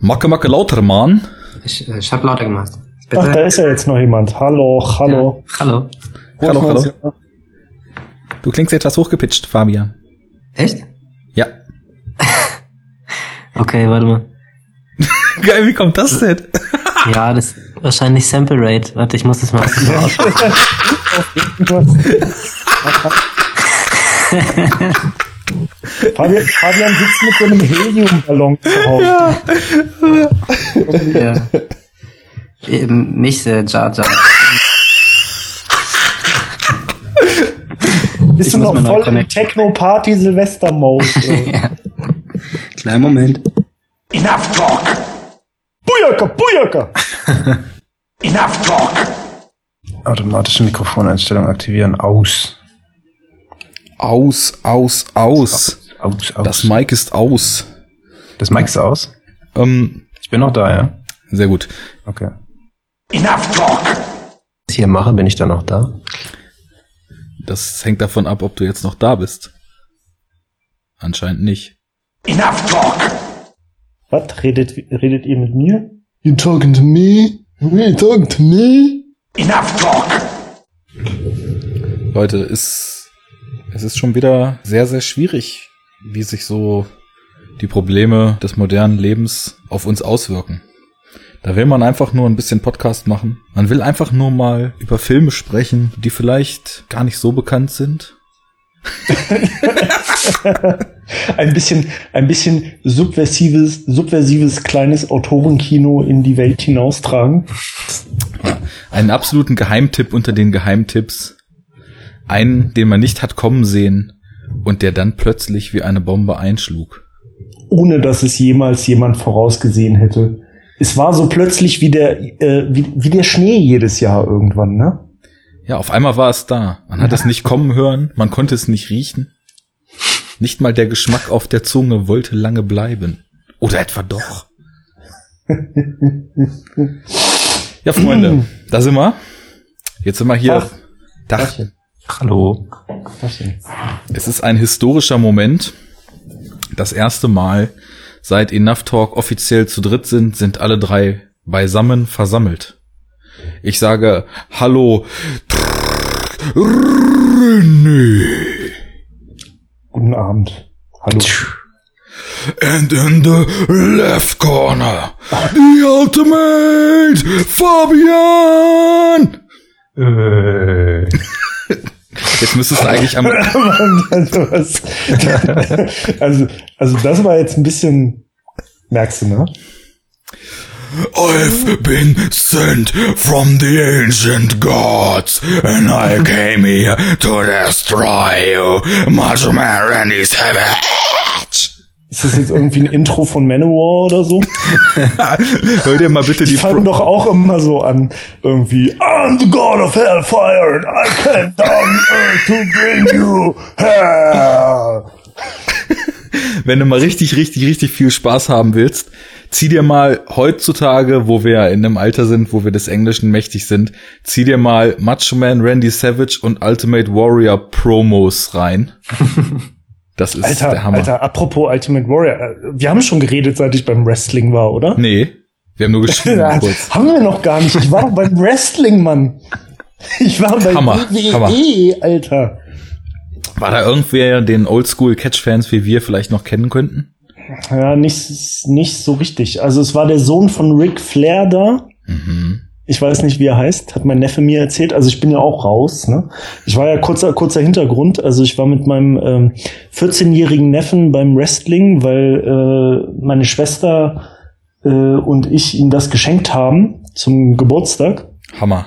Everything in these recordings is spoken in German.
Macke, Macke, lauter, Mann. Ich, äh, ich habe lauter gemacht. Ach, da ist ja jetzt noch jemand. Hallo, hallo. Ja. Hallo. Hallo, hallo. Du klingst etwas hochgepitcht, Fabian. Echt? Ja. Okay, warte mal. Geil, wie kommt das denn? Ja, das ist wahrscheinlich Sample Rate. Warte, ich muss das mal aus. Fabian, Fabian sitzt mit so einem Heliumballon zu Hause. ja. Eben nicht sehr Jar Jar. Bist Ich du noch voll im. Techno-Party-Silvester-Mode? ja. Kleinen Moment. Enough talk! Bujaka, Bujaka! Enough talk! Automatische Mikrofoneinstellung aktivieren. Aus. Aus, aus, aus. Aus, aus. Das Mic ist aus. das Mic ist aus? Ähm, Ich bin noch da, ja? sehr gut. Okay. Enough talk! Was ich hier mache, bin ich dann noch da? Das hängt davon ab, ob du jetzt noch da bist. Anscheinend nicht. Enough talk! Was? Redet, redet ihr mit mir? You talking to me? You talking to me? Enough talk! Leute, ist, es ist schon wieder sehr, sehr schwierig, wie sich so die Probleme des modernen Lebens auf uns auswirken. Da will man einfach nur ein bisschen Podcast machen. Man will einfach nur mal über Filme sprechen, die vielleicht gar nicht so bekannt sind. Ein bisschen, ein bisschen subversives, subversives kleines Autorenkino in die Welt hinaustragen. Einen absoluten Geheimtipp unter den Geheimtipps. Einen, den man nicht hat kommen sehen und der dann plötzlich wie eine Bombe einschlug. ohne dass es jemals jemand vorausgesehen hätte. Es war so plötzlich wie der, äh, wie, wie der Schnee jedes Jahr irgendwann, ne? Ja, auf einmal war es da. Man hat es nicht kommen hören, man konnte es nicht riechen. Nicht mal der Geschmack auf der Zunge wollte lange bleiben. Oder etwa doch. Ja, Freunde, da sind wir. Jetzt sind wir hier. Tag. Tag. Hallo. Es ist ein historischer Moment. Das erste Mal, seit Enough Talk offiziell zu dritt sind, sind alle drei beisammen versammelt. Ich sage Hallo René. Guten Abend. Hallo. And in the left corner, the ultimate Fabian. Äh, Jetzt müsstest du eigentlich am also, was, also, also das war jetzt ein bisschen, merkst du, ne? I've been sent from the ancient gods, and I came here to destroy you, Macho Man Randy Savage. Ist das jetzt irgendwie ein Intro von Manowar oder so? Hör dir mal bitte die Die fangen Pro doch auch immer so an, irgendwie, I'm the God of Hellfire and I came down earth to bring you hell. Wenn du mal richtig, richtig, richtig viel Spaß haben willst, zieh dir mal heutzutage, wo wir in einem Alter sind, wo wir des Englischen mächtig sind, zieh dir mal Macho Man Randy Savage und Ultimate Warrior Promos rein. Das ist Alter, der Hammer. Alter, apropos Ultimate Warrior, äh, wir haben schon geredet, seit ich beim Wrestling war, oder? Nee, wir haben nur geschrieben kurz. haben wir noch gar nicht. Ich war doch beim Wrestling, Mann. Ich war bei Hammer, WWE, Hammer. Alter. War da irgendwer, den Oldschool-Catch-Fans wie wir vielleicht noch kennen könnten? Ja, nicht, nicht so richtig. Also es war der Sohn von Ric Flair da. Mhm. Ich weiß nicht, wie er heißt, hat mein Neffe mir erzählt. Also ich bin ja auch raus. Ne? Ich war ja kurzer, kurzer Hintergrund. Also ich war mit meinem ähm, 14-jährigen Neffen beim Wrestling, weil äh, meine Schwester äh, und ich ihm das geschenkt haben zum Geburtstag. Hammer.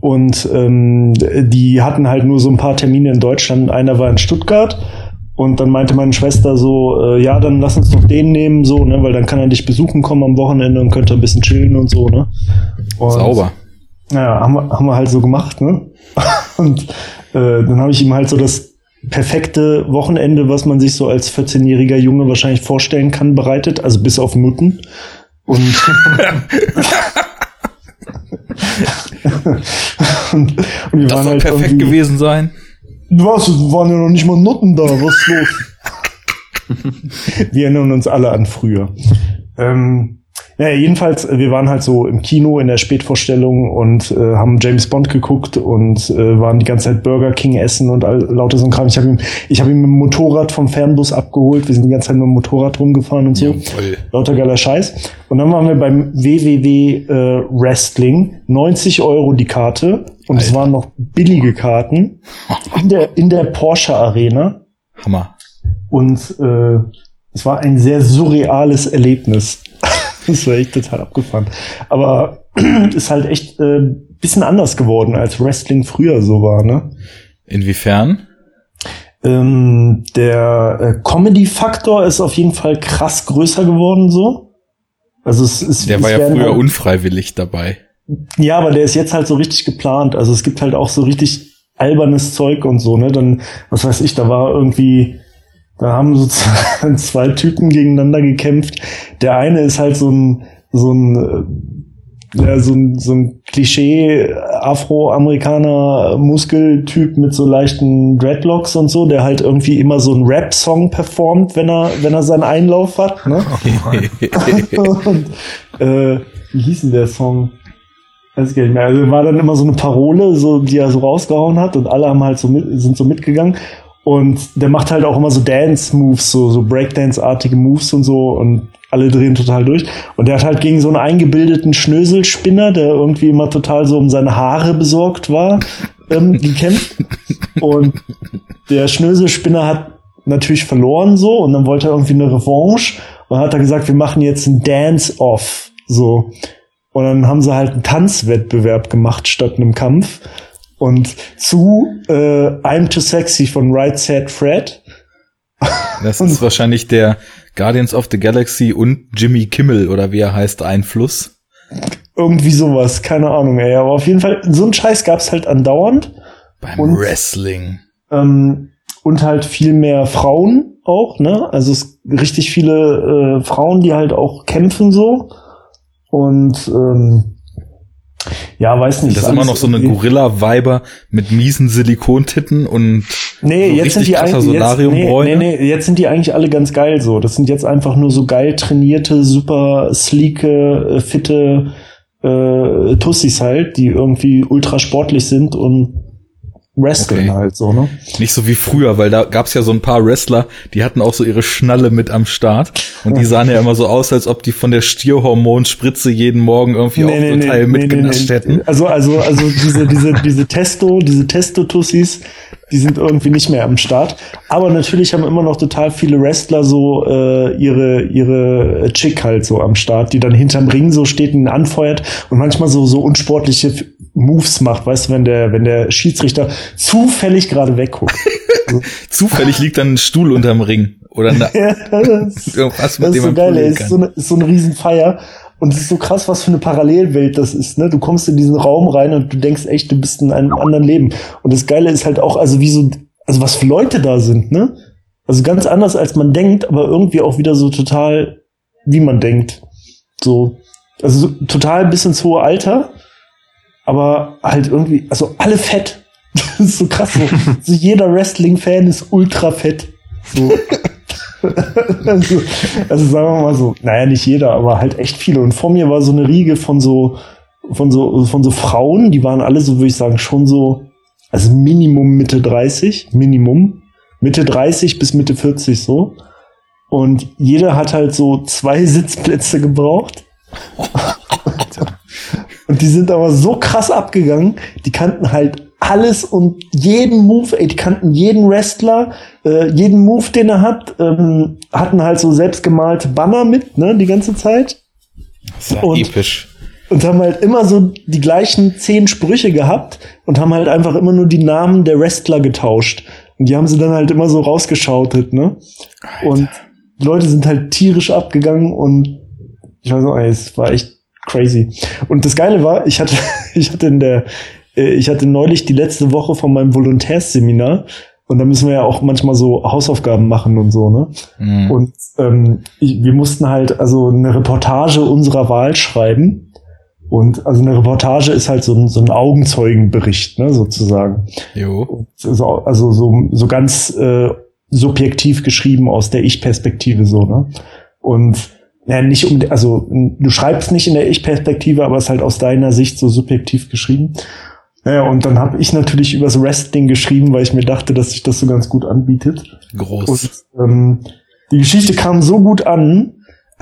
Und ähm, die hatten halt nur so ein paar Termine in Deutschland. Einer war in Stuttgart. Und dann meinte meine Schwester so, äh, ja, dann lass uns doch den nehmen, so, ne, weil dann kann er dich besuchen kommen am Wochenende und könnte ein bisschen chillen und so, ne. Und, Sauber. Naja, haben wir, haben wir halt so gemacht, ne. Und äh, dann habe ich ihm halt so das perfekte Wochenende, was man sich so als 14-jähriger Junge wahrscheinlich vorstellen kann, bereitet, also bis auf Nutten. Und und, und wir Das waren soll halt perfekt gewesen sein. Was? Waren ja noch nicht mal Nutten da. Was ist los? Wir erinnern uns alle an früher. Ähm, Ja, jedenfalls, äh, wir waren halt so im Kino in der Spätvorstellung und äh, haben James Bond geguckt und äh, waren die ganze Zeit Burger King essen und all, lauter so ein Kram. Ich habe ihn, ich habe ihn mit dem Motorrad vom Fernbus abgeholt. Wir sind die ganze Zeit mit dem Motorrad rumgefahren und so. Jawohl. Lauter geiler Scheiß. Und dann waren wir beim WWW äh, Wrestling. 90 Euro die Karte. Und es Alter. waren noch billige Karten in der, in der Porsche Arena. Hammer. Und äh, es war ein sehr surreales Erlebnis. das war echt total abgefahren. Aber ist halt echt äh, bisschen anders geworden, als Wrestling früher so war, ne? Inwiefern? Ähm, der äh, Comedy-Faktor ist auf jeden Fall krass größer geworden so. Also es ist Der es war ja früher halt, unfreiwillig dabei. Ja, aber der ist jetzt halt so richtig geplant. Also es gibt halt auch so richtig albernes Zeug und so, ne? Dann, was weiß ich, da war irgendwie, da haben so zwei, Typen gegeneinander gekämpft. Der eine ist halt so ein, so ein, äh, ja, so ein, so ein Klischee Afroamerikaner Muskeltyp mit so leichten Dreadlocks und so, der halt irgendwie immer so einen Rap-Song performt, wenn er, wenn er seinen Einlauf hat, ne? und, äh, wie hieß denn der Song? Weiß ich nicht mehr. Also war dann immer so eine Parole, so, die er so rausgehauen hat und alle haben halt so mit, sind so mitgegangen. Und der macht halt auch immer so Dance-Moves, so, so Breakdance-artige Moves und so und alle drehen total durch. Und der hat halt gegen so einen eingebildeten Schnöselspinner, der irgendwie immer total so um seine Haare besorgt war, ähm, gekämpft. Und der Schnöselspinner hat natürlich verloren so und dann wollte er irgendwie eine Revanche und hat er gesagt, wir machen jetzt ein Dance-Off. So. Und dann haben sie halt einen Tanzwettbewerb gemacht statt einem Kampf. Und zu äh, I'm Too Sexy von Right Said Fred. Das ist wahrscheinlich der Guardians of the Galaxy und Jimmy Kimmel oder wie er heißt Einfluss. Irgendwie sowas, keine Ahnung, ey. Aber auf jeden Fall, so einen Scheiß gab's halt andauernd. Beim Und- Wrestling. Ähm, und halt viel mehr Frauen auch, ne? Also es richtig viele äh, Frauen, die halt auch kämpfen so. Und ähm, ja, weiß nicht. Das ist immer noch so eine Gorilla-Weiber mit miesen Silikontitten und Nee, so jetzt sind die eigentlich jetzt, nee, nee, nee, jetzt sind die eigentlich alle ganz geil so. Das sind jetzt einfach nur so geil trainierte, super sleeke, äh, fitte äh, Tussis halt, die irgendwie ultra sportlich sind und wrestlen Okay. halt so, ne? Nicht so wie früher, weil da gab's ja so ein paar Wrestler, die hatten auch so ihre Schnalle mit am Start. Und die sahen ja immer so aus, als ob die von der Stierhormonspritze jeden Morgen irgendwie auf so Teil mitgenascht hätten. Also, also, also diese, diese, diese Testo, diese Testo-Tussis, die sind irgendwie nicht mehr am Start. Aber natürlich haben immer noch total viele Wrestler so äh, ihre, ihre Chick halt so am Start, die dann hinterm Ring so steht und anfeuert und manchmal so, so unsportliche Moves macht, weißt du, wenn der, wenn der Schiedsrichter zufällig gerade wegguckt. Zufällig liegt dann ein Stuhl unterm Ring. Oder eine, Ja, das- irgendwas, mit Das dem ist so geil, ey. Ist so, eine, ist so eine Riesenfeier. Und es ist so krass, was für eine Parallelwelt das ist, ne? Du kommst in diesen Raum rein und du denkst echt, du bist in einem anderen Leben. Und das Geile ist halt auch, also wie so, also was für Leute da sind, ne? Also ganz anders als man denkt, aber irgendwie auch wieder so total, wie man denkt. So, also so, total bis ins hohe Alter, aber halt irgendwie, also alle fett. Das ist so krass. So, so jeder Wrestling-Fan ist ultra fett. So. also, also sagen wir mal so, naja, nicht jeder, aber halt echt viele. Und vor mir war so eine Riege von so, von so, von so Frauen, die waren alle so, würde ich sagen, schon so, also Minimum Mitte 30, Minimum. Mitte 30 bis Mitte 40 so. Und jeder hat halt so zwei Sitzplätze gebraucht. Und die sind aber so krass abgegangen, die kannten halt alles und jeden Move, ey, die kannten jeden Wrestler, äh, jeden Move, den er hat, ähm, hatten halt so selbstgemalte Banner mit, ne, die ganze Zeit. Ist ja und- episch. Und haben halt immer so die gleichen zehn Sprüche gehabt und haben halt einfach immer nur die Namen der Wrestler getauscht. Und die haben sie dann halt immer so rausgeschautet, ne? Und die Leute sind halt tierisch abgegangen und ich weiß noch, ey, es war echt crazy. Und das Geile war, ich hatte, ich hatte in der, äh, ich hatte neulich die letzte Woche von meinem Volontärsseminar und da müssen wir ja auch manchmal so Hausaufgaben machen und so, ne? Mhm. Und ähm, ich, wir mussten halt also eine Reportage unserer Wahl schreiben. Und also eine Reportage ist halt so ein, so ein Augenzeugenbericht, ne, sozusagen. Jo. So, also so, so ganz äh, subjektiv geschrieben aus der Ich-Perspektive so, ne? Und ja, nicht um, also du schreibst nicht in der Ich-Perspektive, aber es ist halt aus deiner Sicht so subjektiv geschrieben. Naja, und dann habe ich natürlich übers Wrestling geschrieben, weil ich mir dachte, dass sich das so ganz gut anbietet. Groß. Und ähm, die Geschichte kam so gut an,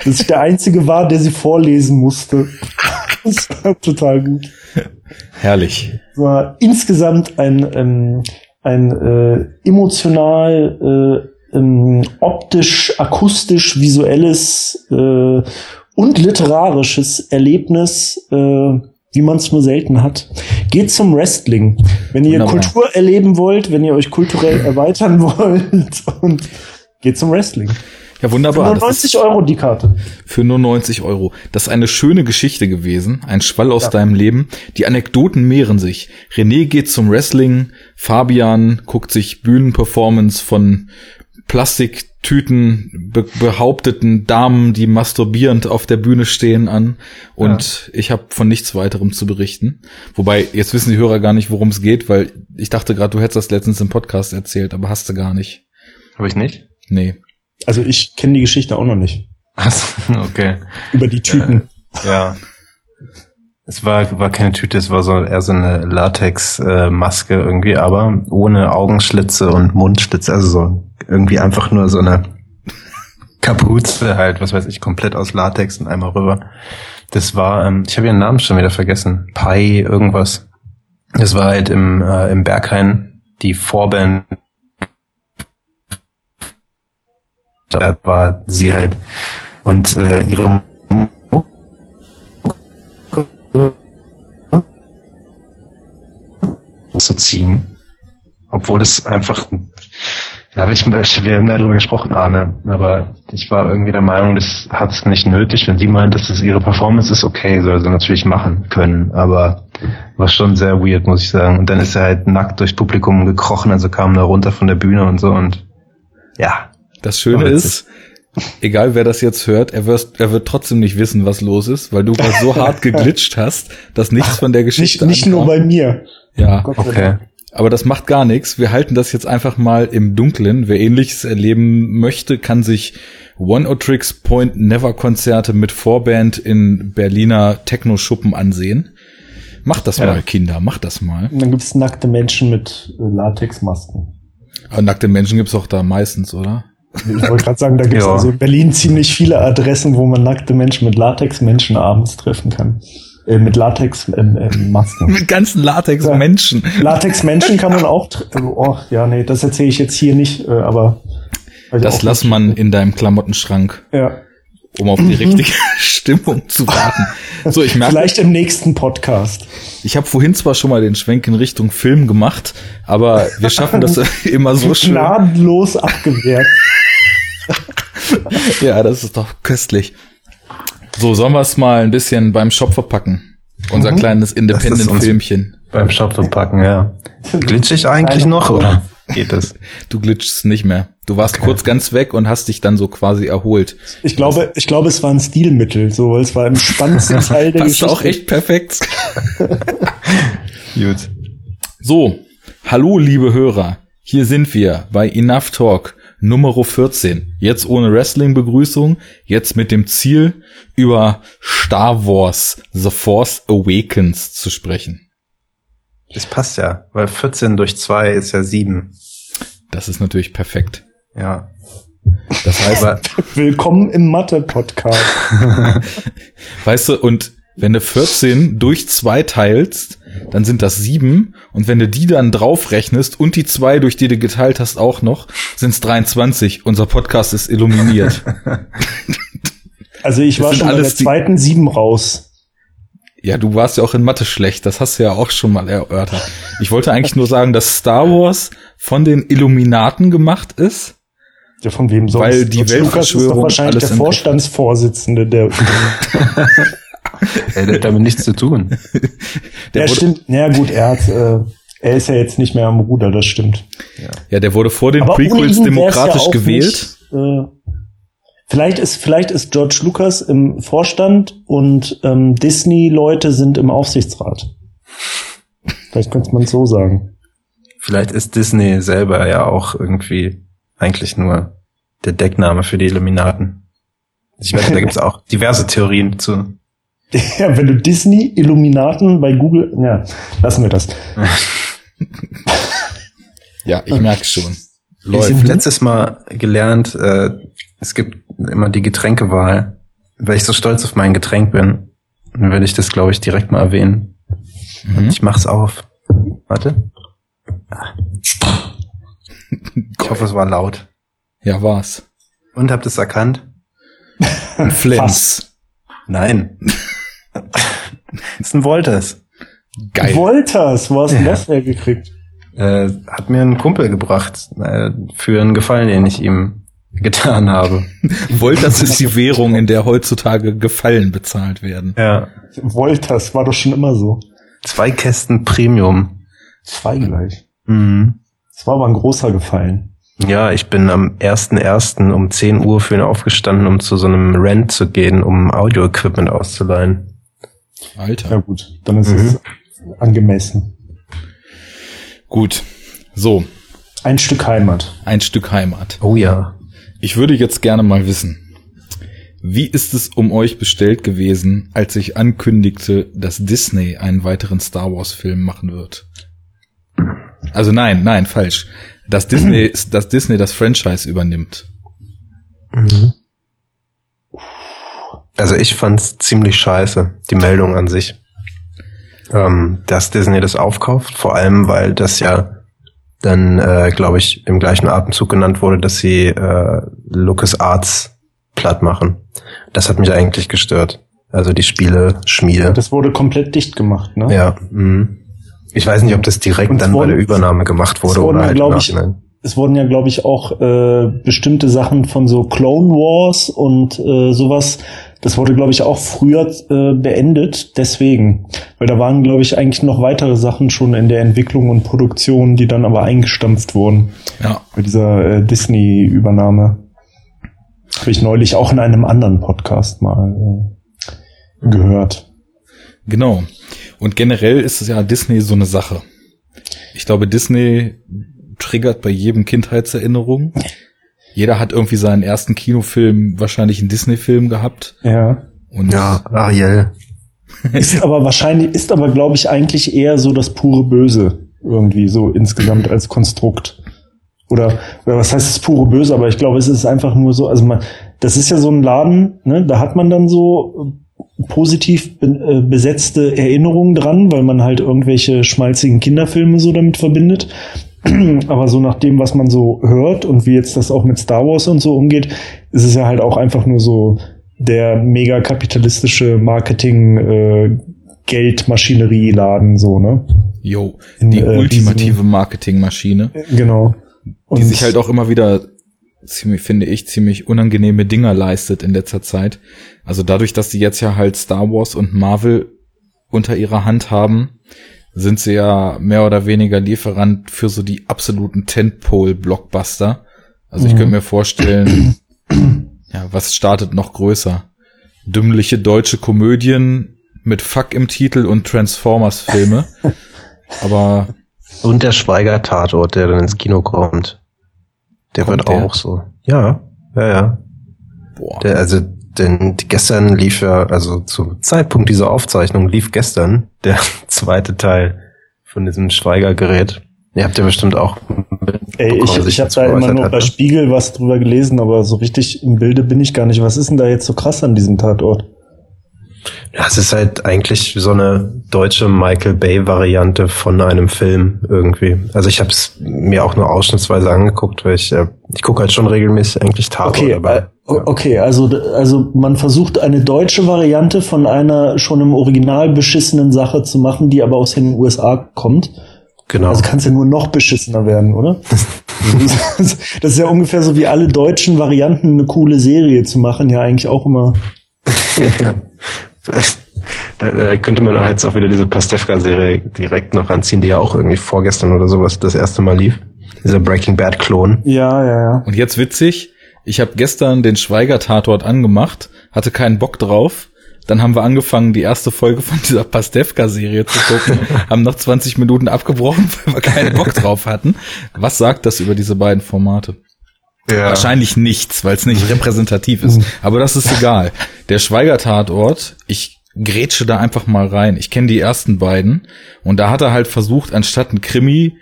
dass ich der Einzige war, der sie vorlesen musste. Das war total gut. Herrlich. Es war insgesamt ein, ähm, ein äh, emotional, äh, ähm, optisch, akustisch, visuelles äh, und literarisches Erlebnis, äh, wie man es nur selten hat. Geht zum Wrestling. Wenn ihr Wunderbar. Kultur erleben wollt, wenn ihr euch kulturell erweitern wollt und geht zum Wrestling. Ja, Für wunderbar. nur Das 90 ist Euro die Karte. für nur 90 Euro. Das ist eine schöne Geschichte gewesen. Ein Schwall aus deinem Leben. Die Anekdoten mehren sich. René geht zum Wrestling. Fabian guckt sich Bühnenperformance von Plastiktüten be behaupteten Damen, die masturbierend auf der Bühne stehen an. Und ich habe von nichts weiterem zu berichten. Wobei, jetzt wissen die Hörer gar nicht, worum es geht, weil ich dachte gerade, du hättest das letztens im Podcast erzählt, aber hast du gar nicht. Habe ich nicht? Nee. Also ich kenne die Geschichte auch noch nicht. Achso, okay. Über die Tüten. Ja. Es war, war keine Tüte, es war so eher so eine Latex-Maske irgendwie, aber ohne Augenschlitze und Mundschlitze, also so irgendwie einfach nur so eine Kapuze halt, was weiß ich, komplett aus Latex und einmal rüber. Das war, ähm, ich habe ihren Namen schon wieder vergessen, Pai irgendwas. Das war halt im, äh, im Berghain die Vorband. Da war sie halt und äh, ihre zu ziehen. Obwohl es einfach, da habe ich, wir haben darüber gesprochen, Arne, aber ich war irgendwie der Meinung, das hat es nicht nötig. Wenn sie meint, dass es ihre Performance ist, okay, soll sie natürlich machen können, aber war schon sehr weird, muss ich sagen. Und dann ist er halt nackt durchs Publikum gekrochen, also kam da runter von der Bühne und so und ja. Das Schöne ist, egal wer das jetzt hört, er wird, er wird trotzdem nicht wissen, was los ist, weil du so hart geglitscht hast, dass nichts von der Nicht, Geschichte nicht nur ankam. bei mir. Ja, Gott sei Okay. Aber das macht gar nichts. Wir halten das jetzt einfach mal im Dunkeln. Wer ähnliches erleben möchte, kann sich One O Tricks Point Never Konzerte mit Vorband in Berliner Techno-Schuppen ansehen. Macht das Ja. mal, Kinder, macht das mal. Und dann gibt's nackte Menschen mit äh, Latexmasken. Aber nackte Menschen gibt's auch da meistens, oder? Ich wollte gerade sagen, da gibt's Ja. also in Berlin ziemlich viele Adressen, wo man nackte Menschen mit Latexmenschen abends treffen kann. Äh, mit Latex-Masken. Äh, Masken. Mit ganzen Latex-Menschen. Latex-Menschen kann man auch. Oh, ja, nee, das erzähle ich jetzt hier nicht, äh, aber. Das lass man in deinem Klamottenschrank, Ja. um auf die richtige Stimmung zu warten. So, ich merke, Vielleicht im nächsten Podcast. ich habe vorhin zwar schon mal den Schwenk in Richtung Film gemacht, aber wir schaffen das immer so schön. Gnadenlos abgewehrt. Ja, das ist doch köstlich. So, sollen wir es mal ein bisschen beim Shop verpacken? Unser Mhm. kleines Independent-Filmchen. Beim Shop verpacken, ja. Glitsch ich eigentlich noch oder geht das? Du glitschst nicht mehr. Du warst kurz ganz weg und hast dich dann so quasi erholt. Ich glaube, ich glaube, es war ein Stilmittel, so, weil es war im spannendsten Teil der Passt Geschichte. auch echt perfekt. Gut. So, hallo liebe Hörer. Hier sind wir bei Enough Talk Nummer 14. Jetzt ohne Wrestling-Begrüßung, jetzt mit dem Ziel, über Star Wars The Force Awakens zu sprechen. Das passt ja, weil 14 durch 2 ist ja 7. Das ist natürlich perfekt. Ja. Das heißt, Willkommen im Mathe-Podcast. weißt du, und wenn du 14 durch 2 teilst, dann sind das 7. Und wenn du die dann draufrechnest und die 2, durch die du geteilt hast, auch noch, sind es 23. Unser Podcast ist illuminiert. Also ich war schon bei der zweiten sieben raus. Ja, du warst ja auch in Mathe schlecht, das hast du ja auch schon mal erörtert. Ich wollte eigentlich nur sagen, dass Star Wars von den Illuminaten gemacht ist. Ja, von wem sonst? Weil die Lucas ist doch Weltverschwörung wahrscheinlich alles der Vorstandsvorsitzende der. der hat damit nichts zu tun. Der ja, stimmt. Ja, gut, er hat, äh, er ist ja jetzt nicht mehr am Ruder, das stimmt. ja, der wurde vor den Aber Prequels ja demokratisch auch gewählt. Nicht, äh, vielleicht ist, vielleicht ist George Lucas im Vorstand und ähm, Disney-Leute sind im Aufsichtsrat. Vielleicht könnte man es so sagen. Vielleicht ist Disney selber ja auch irgendwie eigentlich nur der Deckname für die Illuminaten. Ich wette, da gibt's auch diverse Theorien zu. Ja, wenn du Disney, Illuminaten bei Google, ja, lassen wir das. Ja, ich merke schon. Ich Läuft. habe letztes Mal gelernt, äh, es gibt immer die Getränkewahl. Weil ich so stolz auf mein Getränk bin, dann will ich das, glaube ich, direkt mal erwähnen. Mhm. Ich mach's auf. Warte. Ah. Ich hoffe, es war laut. Ja, war's. Und habt ihr es erkannt? Flens. Nein. das ist ein Wolters. Geil. Wolters, wo hast du Ja. das hergekriegt? Äh, hat mir ein Kumpel gebracht äh, für einen Gefallen, den ich ihm getan habe. Wolters ist die Währung, in der heutzutage Gefallen bezahlt werden. Ja. Wolters war doch schon immer so. Zwei Kästen Premium. Zwei gleich. Mhm. Das war aber ein großer Gefallen. Ja, ich bin am 1.1. um 10 Uhr für ihn aufgestanden, um zu so einem Rent zu gehen, um Audio-Equipment auszuleihen. Ja Alter. gut, dann ist es angemessen. Gut. So, Ein Stück Heimat. ein Stück Heimat. Oh ja. Ich würde jetzt gerne mal wissen, wie ist es um euch bestellt gewesen, als ich ankündigte, dass Disney einen weiteren Star Wars Film machen wird? Also nein, nein, falsch. Dass Disney, dass Disney das Franchise übernimmt. Also ich fand's ziemlich scheiße, die Meldung an sich. Ähm, dass Disney das aufkauft, vor allem weil das ja dann, äh, glaube ich, im gleichen Atemzug genannt wurde, dass sie äh, Lucas Arts platt machen. Das hat mich eigentlich gestört. Also die Spiele, Schmiede. Das wurde komplett dicht gemacht, ne? Ja. Mhm. Ich weiß nicht, ob das direkt es dann bei wurden- der Übernahme gemacht es wurde wurden oder halt im glaub ich. Es wurden ja, glaube ich, auch äh, bestimmte Sachen von so Clone Wars und äh, sowas. Das wurde, glaube ich, auch früher äh, beendet. Deswegen, weil da waren, glaube ich, eigentlich noch weitere Sachen schon in der Entwicklung und Produktion, die dann aber eingestampft wurden Ja. bei dieser äh, Disney-Übernahme. Habe ich neulich auch in einem anderen Podcast mal äh, gehört. Genau. Und generell ist es ja Disney so eine Sache. Ich glaube, Disney triggert bei jedem Kindheitserinnerung. Jeder hat irgendwie seinen ersten Kinofilm, wahrscheinlich einen Disney-Film gehabt. Ja. Und Ja, Ariel. Ist aber wahrscheinlich, ist aber, glaube ich, eigentlich eher so das pure Böse. Irgendwie so insgesamt als Konstrukt. Oder, oder was heißt das pure Böse? Aber ich glaube, es ist einfach nur so, also man, das ist ja so ein Laden, ne, da hat man dann so äh, positiv be äh, besetzte Erinnerungen dran, weil man halt irgendwelche schmalzigen Kinderfilme so damit verbindet. Aber so nach dem, was man so hört und wie jetzt das auch mit Star Wars und so umgeht, ist es ja halt auch einfach nur so der mega kapitalistische Marketing äh, Geldmaschinerie-Laden so, ne? Jo, In, die äh, ultimative Marketingmaschine, Genau. Und die sich halt auch immer wieder ziemlich, finde ich, ziemlich unangenehme Dinger leistet in letzter Zeit. Also dadurch, dass sie jetzt ja halt Star Wars und Marvel unter ihrer Hand haben, sind sie ja mehr oder weniger Lieferant für so die absoluten Tentpole-Blockbuster. Also ich Mhm. könnte mir vorstellen, ja, was startet noch größer? Dümmliche deutsche Komödien mit Fuck im Titel und Transformers-Filme. Aber Und der Schweiger Tatort, der dann ins Kino kommt. Der Kommt wird der? auch so. Ja, ja, ja. boah, Der, also, denn gestern lief ja, also zum Zeitpunkt dieser Aufzeichnung lief gestern der zweite Teil von diesem Schweiger-Gerät. Ihr habt ja bestimmt auch Ey, ich, sich ich habe da immer nur hat, bei ne? Spiegel was drüber gelesen, aber so richtig im Bilde bin ich gar nicht. Was ist denn da jetzt so krass an diesem Tatort? Ja, es ist halt eigentlich so eine deutsche Michael Bay-Variante von einem Film irgendwie. Also ich habe es mir auch nur ausschnittsweise angeguckt, weil ich, äh, ich gucke halt schon regelmäßig eigentlich Tatort. Okay, aber, äh, okay, also also man versucht eine deutsche Variante von einer schon im Original beschissenen Sache zu machen, die aber aus den USA kommt. genau. Also kann es ja nur noch beschissener werden, oder? das ist ja ungefähr so wie alle deutschen Varianten, eine coole Serie zu machen, ja eigentlich auch immer. da, da könnte man auch jetzt auch wieder diese Pastewka-Serie direkt noch anziehen, die ja auch irgendwie vorgestern oder sowas das erste Mal lief. Dieser Breaking Bad-Klon. Ja, ja, ja. Und jetzt witzig, ich habe gestern den Schweiger-Tatort angemacht, hatte keinen Bock drauf. Dann haben wir angefangen, die erste Folge von dieser Pastewka-Serie zu gucken, haben nach 20 Minuten abgebrochen, weil wir keinen Bock drauf hatten. Was sagt das über diese beiden Formate? Ja. Wahrscheinlich nichts, weil es nicht repräsentativ ist. Aber das ist egal. Der Schweiger-Tatort, ich grätsche da einfach mal rein. Ich kenne die ersten beiden und da hat er halt versucht, anstatt ein Krimi,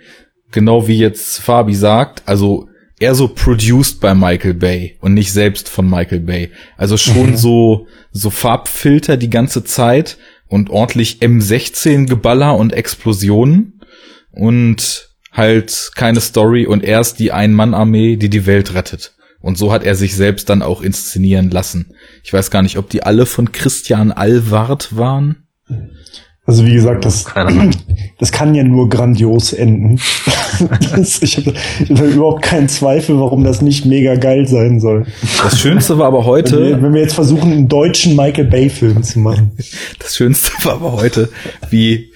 genau wie jetzt Fabi sagt, also eher so produced bei Michael Bay und nicht selbst von Michael Bay. Also schon so, so Farbfilter die ganze Zeit und ordentlich M16 Geballer und Explosionen und halt keine Story und erst die Ein-Mann-Armee, die die Welt rettet. Und so hat er sich selbst dann auch inszenieren lassen. Ich weiß gar nicht, ob die alle von Christian Allward waren. Also wie gesagt, das, das kann ja nur grandios enden. das, ich habe hab überhaupt keinen Zweifel, warum das nicht mega geil sein soll. Das Schönste war aber Wenn wir, heute, wenn wir jetzt versuchen, einen deutschen Michael Bay-Film zu machen. das Schönste war aber heute, wie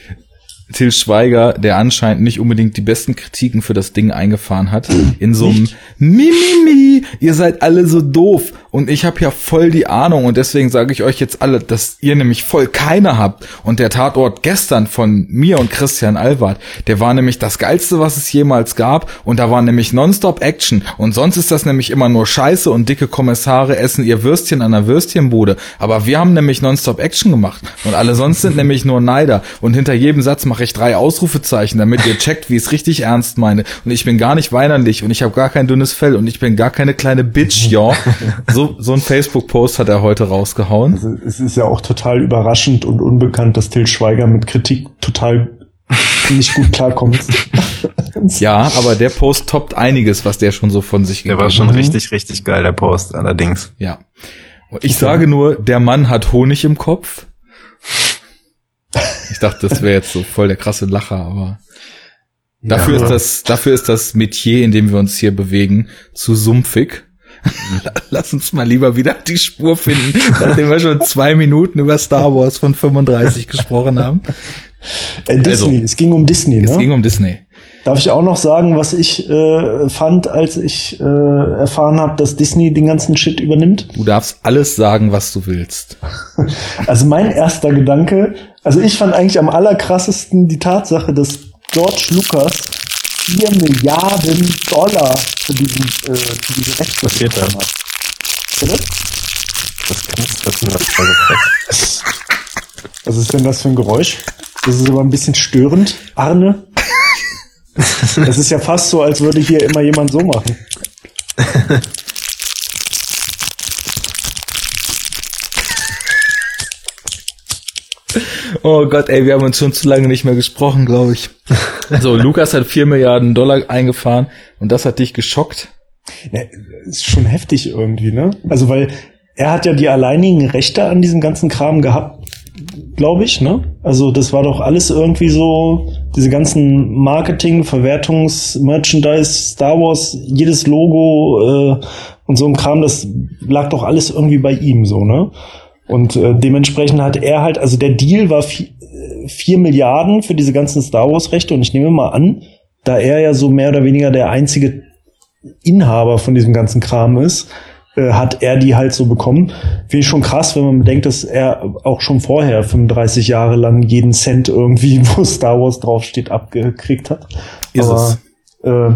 Till Schweiger, der anscheinend nicht unbedingt die besten Kritiken für das Ding eingefahren hat, in so einem Mimimi, ihr seid alle so doof und ich habe ja voll die Ahnung und deswegen sage ich euch jetzt alle, dass ihr nämlich voll keine habt. Und der Tatort gestern von mir und Christian Alward, der war nämlich das geilste, was es jemals gab. Und da war nämlich nonstop Action. Und sonst ist das nämlich immer nur Scheiße und dicke Kommissare essen ihr Würstchen an der Würstchenbude, aber wir haben nämlich nonstop Action gemacht. Und alle sonst sind nämlich nur Neider. Und hinter jedem Satz mache ich drei Ausrufezeichen, damit ihr checkt, wie ich es richtig ernst meine. Und ich bin gar nicht weinerlich. Und ich habe gar kein dünnes Fell. Und ich bin gar keine kleine Bitch, ja. So, so ein Facebook-Post hat er heute rausgehauen. Also es ist ja auch total überraschend und unbekannt, dass Till Schweiger mit Kritik total nicht gut klarkommt. Ja, aber der Post toppt einiges, was der schon so von sich Der war schon richtig, richtig geil, der Post, allerdings. Ja. Ich sage nur, der Mann hat Honig im Kopf. Ich dachte, das wäre jetzt so voll der krasse Lacher, aber dafür Ja. ist das, dafür ist das Metier, in dem wir uns hier bewegen, zu sumpfig. Lass uns mal lieber wieder die Spur finden, nachdem wir schon zwei Minuten über Star Wars von 35 gesprochen haben. Äh, Disney, Also, es ging um Disney, Es ne? ging um Disney. Darf ich auch noch sagen, was ich äh, fand, als ich äh, erfahren habe, dass Disney den ganzen Shit übernimmt? Du darfst alles sagen, was du willst. Also mein erster Gedanke, also ich fand eigentlich am allerkrassesten die Tatsache, dass George Lucas 4 Milliarden Dollar für, diesen, äh, für diese Rechte Was steht da? Bitte? Das kannst das ist voll gefreut. Was ist denn das für ein Geräusch? Das ist aber ein bisschen störend. Arne? Das ist ja fast so, als würde hier immer jemand so machen. Oh Gott, ey, wir haben uns schon zu lange nicht mehr gesprochen, glaube ich. So, Lukas hat 4 Milliarden Dollar eingefahren und das hat dich geschockt. Ja, ist schon heftig irgendwie, ne? Also, weil er hat ja die alleinigen Rechte an diesem ganzen Kram gehabt, glaube ich, ne? Also, das war doch alles irgendwie so, diese ganzen Marketing, Verwertungs, Merchandise, Star Wars, jedes Logo äh, und so ein Kram, das lag doch alles irgendwie bei ihm, so, ne? Und äh, dementsprechend hat er halt, also der Deal war äh, vier Milliarden für diese ganzen Star Wars Rechte und ich nehme mal an, da er ja so mehr oder weniger der einzige Inhaber von diesem ganzen Kram ist, äh, hat er die halt so bekommen. Finde ich schon krass, wenn man bedenkt, dass er auch schon vorher 35 Jahre lang jeden Cent irgendwie, wo Star Wars draufsteht, abgekriegt hat. Ist Aber Äh,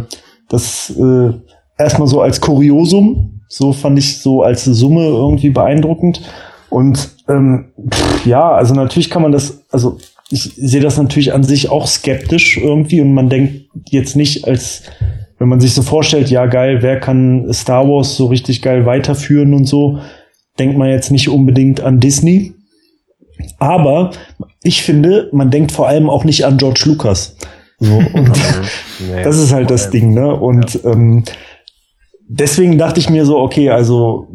das äh, erstmal so als Kuriosum, so fand ich so als Summe irgendwie beeindruckend. Und ähm, pff, ja, also natürlich kann man das, also ich sehe das natürlich an sich auch skeptisch irgendwie und man denkt jetzt nicht als, wenn man sich so vorstellt, ja geil, wer kann Star Wars so richtig geil weiterführen und so, denkt man jetzt nicht unbedingt an Disney. Aber ich finde, man denkt vor allem auch nicht an George Lucas. So, und Nee. das ist halt das Ding, ne? Und ähm, deswegen dachte ich mir so, okay, also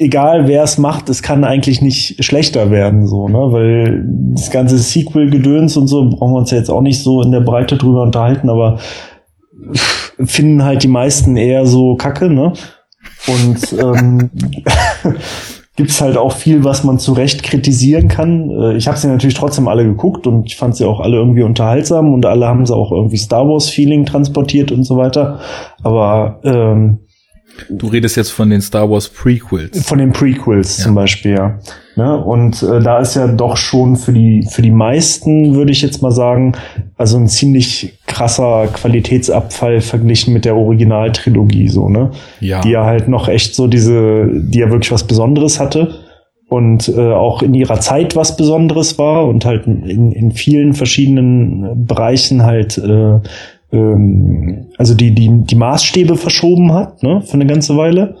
egal wer es macht, es kann eigentlich nicht schlechter werden, so, ne? Weil das ganze Sequel-Gedöns und so brauchen wir uns ja jetzt auch nicht so in der Breite drüber unterhalten, aber finden halt die meisten eher so Kacke, ne? Und ähm, gibt's halt auch viel, was man zu Recht kritisieren kann. Äh, Ich habe sie natürlich trotzdem alle geguckt und ich fand sie auch alle irgendwie unterhaltsam und alle haben sie auch irgendwie Star Wars-Feeling transportiert und so weiter. Aber ähm, Du redest jetzt von den Star Wars Prequels. von den Prequels Ja. zum Beispiel, ja. Ne? Und äh, da ist ja doch schon für die, für die meisten, würde ich jetzt mal sagen, Also ein ziemlich krasser Qualitätsabfall verglichen mit der Originaltrilogie, so, ne? Ja. Die ja halt noch echt so diese, die ja wirklich was Besonderes hatte und äh, auch in ihrer Zeit was Besonderes war und halt in, in vielen verschiedenen Bereichen halt äh, ähm, also die, die, die Maßstäbe verschoben hat, ne, für eine ganze Weile.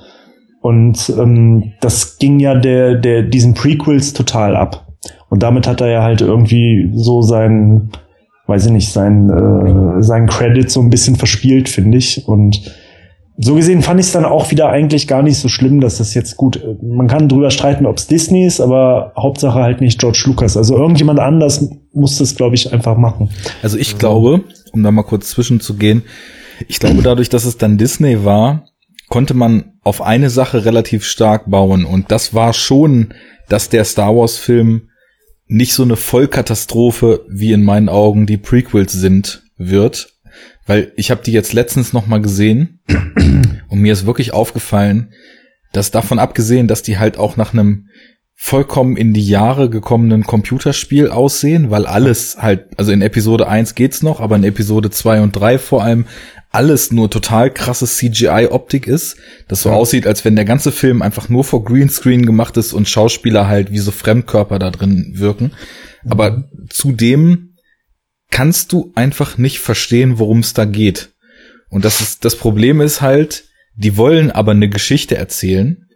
Und ähm, das ging ja der, der diesen Prequels total ab. Und damit hat er ja halt irgendwie so sein, weiß ich nicht, sein, äh, sein Credit so ein bisschen verspielt, finde ich. Und so gesehen fand ich es dann auch wieder eigentlich gar nicht so schlimm, dass das jetzt gut. Man kann drüber streiten, ob es Disney ist, aber Hauptsache halt nicht George Lucas. Also irgendjemand anders muss das, glaube ich, einfach machen. Also ich glaube, um da mal kurz zwischenzugehen, ich glaube dadurch, dass es dann Disney war, konnte man auf eine Sache relativ stark bauen. Und das war schon, dass der Star Wars Film nicht so eine Vollkatastrophe wie in meinen Augen die Prequels sind wird, weil ich habe die jetzt letztens noch mal gesehen und mir ist wirklich aufgefallen, dass davon abgesehen, dass die halt auch nach einem vollkommen in die Jahre gekommenen Computerspiel aussehen, weil alles halt, also in Episode 1 geht's noch, aber in Episode 2 und 3 vor allem alles nur total krasse CGI-Optik ist, das so aussieht, als wenn der ganze Film einfach nur vor Greenscreen gemacht ist und Schauspieler halt wie so Fremdkörper da drin wirken. Aber zudem kannst du einfach nicht verstehen, worum es da geht. Und das ist, das Problem ist halt, die wollen aber eine Geschichte erzählen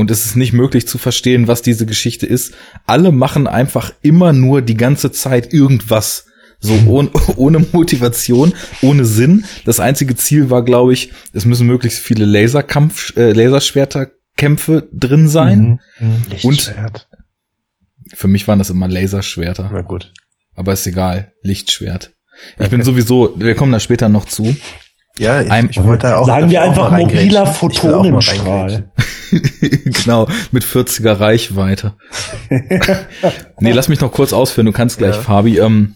und es ist nicht möglich zu verstehen, was diese Geschichte ist. Alle machen einfach immer nur die ganze Zeit irgendwas. So ohne, ohne Motivation, ohne Sinn. Das einzige Ziel war, glaube ich, es müssen möglichst viele Laserkampf, äh, Laserschwerterkämpfe drin sein. Mhm. Lichtschwert. Für mich waren das immer Laserschwerter. Na gut. Aber ist egal. Lichtschwert. Ich bin sowieso, wir kommen da später noch zu. Ja, ich, Ein- ich wollte da auch. Sagen wir auch einfach mobiler Photonenstrahl. genau, mit 40er Reichweite. nee, lass mich noch kurz ausführen, du kannst gleich, Ja. Fabi. Ähm,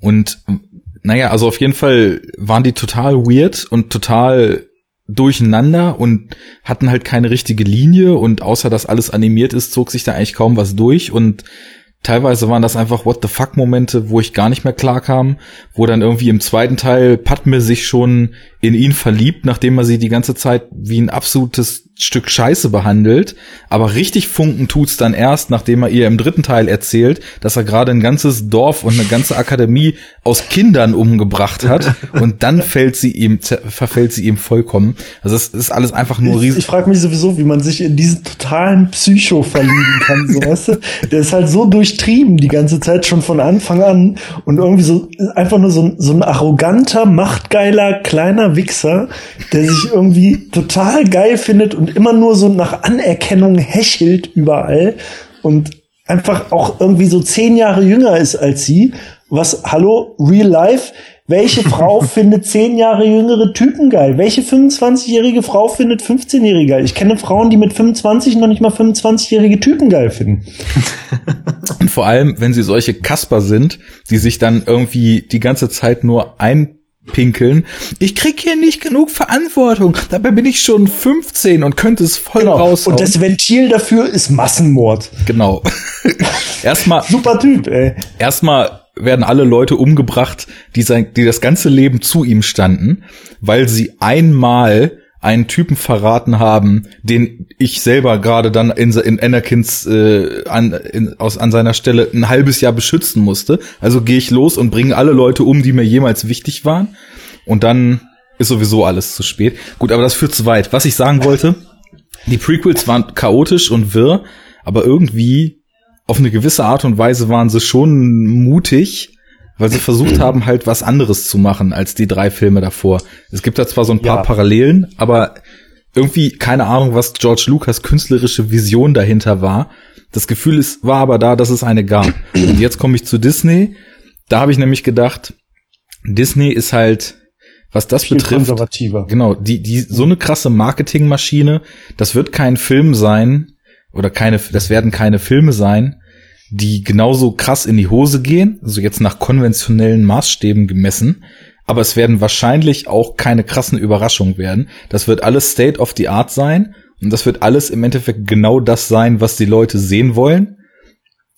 und naja, also auf jeden Fall waren die total weird und total durcheinander und hatten halt keine richtige Linie und außer dass alles animiert ist, zog sich da eigentlich kaum was durch und teilweise waren das einfach What the fuck Momente, wo ich gar nicht mehr klar kam, wo dann irgendwie im zweiten Teil Padme sich schon in ihn verliebt, nachdem er sie die ganze Zeit wie ein absolutes Stück Scheiße behandelt, aber richtig funken tut's dann erst, nachdem er ihr im dritten Teil erzählt, dass er gerade ein ganzes Dorf und eine ganze Akademie aus Kindern umgebracht hat und dann fällt sie ihm verfällt sie ihm vollkommen. Also es ist alles einfach nur Ich, riesig. ich frage mich sowieso, wie man sich in diesen totalen Psycho verlieben kann, so weißt du? Der ist halt so durchtrieben die ganze Zeit schon von Anfang an und irgendwie so einfach nur so, ein- so ein arroganter, machtgeiler kleiner Wichser, der sich irgendwie total geil findet und immer nur so nach Anerkennung hechelt überall und einfach auch irgendwie so zehn Jahre jünger ist als sie. Was, hallo, real life? Welche Frau findet zehn Jahre jüngere Typen geil? Welche 25-jährige Frau findet 15-jährige geil? Ich kenne Frauen, die mit 25 noch nicht mal 25-jährige Typen geil finden. Und vor allem, wenn sie solche Kasper sind, die sich dann irgendwie die ganze Zeit nur einpinkeln. Ich krieg hier nicht genug Verantwortung. Dabei bin ich schon 15 und könnte es voll raushauen. Und das Ventil dafür ist Massenmord. genau. erstmal, Super Typ, ey. erstmal werden alle Leute umgebracht, die, sein, die das ganze Leben zu ihm standen, weil sie einmal einen Typen verraten haben, den ich selber gerade dann in, in Anakins äh, an, in, aus, an seiner Stelle ein halbes Jahr beschützen musste. Also gehe ich los und bringe alle Leute um, die mir jemals wichtig waren. Und dann ist sowieso alles zu spät. Gut, aber das führt zu weit. Was ich sagen wollte, die Prequels waren chaotisch und wirr, aber irgendwie auf eine gewisse Art und Weise waren sie schon mutig, weil sie versucht haben, halt was anderes zu machen als die drei Filme davor. Es gibt da zwar so ein paar Ja. Parallelen, aber irgendwie keine Ahnung, was George Lucas künstlerische Vision dahinter war. Das Gefühl ist, war aber da, dass es eine gab. Und jetzt komme ich zu Disney. Da habe ich nämlich gedacht, Disney ist halt, was das Viel betrifft, konservativer. Genau, die, die, so eine krasse Marketingmaschine, das wird kein Film sein, oder keine, das werden keine Filme sein, die genauso krass in die Hose gehen, also jetzt nach konventionellen Maßstäben gemessen, aber es werden wahrscheinlich auch keine krassen Überraschungen werden. Das wird alles State of the Art sein und das wird alles im Endeffekt genau das sein, was die Leute sehen wollen.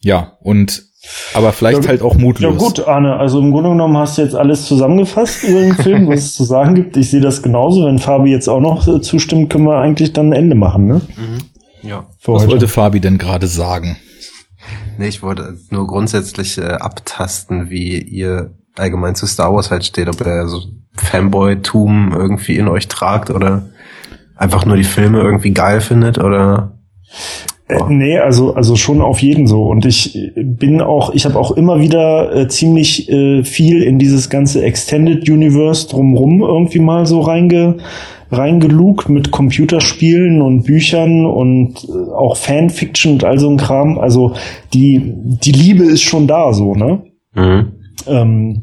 Ja, und aber vielleicht Ja, halt auch mutlos. Ja gut, Arne, also im Grunde genommen hast du jetzt alles zusammengefasst über den Film, was es zu sagen gibt. Ich sehe das genauso. Wenn Fabi jetzt auch noch äh, zustimmt, können wir eigentlich dann ein Ende machen, ne? Ja. Für Was heute. wollte Fabi denn gerade sagen? Nee, ich wollte nur grundsätzlich äh, abtasten, wie ihr allgemein zu Star Wars halt steht, ob ihr so Fanboy-Tum irgendwie in euch tragt oder einfach nur die Filme irgendwie geil findet oder Äh, nee, also also schon auf jeden so. Und ich bin auch, ich habe auch immer wieder äh, ziemlich äh, viel in dieses ganze Extended Universe drumrum irgendwie mal so reinge reingelugt mit Computerspielen und Büchern und äh, auch Fanfiction und all so ein Kram. Also die die Liebe ist schon da so, ne? mhm. Ähm,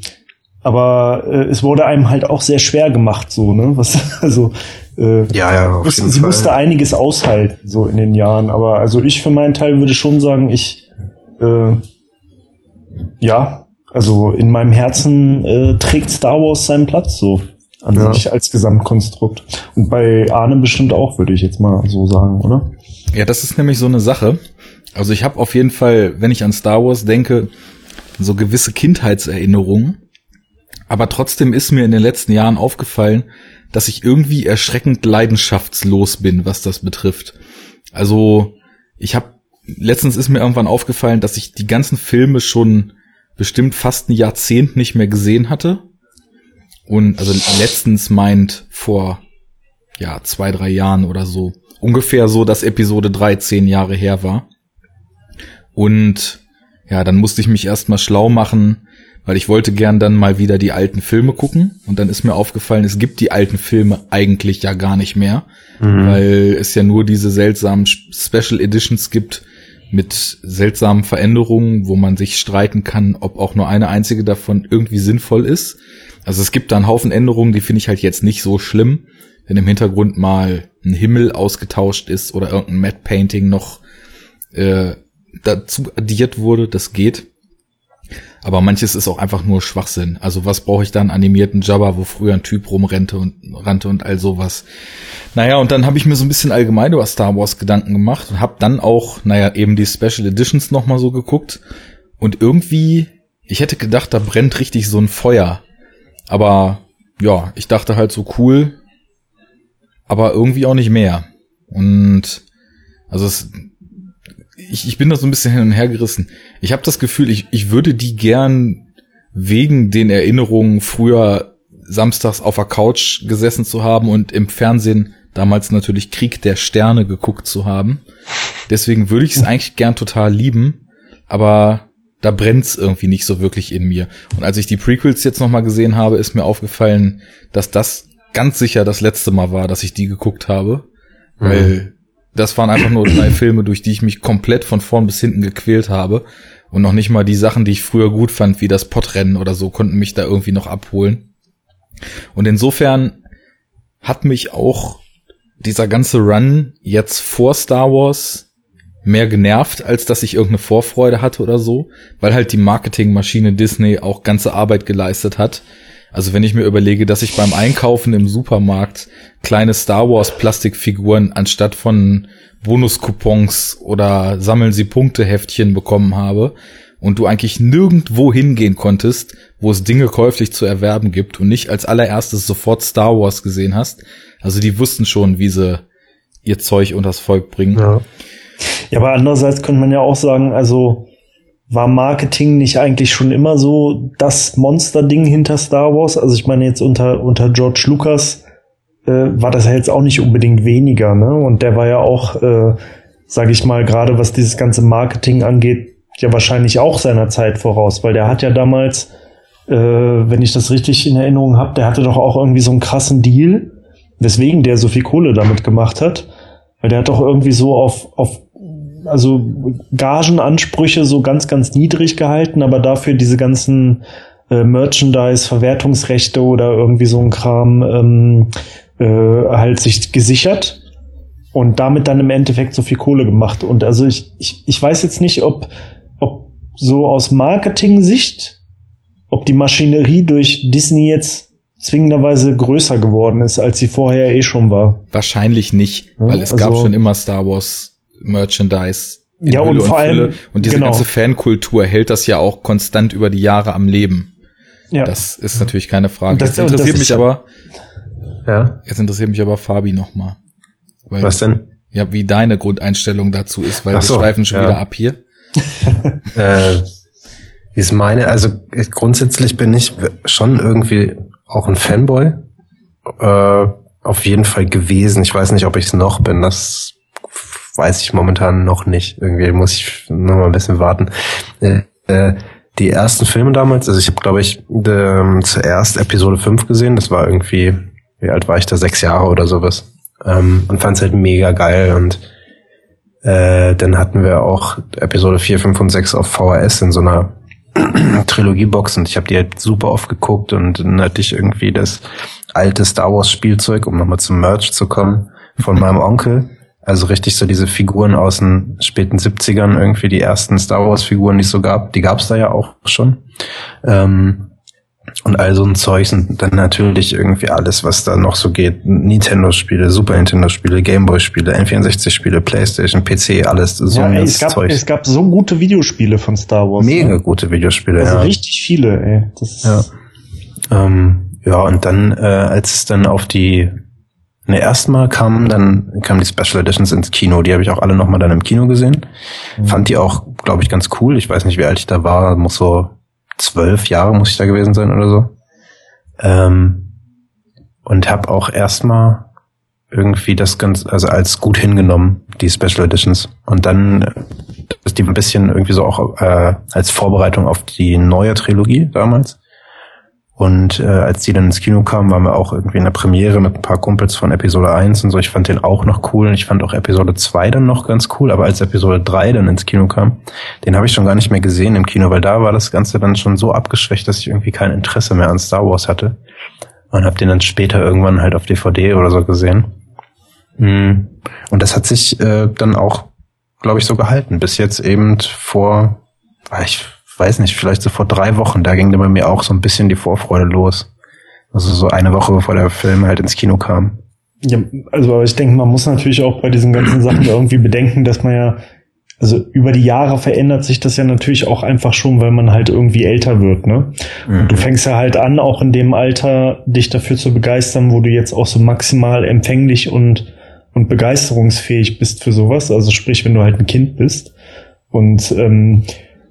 aber äh, es wurde einem halt auch sehr schwer gemacht, so, ne? Was, also, äh, Ja, ja, musste, sie Fall. musste einiges aushalten, so in den Jahren. Aber also ich für meinen Teil würde schon sagen, ich, äh, ja, also in meinem Herzen äh, trägt Star Wars seinen Platz so an Ja. sich als Gesamtkonstrukt. Und bei Arne bestimmt auch, würde ich jetzt mal so sagen, oder? Ja, das ist nämlich so eine Sache. Also ich habe auf jeden Fall, wenn ich an Star Wars denke, so gewisse Kindheitserinnerungen. Aber trotzdem ist mir in den letzten Jahren aufgefallen, dass ich irgendwie erschreckend leidenschaftslos bin, was das betrifft. Also ich habe letztens ist mir irgendwann aufgefallen, dass ich die ganzen Filme schon bestimmt fast ein Jahrzehnt nicht mehr gesehen hatte. Und also letztens meint vor ja zwei drei Jahren oder so ungefähr so, dass Episode 3 zehn Jahre her war. Und ja, dann musste ich mich erstmal schlau machen, weil ich wollte gern dann mal wieder die alten Filme gucken. Und dann ist mir aufgefallen, es gibt die alten Filme eigentlich ja gar nicht mehr, weil es ja nur diese seltsamen Special Editions gibt mit seltsamen Veränderungen, wo man sich streiten kann, ob auch nur eine einzige davon irgendwie sinnvoll ist. Also es gibt da einen Haufen Änderungen, die finde ich halt jetzt nicht so schlimm, wenn im Hintergrund mal ein Himmel ausgetauscht ist oder irgendein Matte Painting noch äh, dazu addiert wurde, das geht. Aber manches ist auch einfach nur Schwachsinn. Also was brauche ich da einen animierten Jabba, wo früher ein Typ rumrannte und rannte und all sowas. Naja, und dann habe ich mir so ein bisschen allgemein über Star Wars Gedanken gemacht und habe dann auch, naja, eben die Special Editions nochmal so geguckt. Und irgendwie, ich hätte gedacht, da brennt richtig so ein Feuer. Aber ja, ich dachte halt so cool, aber irgendwie auch nicht mehr. Und also es, ich, ich bin da so ein bisschen hin und her gerissen. Ich habe das Gefühl, ich, ich würde die gern wegen den Erinnerungen früher samstags auf der Couch gesessen zu haben und im Fernsehen damals natürlich Krieg der Sterne geguckt zu haben. Deswegen würde ich es eigentlich gern total lieben, aber da brennt's irgendwie nicht so wirklich in mir. Und als ich die Prequels jetzt nochmal gesehen habe, ist mir aufgefallen, dass das ganz sicher das letzte Mal war, dass ich die geguckt habe. Weil das waren einfach nur drei Filme, durch die ich mich komplett von vorn bis hinten gequält habe. Und noch nicht mal die Sachen, die ich früher gut fand, wie das Pottrennen oder so, konnten mich da irgendwie noch abholen. Und insofern hat mich auch dieser ganze Run jetzt vor Star Wars mehr genervt, als dass ich irgendeine Vorfreude hatte oder so, weil halt die Marketingmaschine Disney auch ganze Arbeit geleistet hat. Also wenn ich mir überlege, dass ich beim Einkaufen im Supermarkt kleine Star Wars Plastikfiguren anstatt von Bonuscoupons oder sammeln Sie Punkte Heftchen bekommen habe und du eigentlich nirgendwo hingehen konntest, wo es Dinge käuflich zu erwerben gibt und nicht als allererstes sofort Star Wars gesehen hast. Also die wussten schon, wie sie ihr Zeug unters Volk bringen. Ja. Ja, aber andererseits könnte man ja auch sagen, also war Marketing nicht eigentlich schon immer so das Monster-Ding hinter Star Wars? Also ich meine jetzt unter, unter George Lucas äh, war das ja jetzt auch nicht unbedingt weniger, ne? Und der war ja auch, äh, sage ich mal, gerade was dieses ganze Marketing angeht, ja wahrscheinlich auch seiner Zeit voraus, weil der hat ja damals, äh, wenn ich das richtig in Erinnerung habe, der hatte doch auch irgendwie so einen krassen Deal, weswegen der so viel Kohle damit gemacht hat. Weil der hat doch irgendwie so auf, auf also Gagenansprüche so ganz, ganz niedrig gehalten, aber dafür diese ganzen äh, Merchandise, Verwertungsrechte oder irgendwie so ein Kram ähm, äh, halt sich gesichert und damit dann im Endeffekt so viel Kohle gemacht. Und also ich, ich, ich weiß jetzt nicht, ob, ob so aus Marketing-Sicht, ob die Maschinerie durch Disney jetzt zwingenderweise größer geworden ist, als sie vorher eh schon war. Wahrscheinlich nicht, Ja, weil es also- gab schon immer Star Wars Merchandise in Ja, und Hülle vor allem- und diese genau. ganze Fankultur hält das ja auch konstant über die Jahre am Leben. Ja. Das ist natürlich keine Frage. Und das- jetzt interessiert das mich aber, Ja. jetzt interessiert mich aber Fabi nochmal. Was denn? Ja, wie deine Grundeinstellung dazu ist, weil so, wir schweifen schon ja. wieder ab hier. Äh, wie ist meine? Also grundsätzlich bin ich schon irgendwie auch ein Fanboy. Äh, auf jeden Fall gewesen. Ich weiß nicht, ob ich es noch bin. Das weiß ich momentan noch nicht. Irgendwie muss ich noch mal ein bisschen warten. Äh, äh, die ersten Filme damals, also ich habe, glaube ich, ähm, zuerst Episode 5 gesehen. Das war irgendwie, wie alt war ich da? Sechs Jahre oder sowas. Ähm, und fand es halt mega geil und äh, dann hatten wir auch Episode 4, 5 und 6 auf VHS in so einer Trilogiebox und ich habe die halt super oft geguckt und dann hatte ich irgendwie das alte Star Wars Spielzeug, um nochmal zum Merch zu kommen, von meinem Onkel. Also richtig so diese Figuren aus den späten 70ern, irgendwie die ersten Star Wars Figuren, die es so gab, die gab's da ja auch schon. Ähm, und all so ein Zeug und dann natürlich irgendwie alles, was da noch so geht. Nintendo-Spiele, Super Nintendo-Spiele, Gameboy-Spiele, N64-Spiele, Playstation, PC, alles so ja, ein ey, es, gab, Zeug. es gab so gute Videospiele von Star Wars. Mega Ne? gute Videospiele, Also ja. richtig viele, ey. Das Ja. Ähm, ja, und dann, äh, als es dann auf die Ne, erstmal kamen dann kamen die Special Editions ins Kino. Die habe ich auch alle nochmal dann im Kino gesehen. Fand die auch, glaube ich, ganz cool. Ich weiß nicht, wie alt ich da war. Muss so zwölf Jahre muss ich da gewesen sein oder so. Ähm, und habe auch erstmal irgendwie das ganz, also als gut hingenommen, die Special Editions. Und dann äh, ist die ein bisschen irgendwie so auch äh, als Vorbereitung auf die neue Trilogie damals. Und äh, als die dann ins Kino kamen, waren wir auch irgendwie in der Premiere mit ein paar Kumpels von Episode 1 und so. Ich fand den auch noch cool. Und ich fand auch Episode 2 dann noch ganz cool. Aber als Episode 3 dann ins Kino kam, den habe ich schon gar nicht mehr gesehen im Kino, weil da war das Ganze dann schon so abgeschwächt, dass ich irgendwie kein Interesse mehr an Star Wars hatte. Und habe den dann später irgendwann halt auf DVD oder so gesehen. Mm. Und das hat sich äh, dann auch, glaube ich, so gehalten. Bis jetzt eben vor, ah, ich weiß nicht, vielleicht so vor drei Wochen, da ging dann bei mir auch so ein bisschen die Vorfreude los. Also so eine Woche bevor der Film halt ins Kino kam. Ja, also aber ich denke, man muss natürlich auch bei diesen ganzen Sachen irgendwie bedenken, dass man ja, also über die Jahre verändert sich das ja natürlich auch einfach schon, weil man halt irgendwie älter wird, ne? Und du fängst ja halt an, auch in dem Alter dich dafür zu begeistern, wo du jetzt auch so maximal empfänglich und, und begeisterungsfähig bist für sowas. Also sprich, wenn du halt ein Kind bist. Und ähm,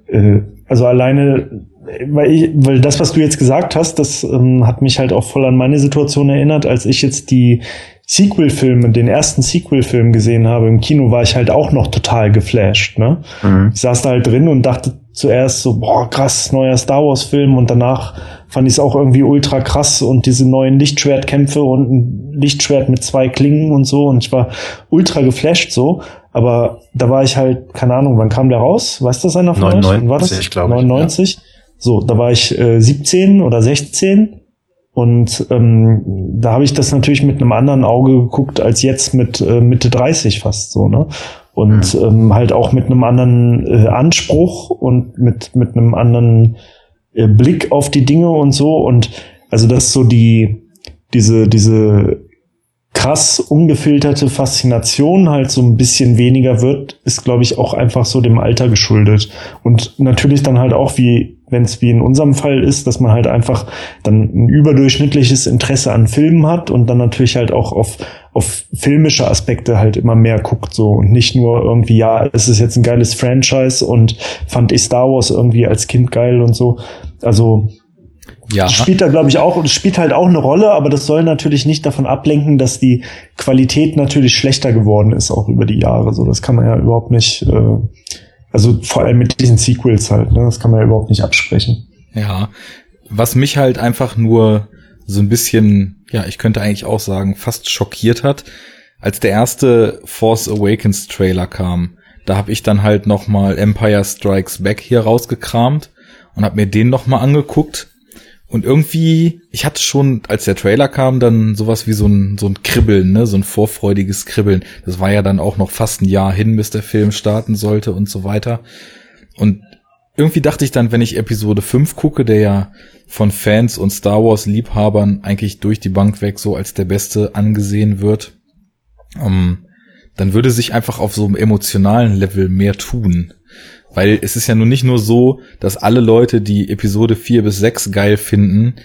äh, also alleine, weil, ich, weil das, was du jetzt gesagt hast, das ähm, hat mich halt auch voll an meine Situation erinnert, als ich jetzt die Sequel-Filme, den ersten Sequel-Film gesehen habe im Kino, war ich halt auch noch total geflasht. Ne? Mhm. Ich saß da halt drin und dachte zuerst so, boah, krass, neuer Star Wars-Film und danach fand ich es auch irgendwie ultra krass und diese neuen Lichtschwertkämpfe und ein Lichtschwert mit zwei Klingen und so und ich war ultra geflasht so, aber da war ich halt, keine Ahnung, wann kam der raus? Weiß das einer von euch? 99, Wann war das? glaube ich, 99? So, da war ich äh, 17 oder 16 und ähm, da habe ich das natürlich mit einem anderen Auge geguckt als jetzt mit äh, Mitte 30 fast so, ne? Und ähm, halt auch mit einem anderen äh, Anspruch und mit, mit einem anderen äh, Blick auf die Dinge und so. Und also dass so die, diese, diese krass ungefilterte Faszination halt so ein bisschen weniger wird, ist, glaube ich, auch einfach so dem Alter geschuldet. Und natürlich dann halt auch, wie wenn es wie in unserem Fall ist, dass man halt einfach dann ein überdurchschnittliches Interesse an Filmen hat und dann natürlich halt auch auf, auf filmische Aspekte halt immer mehr guckt so und nicht nur irgendwie, ja, es ist jetzt ein geiles Franchise und fand ich Star Wars irgendwie als Kind geil und so. Also Ja, spielt da, glaube ich, auch, und spielt halt auch eine Rolle, aber das soll natürlich nicht davon ablenken, dass die Qualität natürlich schlechter geworden ist, auch über die Jahre. So, das kann man ja überhaupt nicht, äh, also vor allem mit diesen Sequels halt, ne, das kann man ja überhaupt nicht absprechen. ja. Was mich halt einfach nur so ein bisschen, ja, ich könnte eigentlich auch sagen, fast schockiert hat, als der erste Force Awakens Trailer kam. Da habe ich dann halt noch mal Empire Strikes Back hier rausgekramt und habe mir den noch mal angeguckt. Und irgendwie, ich hatte schon, als der Trailer kam, dann sowas wie so ein, so ein Kribbeln, ne, so ein vorfreudiges Kribbeln. Das war ja dann auch noch fast ein Jahr hin, bis der Film starten sollte und so weiter. Und irgendwie dachte ich dann, wenn ich Episode 5 gucke, der ja von Fans und Star Wars Liebhabern eigentlich durch die Bank weg so als der beste angesehen wird, ähm, dann würde sich einfach auf so einem emotionalen Level mehr tun. Weil es ist ja nun nicht nur so, dass alle Leute, die Episode 4 bis 6 geil finden,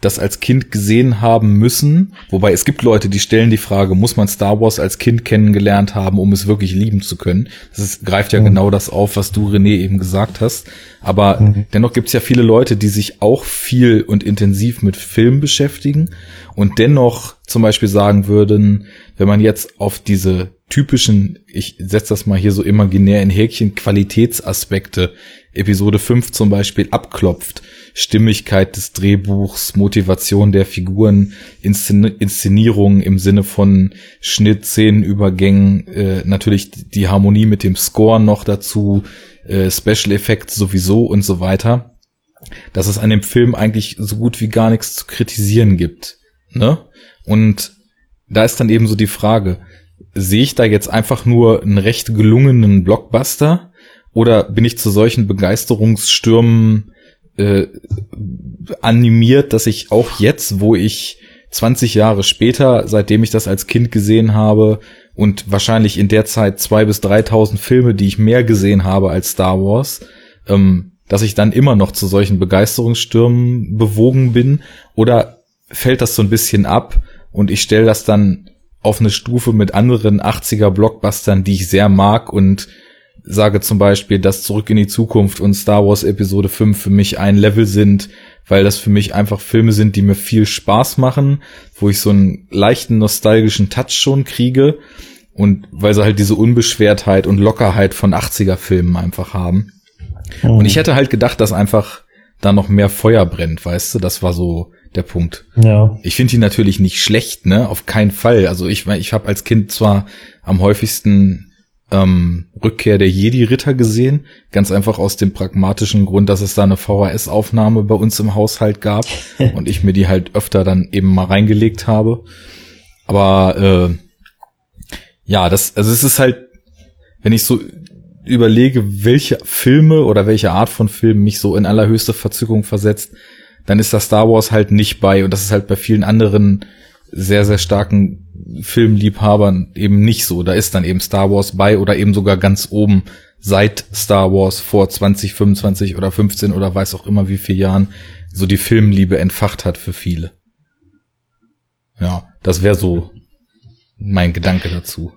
das als Kind gesehen haben müssen. Wobei es gibt Leute, die stellen die Frage, muss man Star Wars als Kind kennengelernt haben, um es wirklich lieben zu können? Das ist, greift ja Mhm. genau das auf, was du René eben gesagt hast. Aber Mhm. dennoch gibt es ja viele Leute, die sich auch viel und intensiv mit Film beschäftigen und dennoch zum Beispiel sagen würden, wenn man jetzt auf diese typischen, ich setze das mal hier so imaginär in Häkchen, Qualitätsaspekte, Episode 5 zum Beispiel abklopft, Stimmigkeit des Drehbuchs, Motivation der Figuren, Inszen Inszenierung im Sinne von Schnitt, Szenenübergängen, äh, natürlich die Harmonie mit dem Score noch dazu, äh, Special Effects sowieso und so weiter, dass es an dem Film eigentlich so gut wie gar nichts zu kritisieren gibt. Ne? Und da ist dann eben so die Frage, sehe ich da jetzt einfach nur einen recht gelungenen Blockbuster? Oder bin ich zu solchen Begeisterungsstürmen äh, animiert, dass ich auch jetzt, wo ich 20 Jahre später, seitdem ich das als Kind gesehen habe und wahrscheinlich in der Zeit zwei bis 3.000 Filme, die ich mehr gesehen habe als Star Wars, ähm, dass ich dann immer noch zu solchen Begeisterungsstürmen bewogen bin? Oder fällt das so ein bisschen ab und ich stelle das dann auf eine Stufe mit anderen 80er Blockbustern, die ich sehr mag und sage zum Beispiel, dass Zurück in die Zukunft und Star Wars Episode 5 für mich ein Level sind, weil das für mich einfach Filme sind, die mir viel Spaß machen, wo ich so einen leichten nostalgischen Touch schon kriege und weil sie halt diese Unbeschwertheit und Lockerheit von 80er Filmen einfach haben. Und ich hätte halt gedacht, dass einfach da noch mehr Feuer brennt, weißt du, das war so der Punkt. Ja. Ich finde die natürlich nicht schlecht, ne? Auf keinen Fall. Also ich, ich habe als Kind zwar am häufigsten ähm, Rückkehr der Jedi-Ritter gesehen, ganz einfach aus dem pragmatischen Grund, dass es da eine VHS-Aufnahme bei uns im Haushalt gab und ich mir die halt öfter dann eben mal reingelegt habe. Aber äh, ja, das, also es ist halt, wenn ich so überlege, welche Filme oder welche Art von Filmen mich so in allerhöchste Verzückung versetzt, dann ist das Star Wars halt nicht bei und das ist halt bei vielen anderen sehr, sehr starken Filmliebhabern eben nicht so. Da ist dann eben Star Wars bei oder eben sogar ganz oben seit Star Wars vor 20, 25 oder 15 oder weiß auch immer wie viel Jahren so die Filmliebe entfacht hat für viele. Ja, das wäre so mein Gedanke dazu.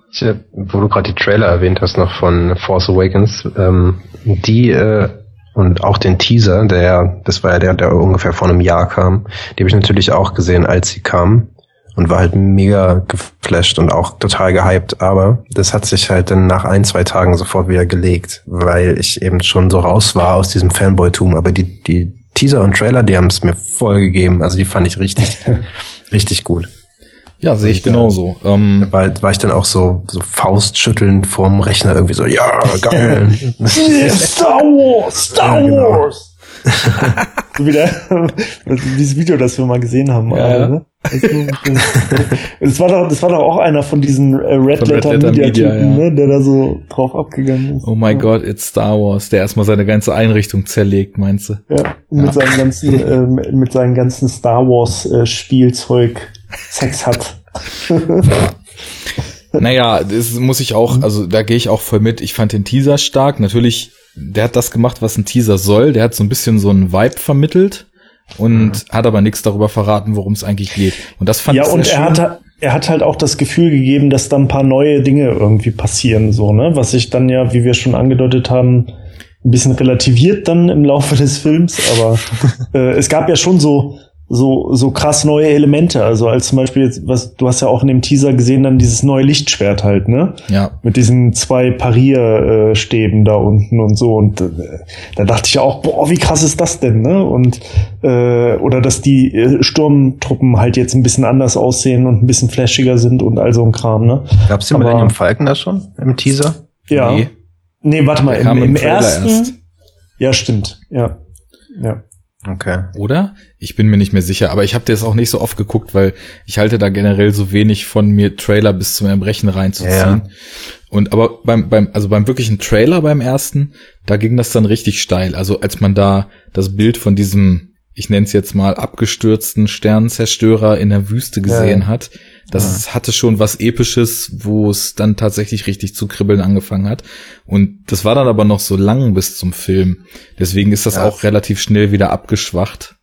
Wo du gerade die Trailer erwähnt hast noch von Force Awakens, ähm, die äh, und auch den Teaser, der, das war ja der, der ungefähr vor einem Jahr kam, die habe ich natürlich auch gesehen, als sie kam und war halt mega geflasht und auch total gehypt, aber das hat sich halt dann nach ein, zwei Tagen sofort wieder gelegt, weil ich eben schon so raus war aus diesem Fanboy-Tum, aber die, die Teaser und Trailer, die haben es mir voll gegeben, also die fand ich richtig, richtig gut. Ja, sehe ich Ja. genauso. Ähm, War, war ich dann auch so, so faustschüttelnd vorm Rechner irgendwie so, ja, geil. Star Wars, Star Ja, genau. Wars. so wie der, dieses Video, das wir mal gesehen haben. Ja, alle, ja. ne? Das war doch, das war doch auch einer von diesen äh, Red Von Red Letter Letter Media Media, Typen, ja. ne, der da so drauf abgegangen ist. oh my ja. God, it's Star Wars, der erstmal seine ganze Einrichtung zerlegt, meinst du? Ja, mit Ja. seinem ganzen, ähm, mit seinem ganzen Star Wars äh, Spielzeug Sex hat. Naja, das muss ich auch, also da gehe ich auch voll mit. Ich fand den Teaser stark. Natürlich, der hat das gemacht, was ein Teaser soll. Der hat so ein bisschen so einen Vibe vermittelt und hat aber nichts darüber verraten, worum es eigentlich geht. Und das fand ja, ich sehr und schön. er hat, er hat halt auch das Gefühl gegeben, dass da ein paar neue Dinge irgendwie passieren, so, ne? Was sich dann ja, wie wir schon angedeutet haben, ein bisschen relativiert dann im Laufe des Films, aber äh, es gab ja schon so, so, so krass neue Elemente. Also als zum Beispiel jetzt, was, du hast ja auch in dem Teaser gesehen, dann dieses neue Lichtschwert halt, ne? ja, Mit diesen zwei Parierstäben da unten und so. Und äh, da dachte ich auch, boah, wie krass ist das denn, ne? Und äh, oder dass die äh, Sturmtruppen halt jetzt ein bisschen anders aussehen und ein bisschen flashiger sind und all so ein Kram, ne? Gab's den Millennium Falcon da schon im Teaser? Ja. Nee. Nee, warte mal, im, im im ersten. erst. Ja, stimmt. Ja. Ja. Okay. oder? Ich bin mir nicht mehr sicher, aber ich habe das auch nicht so oft geguckt, weil ich halte da generell so wenig von mir Trailer bis zum Erbrechen reinzuziehen. Ja. Und aber beim, beim, also beim wirklichen Trailer beim ersten, da ging das dann richtig steil. Also als man da das Bild von diesem ich nenne es jetzt mal, abgestürzten Sternenzerstörer in der Wüste gesehen Ja. hat. Das hatte schon was Episches, wo es dann tatsächlich richtig zu kribbeln angefangen hat. Und das war dann aber noch so lang bis zum Film. Deswegen ist das Ja. auch relativ schnell wieder abgeschwacht.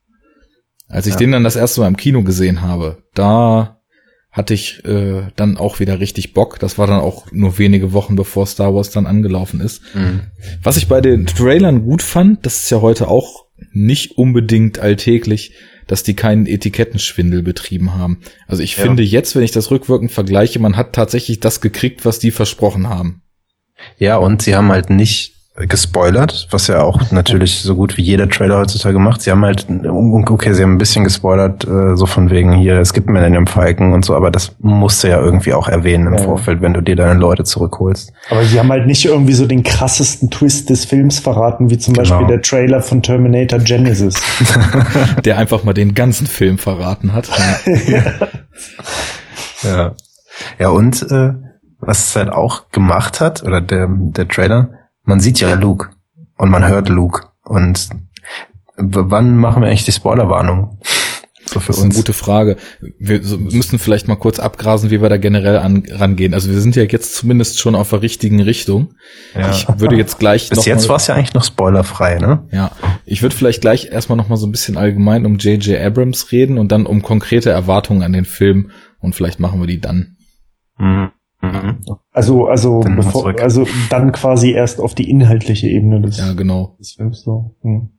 Als ich Ja. den dann das erste Mal im Kino gesehen habe, da hatte ich äh, dann auch wieder richtig Bock. Das war dann auch nur wenige Wochen bevor Star Wars dann angelaufen ist. Mhm. Was ich bei den Trailern gut fand, das ist ja heute auch nicht unbedingt alltäglich, dass die keinen Etikettenschwindel betrieben haben. Also ich Ja. finde jetzt, wenn ich das rückwirkend vergleiche, man hat tatsächlich das gekriegt, was die versprochen haben. Ja, und sie haben halt nicht gespoilert, was ja auch natürlich so gut wie jeder Trailer heutzutage macht. Sie haben halt, okay, sie haben ein bisschen gespoilert, äh, so von wegen hier, es gibt Millennium Falcon und so, aber das musst du ja irgendwie auch erwähnen im Ja. Vorfeld, wenn du dir deine Leute zurückholst. Aber sie haben halt nicht irgendwie so den krassesten Twist des Films verraten, wie zum Genau. Beispiel der Trailer von Terminator Genesis. Der einfach mal den ganzen Film verraten hat. Ja. Ja, und äh, was es halt auch gemacht hat, oder der, der Trailer, man sieht ja Luke und man hört Luke. Und wann machen wir eigentlich die Spoilerwarnung? So Das ist eine gute Frage. Wir müssen vielleicht mal kurz abgrasen, wie wir da generell an, rangehen. Also wir sind ja jetzt zumindest schon auf der richtigen Richtung. ja. Ich würde jetzt gleich Bis jetzt war es ja eigentlich noch spoilerfrei, ne? Ja, ich würde vielleicht gleich erstmal noch mal so ein bisschen allgemein um J.J. Abrams reden und dann um konkrete Erwartungen an den Film und vielleicht machen wir die dann. Mhm. Mhm. Also, also, Dann bevor, also dann quasi erst auf die inhaltliche Ebene des, Ja, genau. des Films so. Hm.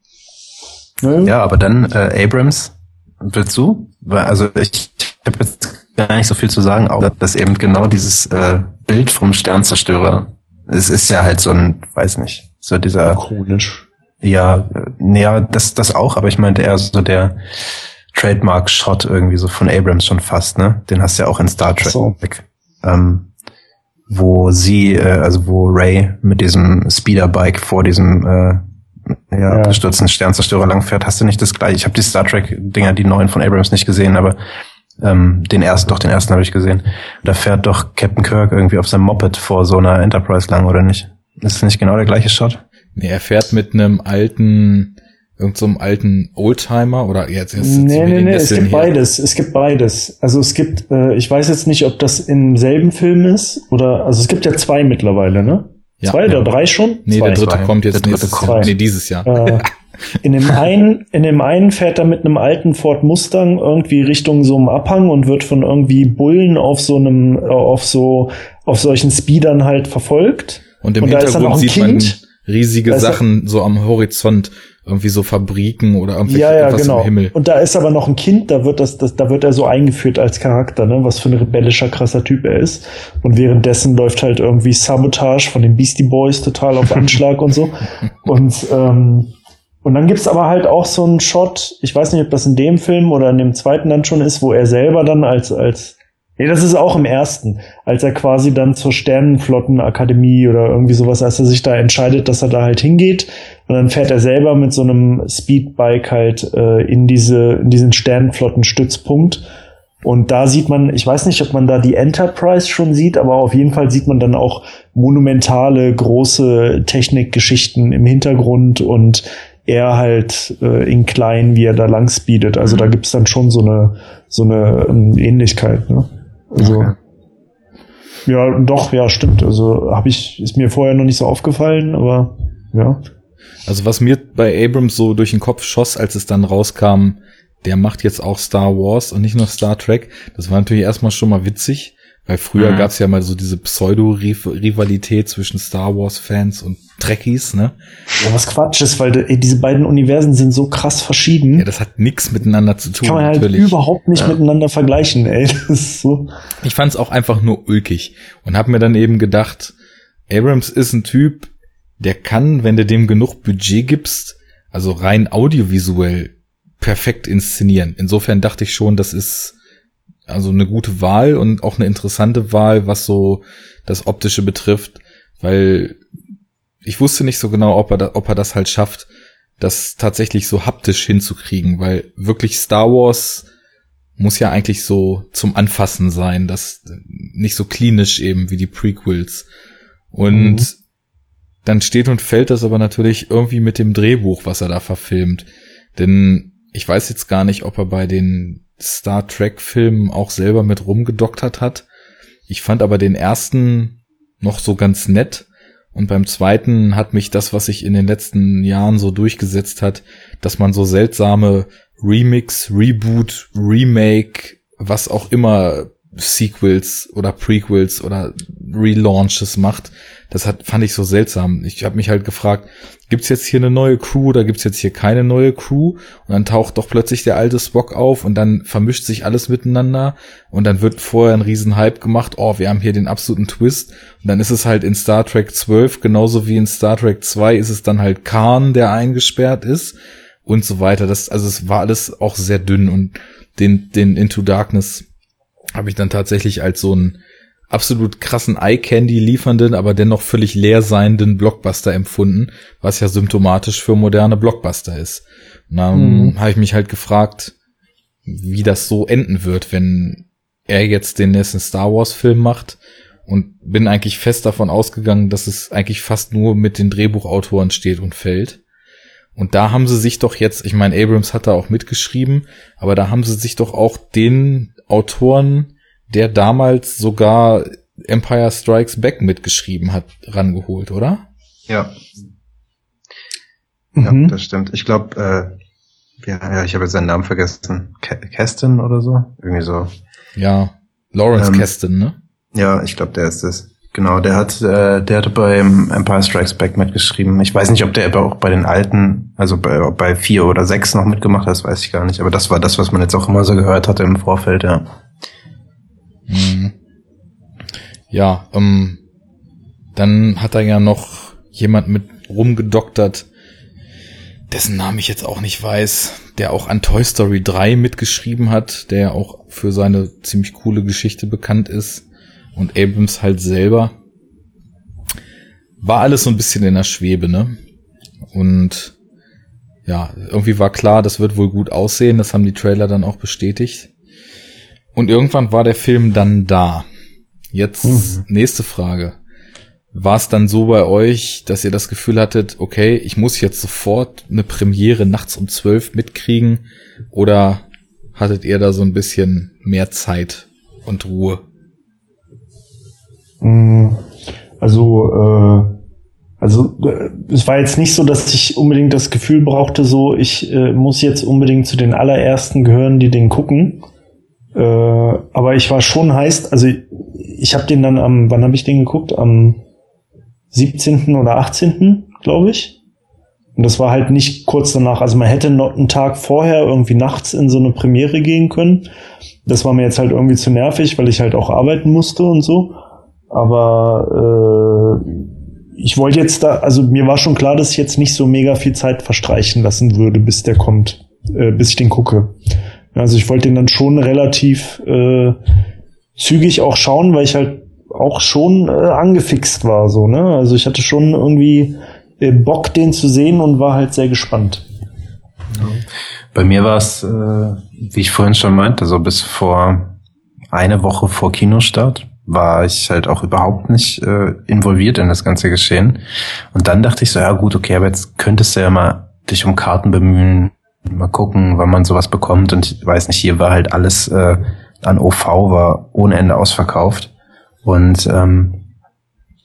Ne? Ja, aber dann äh, Abrams, willst du? Weil, Also ich, ich habe jetzt gar nicht so viel zu sagen, auch dass eben genau dieses äh, Bild vom Sternzerstörer, es ist ja halt so ein, weiß nicht, so dieser Chronisch. Ja, äh, ja, das, das auch, aber ich meinte eher so der Trademark-Shot irgendwie so von Abrams schon fast, ne? Den hast du ja auch in Star Trek. So. Ähm, wo sie, äh, also wo Ray mit diesem Speederbike vor diesem äh, ja, Ja. abgestürzten Sternzerstörer langfährt, hast du nicht das gleiche. Ich habe die Star Trek-Dinger, die neuen von Abrams nicht gesehen, aber ähm, den ersten, doch, den ersten habe ich gesehen. Da fährt doch Captain Kirk irgendwie auf seinem Moped vor so einer Enterprise lang, oder nicht? Ist das nicht genau der gleiche Shot? Nee, er fährt mit einem alten, irgend so einem alten Oldtimer oder jetzt, jetzt Nee, nee, nee, es gibt hier. beides. Es gibt beides. Also es gibt, äh, ich weiß jetzt nicht, ob das im selben Film ist oder, also es gibt ja zwei mittlerweile, ne? Ja, zwei ja. oder drei schon? Nee, zwei. der dritte Zwei. kommt jetzt Der dritte kommt. Jahr. Nee, dieses Jahr. Äh, in dem einen, in dem einen fährt er mit einem alten Ford Mustang irgendwie Richtung so einem Abhang und wird von irgendwie Bullen auf so einem, äh, auf so, auf solchen Speedern halt verfolgt. Und im und da ist dann Hintergrund auch ein sieht man Kind. riesige Da ist Sachen so am Horizont, irgendwie so Fabriken oder irgendwelche Ja, ja, genau. im Himmel. Und da ist aber noch ein Kind, da wird das, das, da wird er so eingeführt als Charakter, ne, was für ein rebellischer, krasser Typ er ist. Und währenddessen läuft halt irgendwie Sabotage von den Beastie Boys total auf Anschlag und so. Und, ähm, und dann gibt's aber halt auch so einen Shot, ich weiß nicht, ob das in dem Film oder in dem zweiten dann schon ist, wo er selber dann als, als, nee, das ist auch im ersten, als er quasi dann zur Sternenflottenakademie oder irgendwie sowas, als er sich da entscheidet, dass er da halt hingeht. Und dann fährt er selber mit so einem Speedbike halt äh, in diese, in diesen Sternenflottenstützpunkt. Und da sieht man, ich weiß nicht, ob man da die Enterprise schon sieht, aber auf jeden Fall sieht man dann auch monumentale, große Technikgeschichten im Hintergrund und er halt äh, in klein, wie er da lang speedet. Also da gibt's dann schon so eine, so eine ähm, Ähnlichkeit. Ne? Also, Okay. ja, doch, ja, stimmt. Also habe ich, ist mir vorher noch nicht so aufgefallen, aber ja. Also was mir bei Abrams so durch den Kopf schoss, als es dann rauskam, der macht jetzt auch Star Wars und nicht nur Star Trek. Das war natürlich erstmal schon mal witzig, weil früher Mhm. gab's ja mal so diese Pseudo-Rivalität zwischen Star Wars-Fans und Trekkies, ne? Ja, was Quatsch ist, weil ey, diese beiden Universen sind so krass verschieden. Ja, das hat nichts miteinander zu tun, kann man halt natürlich. überhaupt nicht miteinander vergleichen, ey. Das ist so. Ich fand es auch einfach nur ulkig und habe mir dann eben gedacht, Abrams ist ein Typ, der kann, wenn du dem genug Budget gibst, also rein audiovisuell perfekt inszenieren. Insofern dachte ich schon, das ist also eine gute Wahl und auch eine interessante Wahl, was so das Optische betrifft, weil ich wusste nicht so genau, ob er, da, ob er das halt schafft, das tatsächlich so haptisch hinzukriegen, weil wirklich Star Wars muss ja eigentlich so zum Anfassen sein, das nicht so klinisch eben wie die Prequels. Und Mhm. dann steht und fällt das aber natürlich irgendwie mit dem Drehbuch, was er da verfilmt. Denn ich weiß jetzt gar nicht, ob er bei den Star Trek Filmen auch selber mit rumgedoktert hat. Ich fand aber den ersten noch so ganz nett. Und beim zweiten hat mich das, was sich in den letzten Jahren so durchgesetzt hat, dass man so seltsame Remix, Reboot, Remake, was auch immer Sequels oder Prequels oder Relaunches macht. Das hat, fand ich so seltsam. Ich habe mich halt gefragt, gibt's jetzt hier eine neue Crew oder gibt's jetzt hier keine neue Crew? Und dann taucht doch plötzlich der alte Spock auf und dann vermischt sich alles miteinander und dann wird vorher ein Riesenhype gemacht, oh, wir haben hier den absoluten Twist. Und dann ist es halt in Star Trek 12, genauso wie in Star Trek 2 ist es dann halt Khan, der eingesperrt ist und so weiter. Das, also es war alles auch sehr dünn und den, den Into Darkness habe ich dann tatsächlich als so ein absolut krassen Eye-Candy liefernden, aber dennoch völlig leer seienden Blockbuster empfunden, was ja symptomatisch für moderne Blockbuster ist. Und dann mhm. habe ich mich halt gefragt, wie das so enden wird, wenn er jetzt den nächsten Star Wars Film macht und bin eigentlich fest davon ausgegangen, dass es eigentlich fast nur mit den Drehbuchautoren steht und fällt. Und da haben sie sich doch jetzt, ich meine, Abrams hat da auch mitgeschrieben, aber da haben sie sich doch auch den Autoren der damals sogar Empire Strikes Back mitgeschrieben hat, rangeholt, oder? Ja. Mhm. Ja, das stimmt. Ich glaube, äh, ja, ja, ich habe jetzt seinen Namen vergessen. Keston oder so? Irgendwie so. Ja, Lawrence Ähm, Keston, ne? Ja, ich glaube, der ist es. Genau, der hat, äh, der hatte beim Empire Strikes Back mitgeschrieben. Ich weiß nicht, ob der aber auch bei den alten, also bei, bei vier oder sechs noch mitgemacht hat, das weiß ich gar nicht. Aber das war das, was man jetzt auch immer so gehört hatte im Vorfeld, ja. Mhm. Ja, ähm, dann hat er ja noch jemand mit rumgedoktert, dessen Namen ich jetzt auch nicht weiß, der auch an Toy Story 3 mitgeschrieben hat, der auch für seine ziemlich coole Geschichte bekannt ist und Abrams halt selber. War alles so ein bisschen in der Schwebe, ne? Und ja, irgendwie war klar, das wird wohl gut aussehen, das haben die Trailer dann auch bestätigt. Und irgendwann war der Film dann da. Jetzt Mhm. nächste Frage. War es dann so bei euch, dass ihr das Gefühl hattet, okay, ich muss jetzt sofort eine Premiere nachts um zwölf mitkriegen? Oder hattet ihr da so ein bisschen mehr Zeit und Ruhe? Mm, Also, äh, also äh, es war jetzt nicht so, dass ich unbedingt das Gefühl brauchte, so ich äh, muss jetzt unbedingt zu den allerersten gehören, die den gucken. Äh, aber ich war schon heiß, also ich, ich habe den dann am, wann habe ich den geguckt? Am 17. oder 18. glaube ich. Und das war halt nicht kurz danach. Also man hätte noch einen Tag vorher irgendwie nachts in so eine Premiere gehen können. Das war mir jetzt halt irgendwie zu nervig, weil ich halt auch arbeiten musste und so. Aber äh, ich wollte jetzt da, also mir war schon klar, dass ich jetzt nicht so mega viel Zeit verstreichen lassen würde, bis der kommt, äh, bis ich den gucke. Also ich wollte den dann schon relativ äh, zügig auch schauen, weil ich halt auch schon äh, angefixt war, so, ne? Also ich hatte schon irgendwie äh, Bock, den zu sehen und war halt sehr gespannt. Bei mir war es, äh, wie ich vorhin schon meinte, so bis vor eine Woche vor Kinostart war ich halt auch überhaupt nicht äh, involviert in das ganze Geschehen. Und dann dachte ich so, ja gut, okay, aber jetzt könntest du ja mal dich um Karten bemühen, mal gucken, wann man sowas bekommt. Und ich weiß nicht, hier war halt alles äh, an OV, war ohne Ende ausverkauft. Und ähm,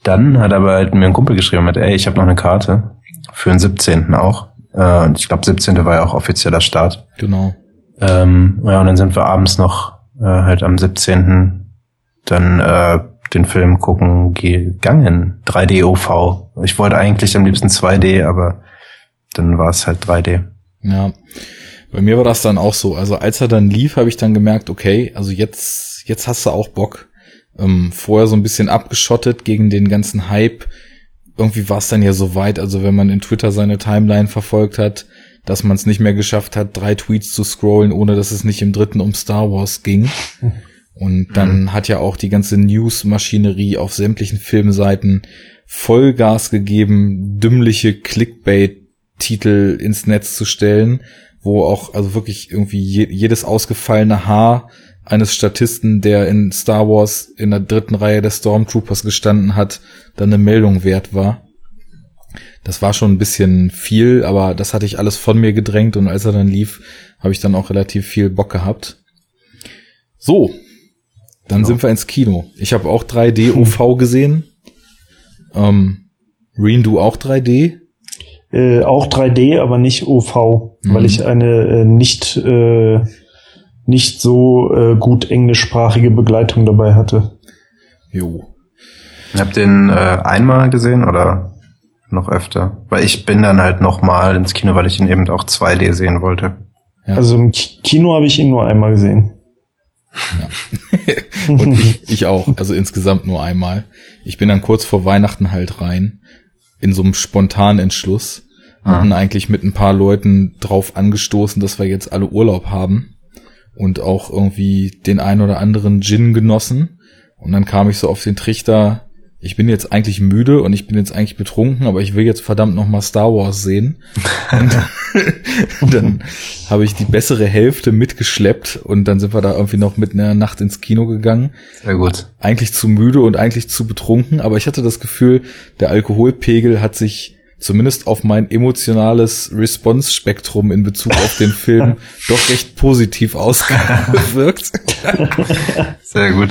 dann hat aber halt mir ein Kumpel geschrieben mit, ey, ich habe noch eine Karte für den 17. auch. Äh, und ich glaube, 17. war ja auch offizieller Start. Genau. Ähm, ja, und dann sind wir abends noch äh, halt am 17. dann äh, den Film gucken gegangen. 3D OV. Ich wollte eigentlich am liebsten 2D, aber dann war es halt 3D. Ja. Bei mir war das dann auch so. Also als er dann lief, habe ich dann gemerkt, okay, also jetzt, jetzt hast du auch Bock. Ähm, vorher so ein bisschen abgeschottet gegen den ganzen Hype. Irgendwie war es dann ja so weit, also wenn man in Twitter seine Timeline verfolgt hat, dass man es nicht mehr geschafft hat, drei Tweets zu scrollen, ohne dass es nicht im dritten um Star Wars ging. Und dann hat ja auch die ganze News-Maschinerie auf sämtlichen Filmseiten Vollgas gegeben, dümmliche Clickbait-Titel ins Netz zu stellen, wo auch also wirklich irgendwie je, jedes ausgefallene Haar eines Statisten, der in Star Wars in der dritten Reihe der Stormtroopers gestanden hat, dann eine Meldung wert war. Das war schon ein bisschen viel, aber das hatte ich alles von mir gedrängt und als er dann lief, habe ich dann auch relativ viel Bock gehabt. So, dann Genau. sind wir ins Kino. Ich habe auch 3D UV gesehen. Ähm, Reen, du auch 3D? Äh, auch 3D, aber nicht OV, Mhm. weil ich eine äh, nicht, äh, nicht so äh, gut englischsprachige Begleitung dabei hatte. Jo. Habt ihr den äh, einmal gesehen oder noch öfter? Weil ich bin dann halt noch mal ins Kino, weil ich ihn eben auch 2D sehen wollte. Ja. Also im Ki- Kino habe ich ihn nur einmal gesehen. Und ich, ich auch. Also insgesamt nur einmal. Ich bin dann kurz vor Weihnachten halt rein. In so einem spontanen Entschluss. Ah. Hatten eigentlich mit ein paar Leuten drauf angestoßen, dass wir jetzt alle Urlaub haben. Und auch irgendwie den ein oder anderen Gin genossen. Und dann kam ich so auf den Trichter, ich bin jetzt eigentlich müde und ich bin jetzt eigentlich betrunken, aber ich will jetzt verdammt noch mal Star Wars sehen. Und dann habe ich die bessere Hälfte mitgeschleppt und dann sind wir da irgendwie noch mit einer Nacht ins Kino gegangen. Sehr gut. Eigentlich zu müde und eigentlich zu betrunken, aber ich hatte das Gefühl, der Alkoholpegel hat sich zumindest auf mein emotionales Response-Spektrum in Bezug auf den Film doch recht positiv ausgewirkt. Sehr gut.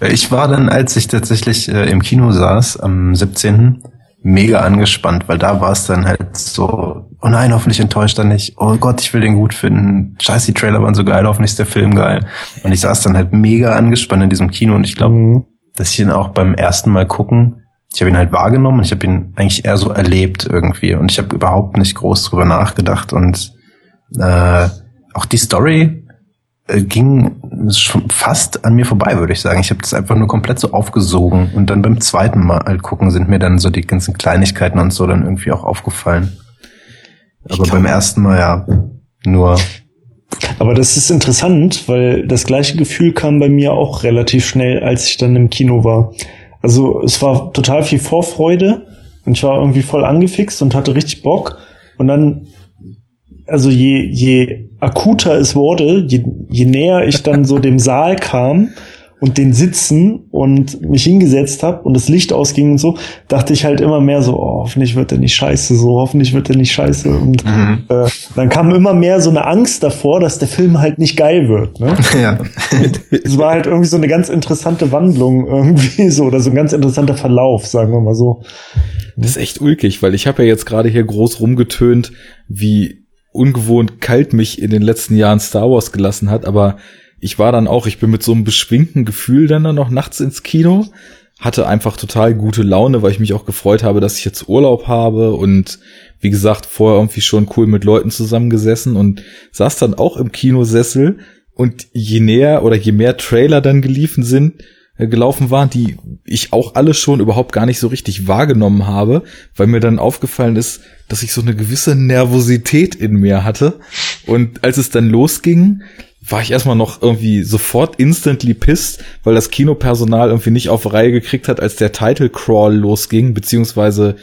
Ich war dann, als ich tatsächlich äh, im Kino saß, am 17. mega angespannt, weil da war es dann halt so, oh nein, hoffentlich enttäuscht er nicht. Oh Gott, ich will den gut finden. Scheiße, die Trailer waren so geil, hoffentlich ist der Film geil. Und ich saß dann halt mega angespannt in diesem Kino und ich glaube, Mhm. dass ich ihn auch beim ersten Mal gucken, ich habe ihn halt wahrgenommen und ich habe ihn eigentlich eher so erlebt irgendwie und ich habe überhaupt nicht groß drüber nachgedacht und äh, auch die Story äh, ging schon fast an mir vorbei, würde ich sagen. Ich habe das einfach nur komplett so aufgesogen und dann beim zweiten Mal halt gucken sind mir dann so die ganzen Kleinigkeiten und so dann irgendwie auch aufgefallen. Aber glaub- beim ersten Mal ja nur Aber das ist interessant, weil das gleiche Gefühl kam bei mir auch relativ schnell, als ich dann im Kino war. Also es war total viel Vorfreude und ich war irgendwie voll angefixt und hatte richtig Bock. Und dann, also je, je akuter es wurde, je, je näher ich dann so dem Saal kam und den Sitzen und mich hingesetzt habe und das Licht ausging und so, dachte ich halt immer mehr so, oh, hoffentlich wird er nicht scheiße, so hoffentlich wird er nicht scheiße. Und Mhm. äh, dann kam immer mehr so eine Angst davor, dass der Film halt nicht geil wird. Ne? ja. Es war halt irgendwie so eine ganz interessante Wandlung irgendwie so oder so ein ganz interessanter Verlauf, sagen wir mal so. Das ist echt ulkig, weil ich habe ja jetzt gerade hier groß rumgetönt, wie ungewohnt kalt mich in den letzten Jahren Star Wars gelassen hat, aber ich war dann auch, ich bin mit so einem beschwingten Gefühl dann, dann noch nachts ins Kino, hatte einfach total gute Laune, weil ich mich auch gefreut habe, dass ich jetzt Urlaub habe und wie gesagt, vorher irgendwie schon cool mit Leuten zusammengesessen und saß dann auch im Kinosessel und je näher oder je mehr Trailer dann geliefen sind, äh, gelaufen waren, die ich auch alle schon überhaupt gar nicht so richtig wahrgenommen habe, weil mir dann aufgefallen ist, dass ich so eine gewisse Nervosität in mir hatte. Und als es dann losging, war ich erstmal noch irgendwie sofort instantly pissed, weil das Kinopersonal irgendwie nicht auf Reihe gekriegt hat, als der Title Crawl losging, beziehungsweise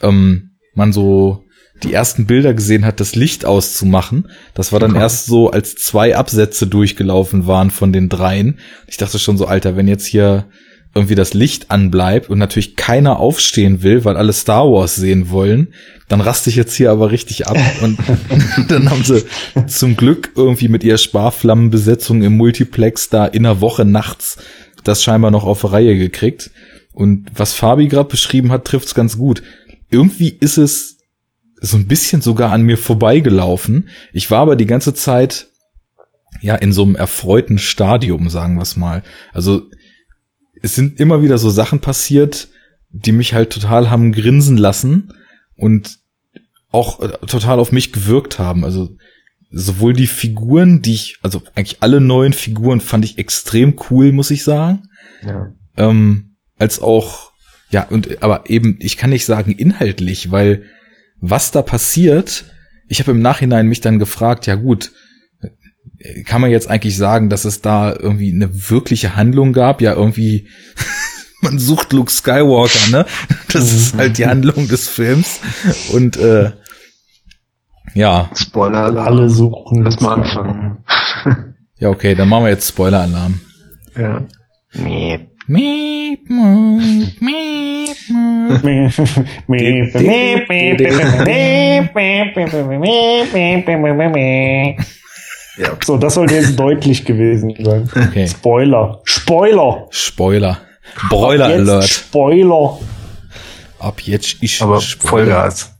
ähm, man so die ersten Bilder gesehen hat, das Licht auszumachen. Das war dann erst so, als zwei Absätze durchgelaufen waren von den dreien. Ich dachte schon so, Alter, wenn jetzt hier irgendwie das Licht anbleibt und natürlich keiner aufstehen will, weil alle Star Wars sehen wollen, dann raste ich jetzt hier aber richtig ab. Und dann haben sie zum Glück irgendwie mit ihrer Sparflammenbesetzung im Multiplex da in einer Woche nachts das scheinbar noch auf Reihe gekriegt. Und was Fabi gerade beschrieben hat, trifft's ganz gut. Irgendwie ist es so ein bisschen sogar an mir vorbeigelaufen. Ich war aber die ganze Zeit ja in so einem erfreuten Stadium, sagen wir es mal. Also es sind immer wieder so Sachen passiert, die mich halt total haben grinsen lassen und auch äh, total auf mich gewirkt haben. Also sowohl die Figuren, die ich, also eigentlich alle neuen Figuren fand ich extrem cool, muss ich sagen ja. ähm, als auch, ja, und aber eben, ich kann nicht sagen inhaltlich, weil was da passiert, ich habe im Nachhinein mich dann gefragt, ja gut, kann man jetzt eigentlich sagen, dass es da irgendwie eine wirkliche Handlung gab? Ja, irgendwie, man sucht Luke Skywalker, ne? Das ist halt die Handlung des Films. Und äh, ja, Spoiler. Alle suchen. Lass mal anfangen. ja, okay, dann machen wir jetzt Spoiler-Alarm. ja. Nee. Miep, miep, miep. Ja. So, das sollte jetzt deutlich gewesen sein. Okay. Spoiler. Spoiler. Spoiler. Broiler Alert. Spoiler. Ab jetzt ist Aber Spoiler. Vollgas.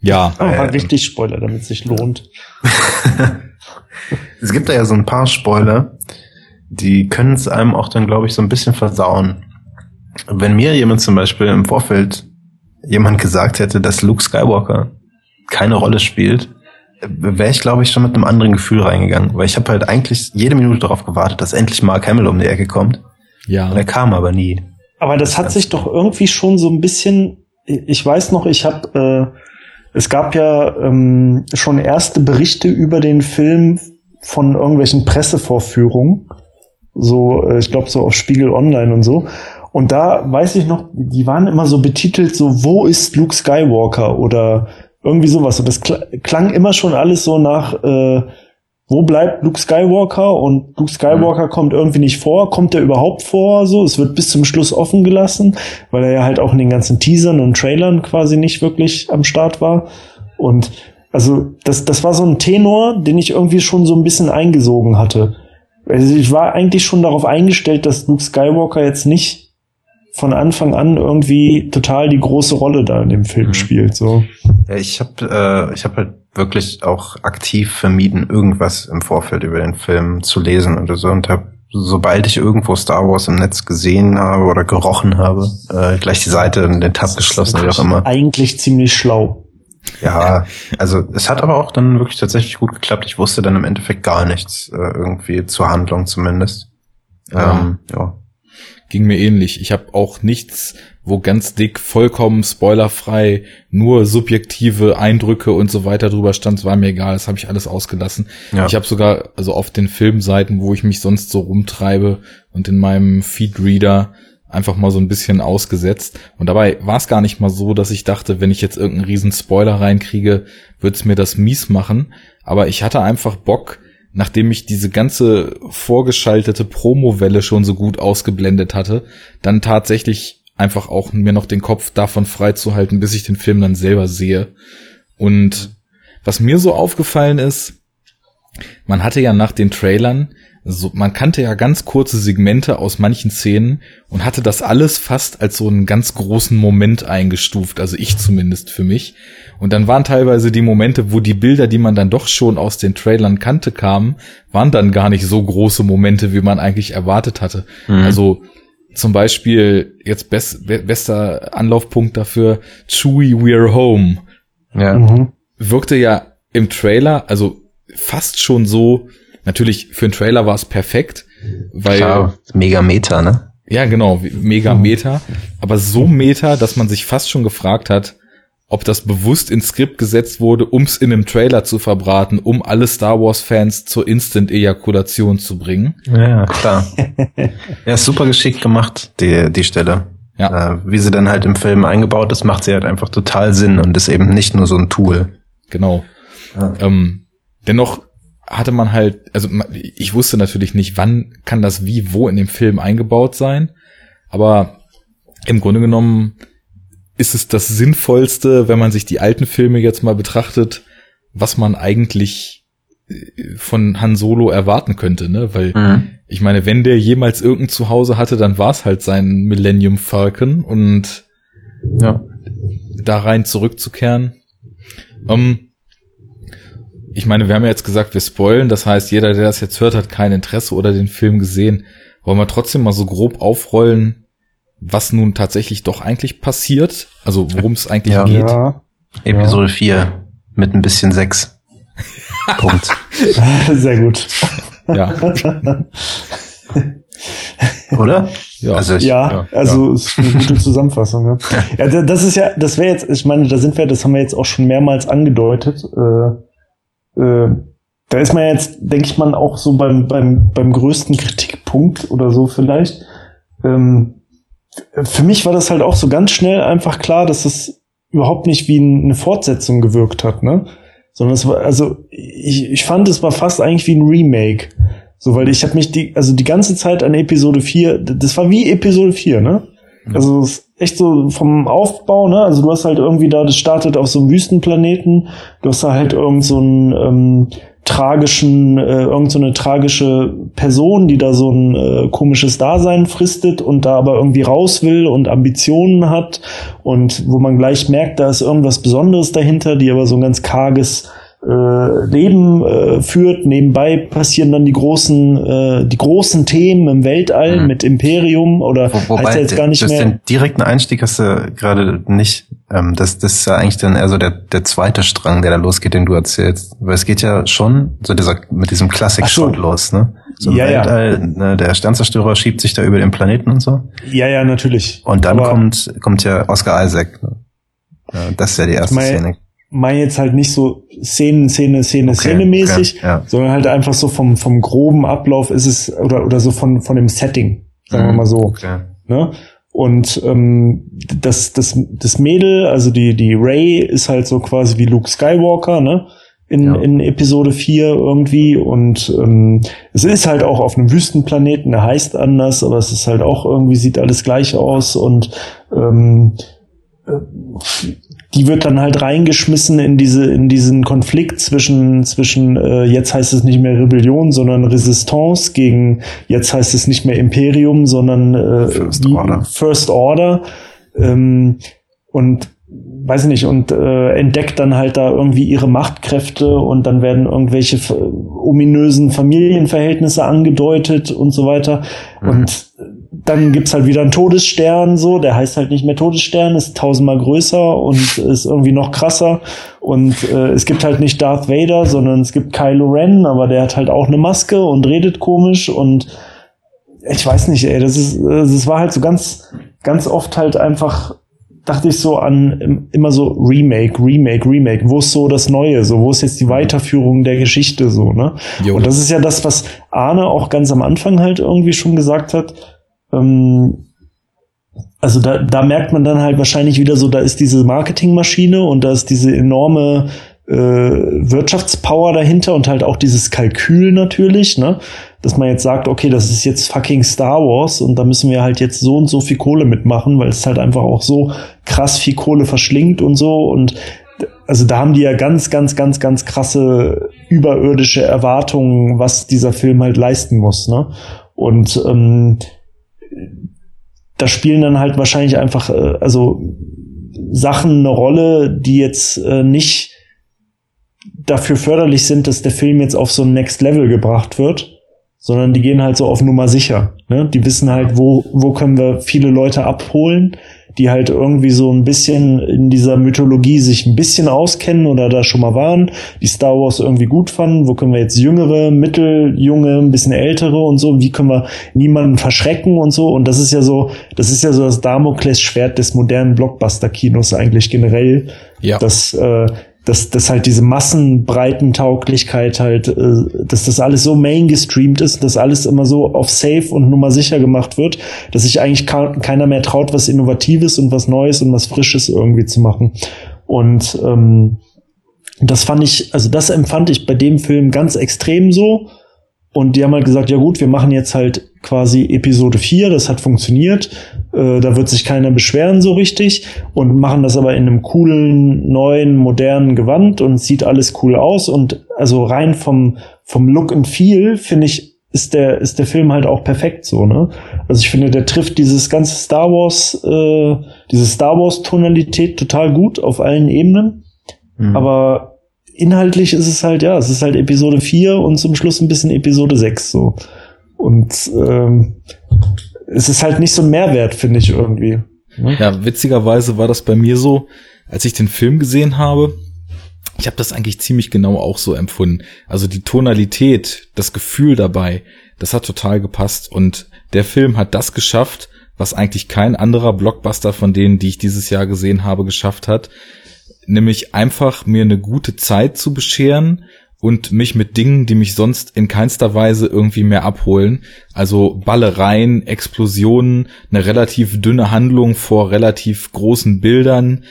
Ja. Aber richtig Spoiler, damit es sich lohnt. Es gibt da ja so ein paar Spoiler, die können es einem auch dann, glaube ich, so ein bisschen versauen. Wenn mir jemand zum Beispiel im Vorfeld jemand gesagt hätte, dass Luke Skywalker keine Rolle spielt, wäre ich, glaube ich, schon mit einem anderen Gefühl reingegangen. Weil ich habe halt eigentlich jede Minute darauf gewartet, dass endlich Mark Hamill um die Ecke kommt. Ja. Und er kam aber nie. Aber das hat sich doch irgendwie schon so ein bisschen, ich weiß noch, ich habe, äh, es gab ja ähm, schon erste Berichte über den Film von irgendwelchen Pressevorführungen, so, äh, ich glaube so auf Spiegel Online und so. Und da weiß ich noch, die waren immer so betitelt, so, wo ist Luke Skywalker oder irgendwie sowas. Und das kl klang immer schon alles so nach, äh, wo bleibt Luke Skywalker? Und Luke Skywalker kommt irgendwie nicht vor, kommt er überhaupt vor, so, es wird bis zum Schluss offen gelassen, weil er ja halt auch in den ganzen Teasern und Trailern quasi nicht wirklich am Start war. Und also das, das war so ein Tenor, den ich irgendwie schon so ein bisschen eingesogen hatte. Also ich war eigentlich schon darauf eingestellt, dass Luke Skywalker jetzt nicht von Anfang an irgendwie total die große Rolle da in dem Film Mhm. spielt, so. Ja, ich habe äh, ich hab halt wirklich auch aktiv vermieden, irgendwas im Vorfeld über den Film zu lesen oder so und habe, sobald ich irgendwo Star Wars im Netz gesehen habe oder gerochen habe, äh, gleich die Seite und den Tab geschlossen, wie auch immer. Eigentlich ziemlich schlau. Ja, also es hat aber auch dann wirklich tatsächlich gut geklappt. Ich wusste dann im Endeffekt gar nichts, äh, irgendwie zur Handlung zumindest. Ja. Ähm, ja. Ging mir ähnlich. Ich habe auch nichts, wo ganz dick, vollkommen spoilerfrei, nur subjektive Eindrücke und so weiter drüber stand. Es war mir egal, das habe ich alles ausgelassen. Ja. Ich habe sogar, also auf den Filmseiten, wo ich mich sonst so rumtreibe und in meinem Feedreader einfach mal so ein bisschen ausgesetzt. Und dabei war es gar nicht mal so, dass ich dachte, wenn ich jetzt irgendeinen riesen Spoiler reinkriege, wird's mir das mies machen. Aber ich hatte einfach Bock, nachdem ich diese ganze vorgeschaltete Promowelle schon so gut ausgeblendet hatte, dann tatsächlich einfach auch mir noch den Kopf davon freizuhalten, bis ich den Film dann selber sehe. Und was mir so aufgefallen ist, man hatte ja nach den Trailern, so, man kannte ja ganz kurze Segmente aus manchen Szenen und hatte das alles fast als so einen ganz großen Moment eingestuft, also ich zumindest für mich. Und dann waren teilweise die Momente, wo die Bilder, die man dann doch schon aus den Trailern kannte, kamen, waren dann gar nicht so große Momente, wie man eigentlich erwartet hatte. Also zum Beispiel jetzt best, be- bester Anlaufpunkt dafür, Chewie We're Home Ja. Mhm. wirkte ja im Trailer, also fast schon so, natürlich für einen Trailer war es perfekt, weil Klar, mega Meta, ne? ja genau, mega Meta, aber so Meta, dass man sich fast schon gefragt hat, ob das bewusst ins Skript gesetzt wurde, um es in einem Trailer zu verbraten, um alle Star Wars Fans zur Instant Ejakulation zu bringen. Ja, klar. ja, ist super geschickt gemacht, die, die Stelle. Ja. Äh, wie sie dann halt im Film eingebaut ist, macht sie halt einfach total Sinn und ist eben nicht nur so ein Tool. Genau. Ja. Ähm, dennoch hatte man halt, also ich wusste natürlich nicht, wann kann das wie wo in dem Film eingebaut sein, aber im Grunde genommen ist es das Sinnvollste, wenn man sich die alten Filme jetzt mal betrachtet, was man eigentlich äh, von Han Solo erwarten könnte, ne? Weil Mhm. ich meine, wenn der jemals irgendein Zuhause hatte, dann war es halt sein Millennium Falcon und Ja. da rein zurückzukehren. Ähm, ich meine, wir haben ja jetzt gesagt, wir spoilen, das heißt, jeder, der das jetzt hört, hat kein Interesse oder den Film gesehen. Wollen wir trotzdem mal so grob aufrollen, was nun tatsächlich doch eigentlich passiert? Also worum es eigentlich Ja. geht? Ja. Episode 4 mit ein bisschen 6. Punkt. Sehr gut. Ja, Oder? ja. Also ich, ja, also ist eine gute Zusammenfassung. Ja. ja, da- das ist ja, das wäre jetzt, ich meine, da sind wir, das haben wir jetzt auch schon mehrmals angedeutet. Äh, äh, da ist man jetzt, denke ich mal, auch so beim, beim, beim größten Kritikpunkt oder so vielleicht. Ähm, für mich war das halt auch so ganz schnell einfach klar, dass es überhaupt nicht wie ein- eine Fortsetzung gewirkt hat, ne? Sondern es war, also ich, ich fand, es war fast eigentlich wie ein Remake. So, weil ich habe mich die, also die ganze Zeit an Episode 4, d- das war wie Episode 4, ne? Also es ist echt so vom Aufbau, ne? Also du hast halt irgendwie da, das startet auf so einem Wüstenplaneten, du hast da halt irgend so einen ähm, tragischen, äh, irgend so eine tragische Person, die da so ein äh, komisches Dasein fristet und da aber irgendwie raus will und Ambitionen hat und wo man gleich merkt, da ist irgendwas Besonderes dahinter, die aber so ein ganz karges äh, Leben äh, führt. Nebenbei passieren dann die großen, äh, die großen Themen im Weltall Mhm. mit Imperium oder Wo, wobei, heißt ja jetzt gar nicht das mehr. den direkten Einstieg hast du gerade nicht. Ähm, das, das ist ja eigentlich dann eher so der, der zweite Strang, der da losgeht, den du erzählst. Weil es geht ja schon so dieser, mit diesem so. Classic-Shot los, ne? So Ja, ja. Weltall, ne, der Sternzerstörer schiebt sich da über den Planeten und so. Ja, ja, natürlich. Und dann Aber- kommt, kommt ja Oscar Isaac. Ne? Ja, das ist ja die erste mein- Szene. Meine jetzt halt nicht so Szenen, Szene, Szene, Okay, Szene mäßig, okay, ja. sondern halt einfach so vom, vom groben Ablauf ist es, oder, oder so von, von dem Setting, sagen wir mal so. Okay. Ne? Und ähm, das, das, das Mädel, also die, die Ray, ist halt so quasi wie Luke Skywalker, ne? In, Ja. in Episode 4 irgendwie. Und ähm, es ist halt auch auf einem Wüstenplaneten, der heißt anders, aber es ist halt auch irgendwie, sieht alles gleich aus und ähm, die wird dann halt reingeschmissen in diese in diesen Konflikt zwischen zwischen äh, jetzt heißt es nicht mehr Rebellion, sondern Resistance gegen jetzt heißt es nicht mehr Imperium, sondern äh, First Order. First Order ähm, und weiß nicht und äh, entdeckt dann halt da irgendwie ihre Machtkräfte und dann werden irgendwelche f- ominösen Familienverhältnisse angedeutet und so weiter Mhm. und dann gibt's halt wieder einen Todesstern, so, der heißt halt nicht mehr Todesstern, ist tausendmal größer und ist irgendwie noch krasser. Und äh, es gibt halt nicht Darth Vader, sondern es gibt Kylo Ren, aber der hat halt auch eine Maske und redet komisch und ich weiß nicht, ey, das ist, das war halt so ganz, ganz oft halt einfach, dachte ich so an im- immer so Remake, Remake, Remake. Wo ist so das Neue? So, wo ist jetzt die Weiterführung der Geschichte so, ne? Jo. Und das ist ja das, was Arne auch ganz am Anfang halt irgendwie schon gesagt hat. Ähm, also da, da merkt man dann halt wahrscheinlich wieder so, da ist diese Marketingmaschine und da ist diese enorme äh, Wirtschaftspower dahinter und halt auch dieses Kalkül natürlich, ne? Dass man jetzt sagt, okay, das ist jetzt fucking Star Wars und da müssen wir halt jetzt so und so viel Kohle mitmachen, weil es halt einfach auch so krass viel Kohle verschlingt und so und also da haben die ja ganz, ganz, ganz, ganz krasse überirdische Erwartungen, was dieser Film halt leisten muss, ne? Und ähm, da spielen dann halt wahrscheinlich einfach äh, also Sachen eine Rolle, die jetzt äh, nicht dafür förderlich sind, dass der Film jetzt auf so ein Next Level gebracht wird, sondern die gehen halt so auf Nummer sicher. Ne? Die wissen halt, wo, wo können wir viele Leute abholen, die halt irgendwie so ein bisschen in dieser Mythologie sich ein bisschen auskennen oder da schon mal waren, die Star Wars irgendwie gut fanden, wo können wir jetzt jüngere, mitteljunge, ein bisschen ältere und so, wie können wir niemanden verschrecken und so? Und das ist ja so, das ist ja so das Damoklesschwert des modernen Blockbuster-Kinos eigentlich generell, Ja. dass äh, dass, dass halt diese Massenbreitentauglichkeit halt, äh, dass das alles so main gestreamt ist, dass alles immer so auf safe und nummer sicher gemacht wird, dass sich eigentlich keiner mehr traut, was Innovatives und was Neues und was Frisches irgendwie zu machen. Und ähm, das fand ich, also das empfand ich bei dem Film ganz extrem so. Und die haben halt gesagt, ja gut, wir machen jetzt halt quasi Episode 4, das hat funktioniert, äh, da wird sich keiner beschweren so richtig und machen das aber in einem coolen, neuen, modernen Gewand und sieht alles cool aus und also rein vom, vom Look and Feel finde ich, ist der, ist der Film halt auch perfekt so, ne? Also ich finde, der trifft dieses ganze Star Wars, äh, diese Star Wars Tonalität total gut auf allen Ebenen, Mhm. aber inhaltlich ist es halt, ja, es ist halt Episode 4 und zum Schluss ein bisschen Episode 6 so. Und ähm, es ist halt nicht so ein Mehrwert, finde ich irgendwie. Ja, witzigerweise war das bei mir so, als ich den Film gesehen habe. Ich habe das eigentlich ziemlich genau auch so empfunden. Also die Tonalität, das Gefühl dabei, das hat total gepasst. Und der Film hat das geschafft, was eigentlich kein anderer Blockbuster von denen, die ich dieses Jahr gesehen habe, geschafft hat. Nämlich einfach mir eine gute Zeit zu bescheren und mich mit Dingen, die mich sonst in keinster Weise irgendwie mehr abholen. Also Ballereien, Explosionen, eine relativ dünne Handlung vor relativ großen Bildern.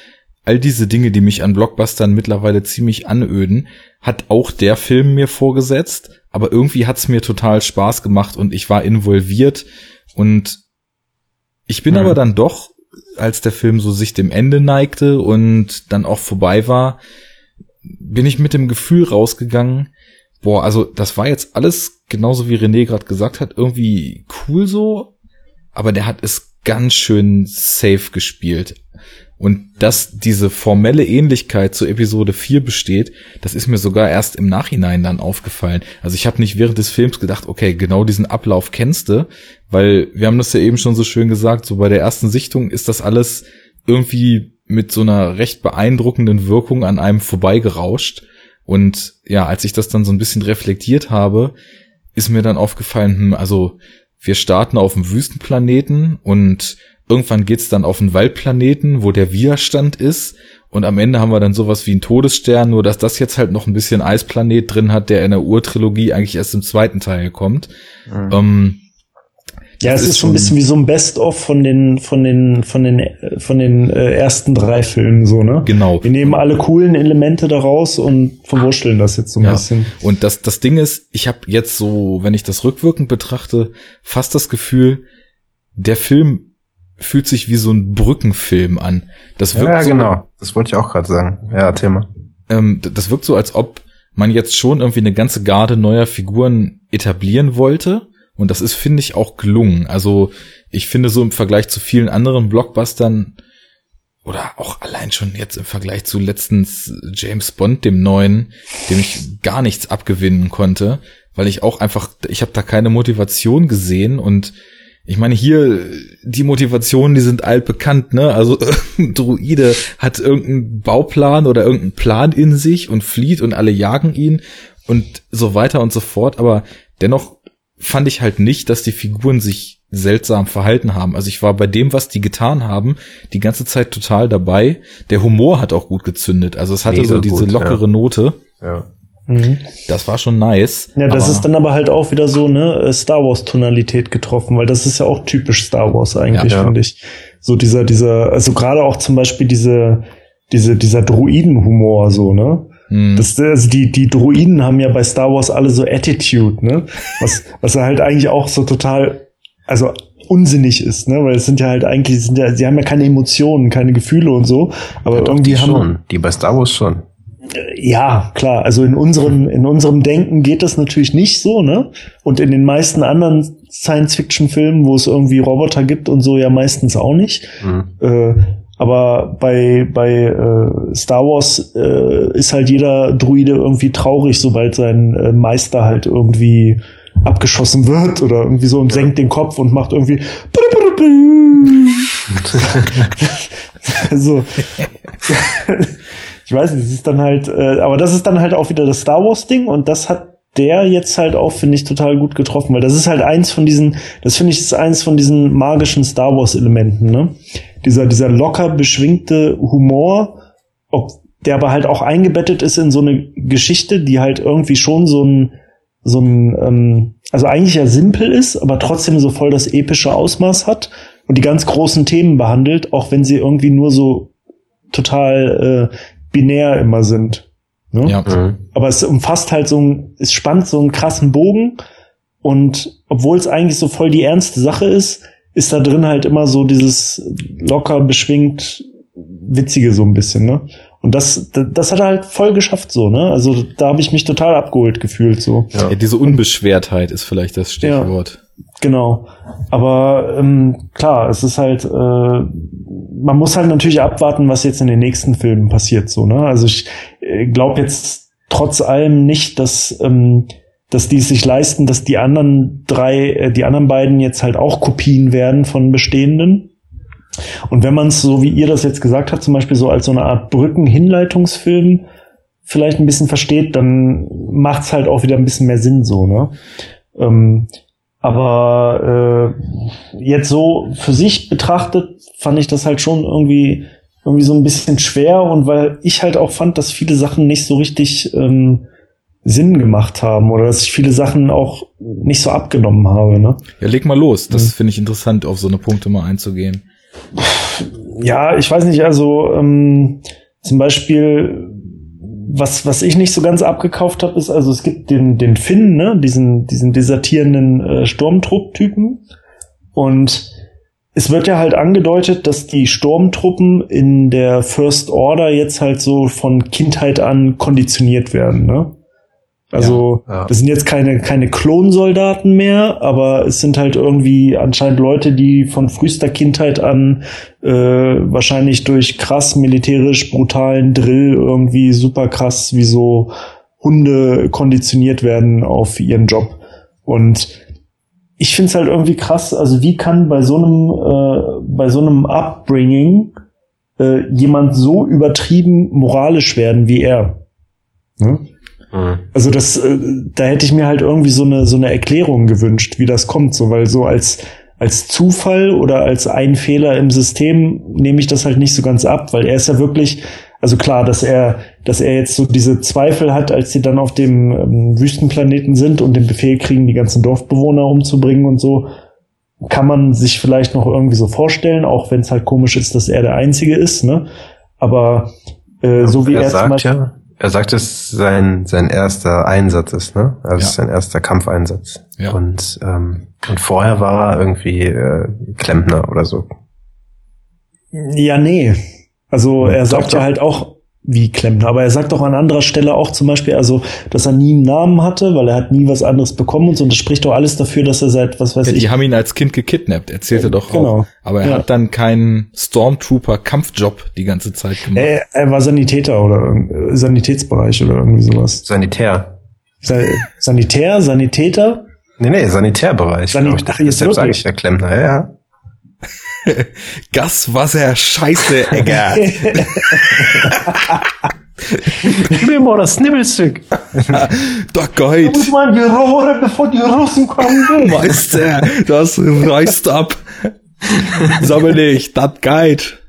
All diese Dinge, die mich an Blockbustern mittlerweile ziemlich anöden, hat auch der Film mir vorgesetzt. Aber irgendwie hat's mir total Spaß gemacht und ich war involviert und Ich bin Mhm. aber dann doch, als der Film so sich dem Ende neigte und dann auch vorbei war, bin ich mit dem Gefühl rausgegangen, boah, also das war jetzt alles genauso wie René gerade gesagt hat, irgendwie cool so, aber der hat es ganz schön safe gespielt. Und dass diese formelle Ähnlichkeit zu Episode 4 besteht, das ist mir sogar erst im Nachhinein dann aufgefallen. Also ich habe nicht während des Films gedacht, okay, genau diesen Ablauf kennst du, weil wir haben das ja eben schon so schön gesagt, so bei der ersten Sichtung ist das alles irgendwie mit so einer recht beeindruckenden Wirkung an einem vorbeigerauscht. Und ja, als ich das dann so ein bisschen reflektiert habe, ist mir dann aufgefallen, hm, also wir starten auf dem Wüstenplaneten und irgendwann geht's dann auf einen Waldplaneten, wo der Widerstand ist. Und am Ende haben wir dann sowas wie einen Todesstern, nur dass das jetzt halt noch ein bisschen Eisplanet drin hat, der in der Urtrilogie eigentlich erst im zweiten Teil kommt. Ähm, Ja, es ist ist so ein bisschen wie so ein Best-of von den, von den, von den, von den äh, ersten drei Filmen, so, ne? genau. Wir nehmen alle coolen Elemente daraus und verwurschteln das jetzt so ein Ja. bisschen. Und das, das Ding ist, ich habe jetzt so, wenn ich das rückwirkend betrachte, fast das Gefühl, der Film fühlt sich wie so ein Brückenfilm an. Das wirkt Ja, so, genau. Das wollte ich auch gerade sagen. Ja, Thema. ähm, das wirkt so, als ob man jetzt schon irgendwie eine ganze Garde neuer Figuren etablieren wollte. Und das ist, finde ich, auch gelungen. Also ich finde so im Vergleich zu vielen anderen Blockbustern oder auch allein schon jetzt im Vergleich zu letztens James Bond, dem neuen, dem ich gar nichts abgewinnen konnte, weil ich auch einfach, ich habe da keine Motivation gesehen und ich meine, hier, die Motivationen, die sind altbekannt, ne? Also irgendein Druide hat irgendeinen Bauplan oder irgendeinen Plan in sich und flieht und alle jagen ihn und so weiter und so fort. Aber dennoch fand ich halt nicht, dass die Figuren sich seltsam verhalten haben. Also ich war bei dem, was die getan haben, die ganze Zeit total dabei. Der Humor hat auch gut gezündet. Also es hatte Mega so diese gut, lockere ja. Note. Ja. Mhm. Das war schon nice. Ja, das ist dann aber halt auch wieder so eine äh, Star Wars Tonalität getroffen, weil das ist ja auch typisch Star Wars eigentlich, Ja, ja. finde ich. So dieser, dieser, also gerade auch zum Beispiel diese, diese, dieser Druidenhumor, so, ne? Hm. Das, also die, die Druiden haben ja bei Star Wars alle so Attitude, ne? Was, was ja halt eigentlich auch so total, also unsinnig ist, ne? Weil es sind ja halt eigentlich, sie sind ja, sie haben ja keine Emotionen, keine Gefühle und so, aber irgendwie die haben, schon. Die bei Star Wars schon. ja, klar. Also in unserem, in unserem Denken geht das natürlich nicht so, ne? Und in den meisten anderen Science-Fiction-Filmen, wo es irgendwie Roboter gibt und so, ja meistens auch nicht. Mhm. Äh, aber bei, bei äh, Star Wars äh, ist halt jeder Druide irgendwie traurig, sobald sein äh, Meister halt irgendwie abgeschossen wird oder irgendwie so und senkt den Kopf und macht irgendwie so ich weiß nicht, es ist dann halt, äh, aber das ist dann halt auch wieder das Star Wars Ding und das hat der jetzt halt auch, finde ich, total gut getroffen, weil das ist halt eins von diesen, das finde ich, ist eins von diesen magischen Star Wars Elementen, ne? Dieser, dieser locker beschwingte Humor, ob der aber halt auch eingebettet ist in so eine Geschichte, die halt irgendwie schon so ein, so ein, ähm, also eigentlich ja simpel ist, aber trotzdem so voll das epische Ausmaß hat und die ganz großen Themen behandelt, auch wenn sie irgendwie nur so total äh, binär immer sind. Ne? Ja. Mhm. Aber es umfasst halt so ein, es spannt so einen krassen Bogen und obwohl es eigentlich so voll die ernste Sache ist, ist da drin halt immer so dieses locker beschwingt witzige so ein bisschen, ne? Und das, das, hat er halt voll geschafft so, ne? Also da habe ich mich total abgeholt gefühlt so. Ja. Ja, diese Unbeschwertheit ist vielleicht das Stichwort. Genau. Aber ähm, klar, es ist halt, äh, man muss halt natürlich abwarten, was jetzt in den nächsten Filmen passiert, so, ne? Also ich äh, glaube jetzt trotz allem nicht, dass, ähm, dass die es sich leisten, dass die anderen drei, äh, die anderen beiden jetzt halt auch Kopien werden von bestehenden. Und wenn man es so wie ihr das jetzt gesagt habt, zum Beispiel so als so eine Art Brückenhinleitungsfilm vielleicht ein bisschen versteht, dann macht es halt auch wieder ein bisschen mehr Sinn so, ne? Ähm, aber äh, jetzt so für sich betrachtet fand ich das halt schon irgendwie irgendwie so ein bisschen schwer und weil ich halt auch fand, dass viele Sachen nicht so richtig ähm, Sinn gemacht haben oder dass ich viele Sachen auch nicht so abgenommen habe. Ne? Ja, leg mal los. Das Mhm. finde ich interessant, auf so eine Punkte mal einzugehen. Ja, ich weiß nicht, also ähm, zum Beispiel, was, was ich nicht so ganz abgekauft habe, ist, also es gibt den, den Finn, ne, diesen, diesen desertierenden äh, Sturmtrupp-Typen. Und es wird ja halt angedeutet, dass die Sturmtruppen in der First Order jetzt halt so von Kindheit an konditioniert werden, ne? Also, Ja, ja. das sind jetzt keine, keine Klonsoldaten mehr, aber es sind halt irgendwie anscheinend Leute, die von frühester Kindheit an äh, wahrscheinlich durch krass militärisch brutalen Drill irgendwie super krass wie so Hunde konditioniert werden auf ihren Job. Und ich finde es halt irgendwie krass, also wie kann bei so einem, äh, bei so einem Upbringing äh, jemand so übertrieben moralisch werden wie er? Ne? Mhm. Also das, äh, da hätte ich mir halt irgendwie so eine so eine Erklärung gewünscht, wie das kommt, so weil so als als Zufall oder als ein Fehler im System nehme ich das halt nicht so ganz ab, weil er ist ja wirklich, also klar, dass er, dass er jetzt so diese Zweifel hat, als sie dann auf dem ähm, Wüstenplaneten sind und den Befehl kriegen, die ganzen Dorfbewohner umzubringen und so, kann man sich vielleicht noch irgendwie so vorstellen, auch wenn es halt komisch ist, dass er der Einzige ist, ne? Aber äh, so wie er, er, zum sagt Beispiel, ja, er sagt, dass sein sein erster Einsatz ist, ne? Also Ja. sein erster Kampfeinsatz. Ja. Und ähm, und vorher war er irgendwie äh, Klempner oder so. Ja, nee. Also er ja doch. halt auch wie Klempner, aber er sagt auch an anderer Stelle auch zum Beispiel, also, dass er nie einen Namen hatte, weil er hat nie was anderes bekommen und so. Und das spricht doch alles dafür, dass er seit, was weiß Ja, ich, die haben ihn als Kind gekidnappt, erzählte doch Genau. auch. Aber er Ja. hat dann keinen Stormtrooper-Kampfjob die ganze Zeit gemacht. er, er war Sanitäter oder irgend- Sanitätsbereich oder irgendwie sowas. Sanitär. Sa Sanitär, Sanitäter? Nee, nee, Sanitärbereich. Sanit- glaub ich. Ach, jetzt Deshalb sage wirklich? ich ja Klempner, ja, ja. Gas, Wasser, Scheiße, Egger. Mir mal das Nibbelstück. Doch Gott, man die Rohre, bevor die Russen kommen. Meister, das reißt ab. Sammel nicht, das geht.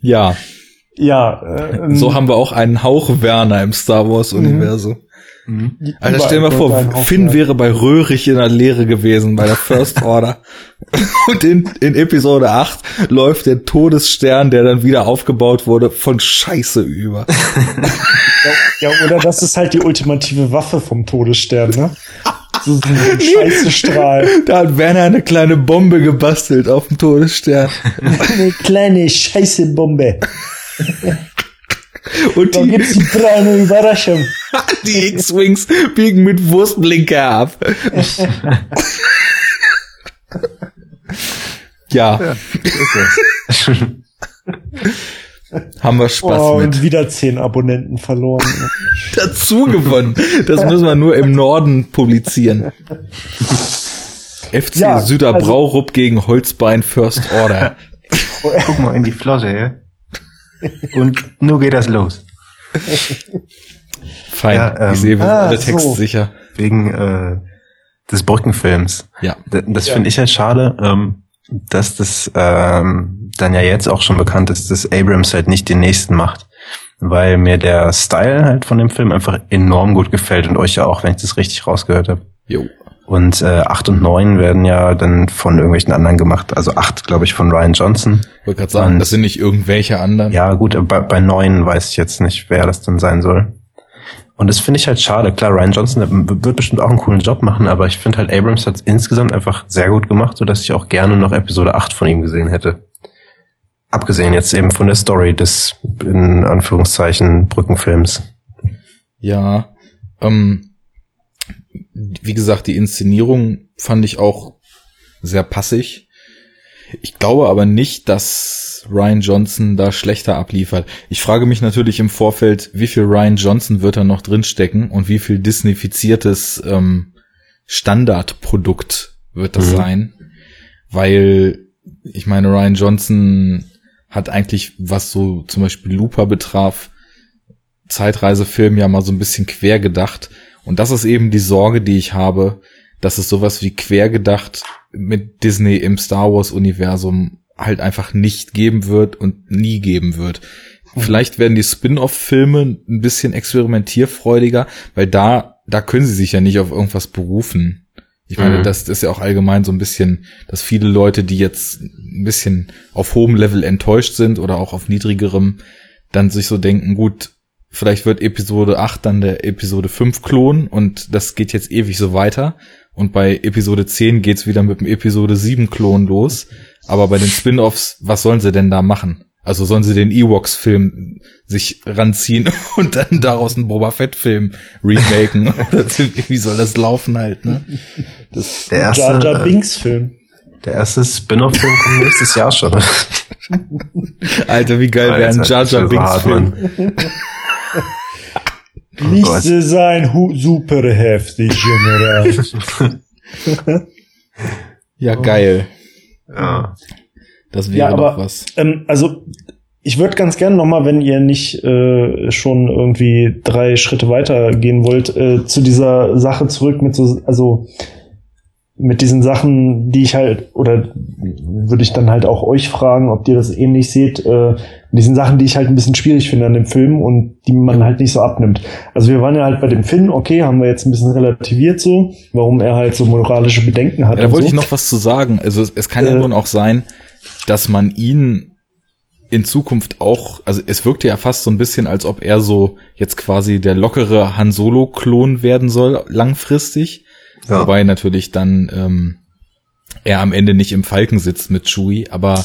ja, Ja, äh, so haben wir auch einen Hauch Werner im Star Wars Universum. Alter, stell dir mal vor, Finn wäre bei Röhrig in der Lehre gewesen, bei der First Order. Und in, in Episode 8 läuft der Todesstern, der dann wieder aufgebaut wurde, von Scheiße über. Ja, oder das ist halt die ultimative Waffe vom Todesstern, ne? So ein Scheißestrahl. Da hat Werner eine kleine Bombe gebastelt auf dem Todesstern. Eine kleine Scheißebombe. Und Da die, gibt's die braune Überraschung. die X-Wings biegen mit Wurstblinker ab. ja, haben wir Spaß Oh, mit. und wieder zehn Abonnenten verloren. dazu gewonnen. Das müssen wir nur im Norden publizieren. FC Ja, Süderbraurup gegen Holzbein First Order. Guck mal in die Flotte, ja. Und nur geht das los. Fein. Ja, ähm, ich sehe, wir ah, alle so. textsicher. Wegen äh, des Brückenfilms. Ja. D- Das finde ich halt schade, ähm, dass das ähm, dann ja jetzt auch schon bekannt ist, dass Abrams halt nicht den nächsten macht. Weil mir der Style halt von dem Film einfach enorm gut gefällt und euch ja auch, wenn ich das richtig rausgehört habe. Jo. Und äh, 8 und 9 werden ja dann von irgendwelchen anderen gemacht. Also 8, glaube ich, von Ryan Johnson. Wollte gerade sagen, Und- das sind nicht irgendwelche anderen. Ja, gut, aber bei, bei 9 weiß ich jetzt nicht, wer das dann sein soll. Und das finde ich halt schade. Klar, Ryan Johnson wird bestimmt auch einen coolen Job machen, aber ich finde halt, Abrams hat es insgesamt einfach sehr gut gemacht, sodass ich auch gerne noch Episode 8 von ihm gesehen hätte. Abgesehen jetzt eben von der Story des, in Anführungszeichen, Brückenfilms. Ja, ähm, wie gesagt, die Inszenierung fand ich auch sehr passig. Ich glaube aber nicht, dass Ryan Johnson da schlechter abliefert. Ich frage mich natürlich im Vorfeld, wie viel Ryan Johnson wird da noch drinstecken und wie viel disneyfiziertes ähm, Standardprodukt wird das Mhm. sein. Weil, ich meine, Ryan Johnson hat eigentlich, was so zum Beispiel Looper betraf, Zeitreisefilm ja mal so ein bisschen quer gedacht. Und das ist eben die Sorge, die ich habe, dass es sowas wie quer gedacht mit Disney im Star Wars Universum halt einfach nicht geben wird und nie geben wird. Vielleicht werden die Spin-off-Filme ein bisschen experimentierfreudiger, weil da, da können sie sich ja nicht auf irgendwas berufen. Ich meine, Mhm. das ist ja auch allgemein so ein bisschen, dass viele Leute, die jetzt ein bisschen auf hohem Level enttäuscht sind oder auch auf niedrigerem, dann sich so denken, gut, vielleicht wird Episode 8 dann der Episode 5 Klon und das geht jetzt ewig so weiter. Und bei Episode 10 geht's wieder mit dem Episode 7 Klon los. Aber bei den Spin-offs, was sollen sie denn da machen? Also sollen sie den Ewoks-Film sich ranziehen und dann daraus einen Boba Fett-Film remaken? Oder wie soll das laufen halt, ne? Das, Der erste, Jar Jar äh, Binks Film. der erste Spin-off-Film kommt nächstes Jahr schon. Alter, wie geil wäre ein Jar Jar das Nicht so sein super heftig, General. Ja, geil. Ja. Das wäre Ja, aber- doch was. ähm, also ich würde ganz gerne noch mal, wenn ihr nicht äh, schon irgendwie drei Schritte weiter gehen wollt, äh, zu dieser Sache zurück mit so, also mit diesen Sachen, die ich halt, oder würde ich dann halt auch euch fragen, ob ihr das ähnlich seht, äh, mit diesen Sachen, die ich halt ein bisschen schwierig finde an dem Film und die man halt nicht so abnimmt. Also wir waren ja halt bei dem Finn, okay, haben wir jetzt ein bisschen relativiert so, warum er halt so moralische Bedenken hat. Ja, da wollte so. ich noch was zu sagen. Also es, es kann ja Äh. nun auch sein, dass man ihn in Zukunft auch, also es wirkte ja fast so ein bisschen, als ob er so jetzt quasi der lockere Han Solo-Klon werden soll, langfristig. Ja. Wobei natürlich dann ähm, er am Ende nicht im Falken sitzt mit Chewie, aber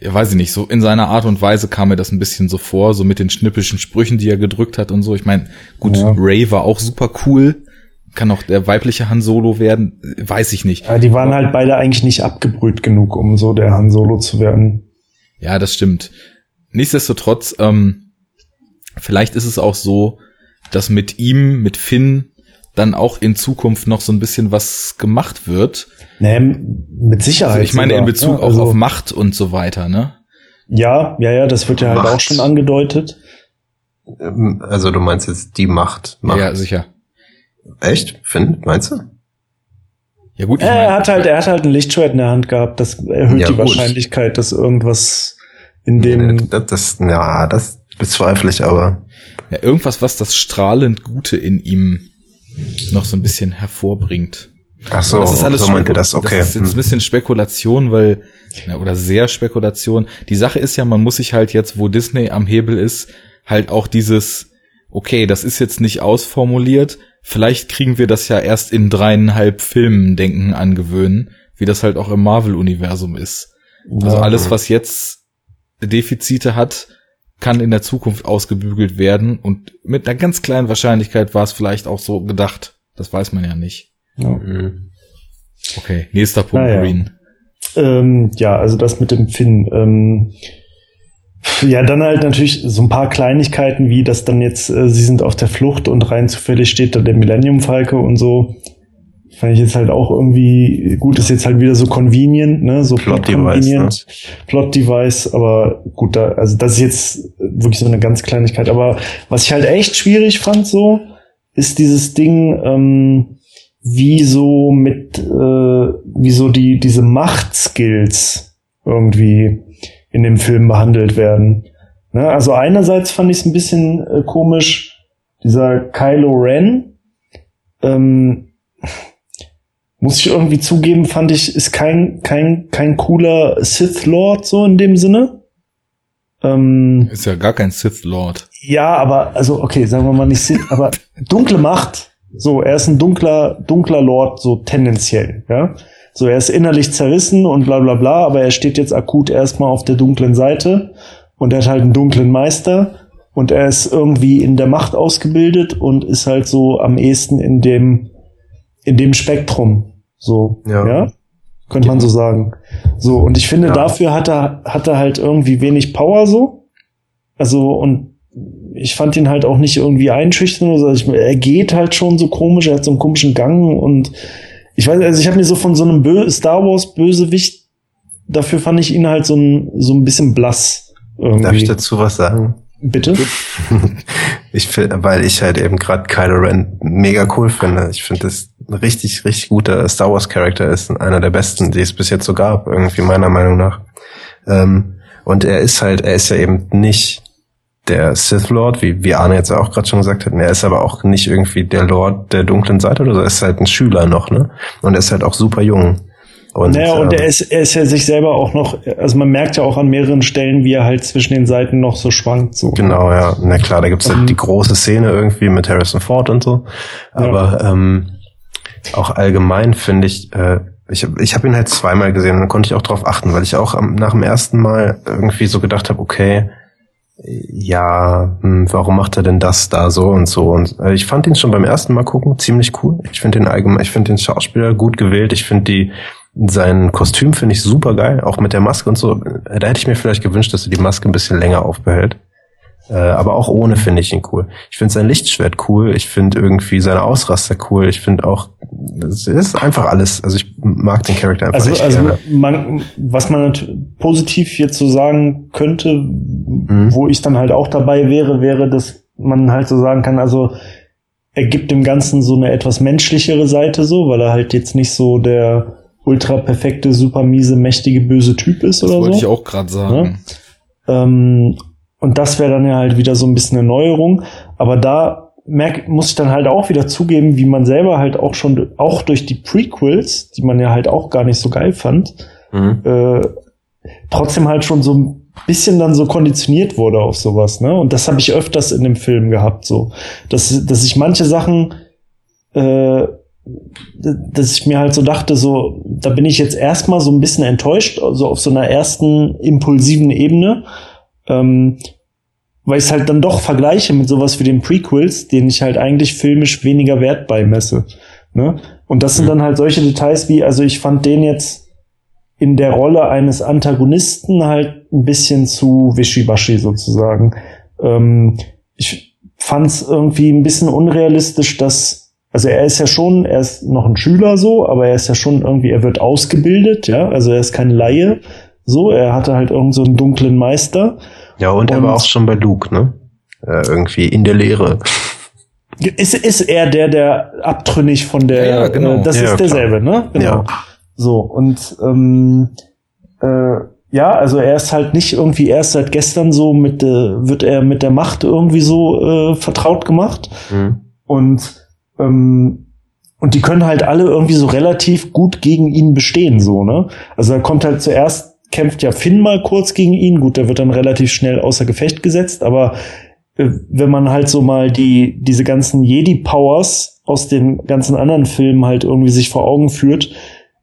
ja, weiß ich nicht, so in seiner Art und Weise kam mir das ein bisschen so vor, so mit den schnippischen Sprüchen, die er gedrückt hat und so. Ich meine, gut, Ja. Ray war auch super cool. Kann auch der weibliche Han Solo werden, weiß ich nicht. Aber die waren halt beide eigentlich nicht abgebrüht genug, um so der Han Solo zu werden. Ja, das stimmt. Nichtsdestotrotz, ähm, vielleicht ist es auch so, dass mit ihm, mit Finn, dann auch in Zukunft noch so ein bisschen was gemacht wird. Nee, mit Sicherheit. Also ich meine in sogar. Bezug Ja, auch also- auf Macht und so weiter, ne? Ja, ja, ja, das wird ja halt Macht. auch schon angedeutet. Ähm, Also du meinst jetzt die Macht. Macht. Ja, sicher. Echt? Finn, meinst du? Ja gut, ich Ja, er mein, hat halt, er hat halt ein Lichtschwert in der Hand gehabt. Das erhöht Ja, die gut. Wahrscheinlichkeit, dass irgendwas in dem. Das, das, ja, das bezweifle ich aber. ja, irgendwas, was das strahlend Gute in ihm noch so ein bisschen hervorbringt. Ach so, das ist alles so meint ihr Spekul- das, okay. Das ist jetzt ein Hm. bisschen Spekulation, weil, ja, oder sehr Spekulation. Die Sache ist ja, man muss sich halt jetzt, wo Disney am Hebel ist, halt auch dieses, okay, das ist jetzt nicht ausformuliert, vielleicht kriegen wir das ja erst in dreieinhalb Filmen denken angewöhnen, wie das halt auch im Marvel-Universum ist. Also alles, was jetzt Defizite hat, kann in der Zukunft ausgebügelt werden und mit einer ganz kleinen Wahrscheinlichkeit war es vielleicht auch so gedacht. Das weiß man ja nicht. Ja. Mhm. Okay, nächster Punkt, Naja. Green. Ähm, ja, also das mit dem Finn. Ähm, ja, dann halt natürlich so ein paar Kleinigkeiten, wie dass dann jetzt, äh, sie sind auf der Flucht und rein zufällig steht da der Millennium Falke und so. Fand ich jetzt halt auch irgendwie, gut, ist jetzt halt wieder so convenient, ne, so Plot plot Device, convenient, Plot Device, aber gut, da, also das ist jetzt wirklich so eine ganz Kleinigkeit. Aber was ich halt echt schwierig fand, so, ist dieses Ding, ähm, wie so mit, äh, wie so die, diese Machtskills irgendwie in dem Film behandelt werden. Ne? Also einerseits fand ich es ein bisschen äh, komisch, dieser Kylo Ren, ähm, muss ich irgendwie zugeben, fand ich, ist kein, kein, kein cooler Sith Lord so in dem Sinne. Ähm, Ist ja gar kein Sith Lord. ja, aber, also, okay, sagen wir mal nicht Sith, aber dunkle Macht. So, er ist ein dunkler, dunkler Lord, so tendenziell, ja. So, er ist innerlich zerrissen und bla bla bla, aber er steht jetzt akut erstmal auf der dunklen Seite und er hat halt einen dunklen Meister und er ist irgendwie in der Macht ausgebildet und ist halt so am ehesten in dem, in dem Spektrum. So, Ja. ja. Könnte man so sagen. So, und ich finde, Ja. dafür hat er, hat er halt irgendwie wenig Power so. Also, und ich fand ihn halt auch nicht irgendwie einschüchtern. Also ich, er geht halt schon so komisch, er hat so einen komischen Gang und ich weiß, also ich habe mir so von so einem Bö Star Wars Bösewicht, dafür fand ich ihn halt so ein, so ein bisschen blass. Irgendwie. Darf ich dazu was sagen? Bitte? Ich finde, weil ich halt eben gerade Kylo Ren mega cool finde. Ich finde das ein richtig, richtig guter Star Wars Charakter ist einer der besten, die es bis jetzt so gab, irgendwie meiner Meinung nach. Ähm, und er ist halt, er ist ja eben nicht der Sith Lord, wie, wie Arne jetzt auch gerade schon gesagt hat. Er ist aber auch nicht irgendwie der Lord der dunklen Seite oder so. Er ist halt ein Schüler noch, ne? Und er ist halt auch super jung. Und, naja, und ähm, er ist, er ist ja sich selber auch noch, also man merkt ja auch an mehreren Stellen, wie er halt zwischen den Seiten noch so schwankt. So. Genau, ja. Na klar, da gibt's Ähm, halt die große Szene irgendwie mit Harrison Ford und so. Aber ähm, auch allgemein finde ich, äh, ich habe ich hab ihn halt zweimal gesehen und dann konnte ich auch drauf achten, weil ich auch am, nach dem ersten Mal irgendwie so gedacht habe, okay, ja, hm, warum macht er denn das da so und so? Und äh, ich fand ihn schon beim ersten Mal gucken ziemlich cool. Ich finde den allgemein, ich finde den Schauspieler gut gewählt. Ich finde die sein Kostüm finde ich super geil, auch mit der Maske und so. Da hätte ich mir vielleicht gewünscht, dass er die Maske ein bisschen länger aufbehält. Äh, aber auch ohne finde ich ihn cool. Ich finde sein Lichtschwert cool. Ich finde irgendwie seine Ausraster cool. Ich finde auch, es ist einfach alles. Also ich mag den Charakter einfach Also, echt also gerne. man, was man positiv jetzt so sagen könnte, Mhm. wo ich dann halt auch dabei wäre, wäre, dass man halt so sagen kann, also er gibt dem Ganzen so eine etwas menschlichere Seite so, weil er halt jetzt nicht so der ultra perfekte, super miese, mächtige, böse Typ ist Das oder wollte so. ich auch gerade sagen. Ähm, und das wäre dann ja halt wieder so ein bisschen eine Neuerung. Aber da merk, muss ich dann halt auch wieder zugeben, wie man selber halt auch schon, auch durch die Prequels, die man ja halt auch gar nicht so geil fand, Mhm. äh, trotzdem halt schon so ein bisschen dann so konditioniert wurde auf sowas, ne? Und das habe ich öfters in dem Film gehabt, so. Dass, dass ich manche Sachen, äh, dass ich mir halt so dachte, so, da bin ich jetzt erstmal so ein bisschen enttäuscht, also auf so einer ersten impulsiven Ebene, ähm, weil ich es halt dann doch vergleiche mit sowas wie den Prequels, denen ich halt eigentlich filmisch weniger Wert beimesse. Ne? Und das sind dann halt solche Details wie, also ich fand den jetzt in der Rolle eines Antagonisten halt ein bisschen zu wischiwaschi sozusagen. Ähm, ich fand es irgendwie ein bisschen unrealistisch, dass also er ist ja schon, er ist noch ein Schüler so, aber er ist ja schon irgendwie, er wird ausgebildet, ja, also er ist kein Laie, so, er hatte halt irgend so einen dunklen Meister. Ja, und er Und- war auch schon bei Luke, ne? Äh, irgendwie in der Lehre. Ist, ist er der, der abtrünnig von der, Ja, ja, genau. äh, das Ja, ist klar. derselbe, ne? Genau. Ja. So, und ähm, äh, ja, also er ist halt nicht irgendwie erst seit gestern so mit, äh, wird er mit der Macht irgendwie so äh, vertraut gemacht. Mhm. Und ähm, und die können halt alle irgendwie so relativ gut gegen ihn bestehen, so, ne? Also da kommt halt zuerst, kämpft ja Finn mal kurz gegen ihn, gut, der wird dann relativ schnell außer Gefecht gesetzt, aber äh, wenn man halt so mal die, diese ganzen Jedi-Powers aus den ganzen anderen Filmen halt irgendwie sich vor Augen führt,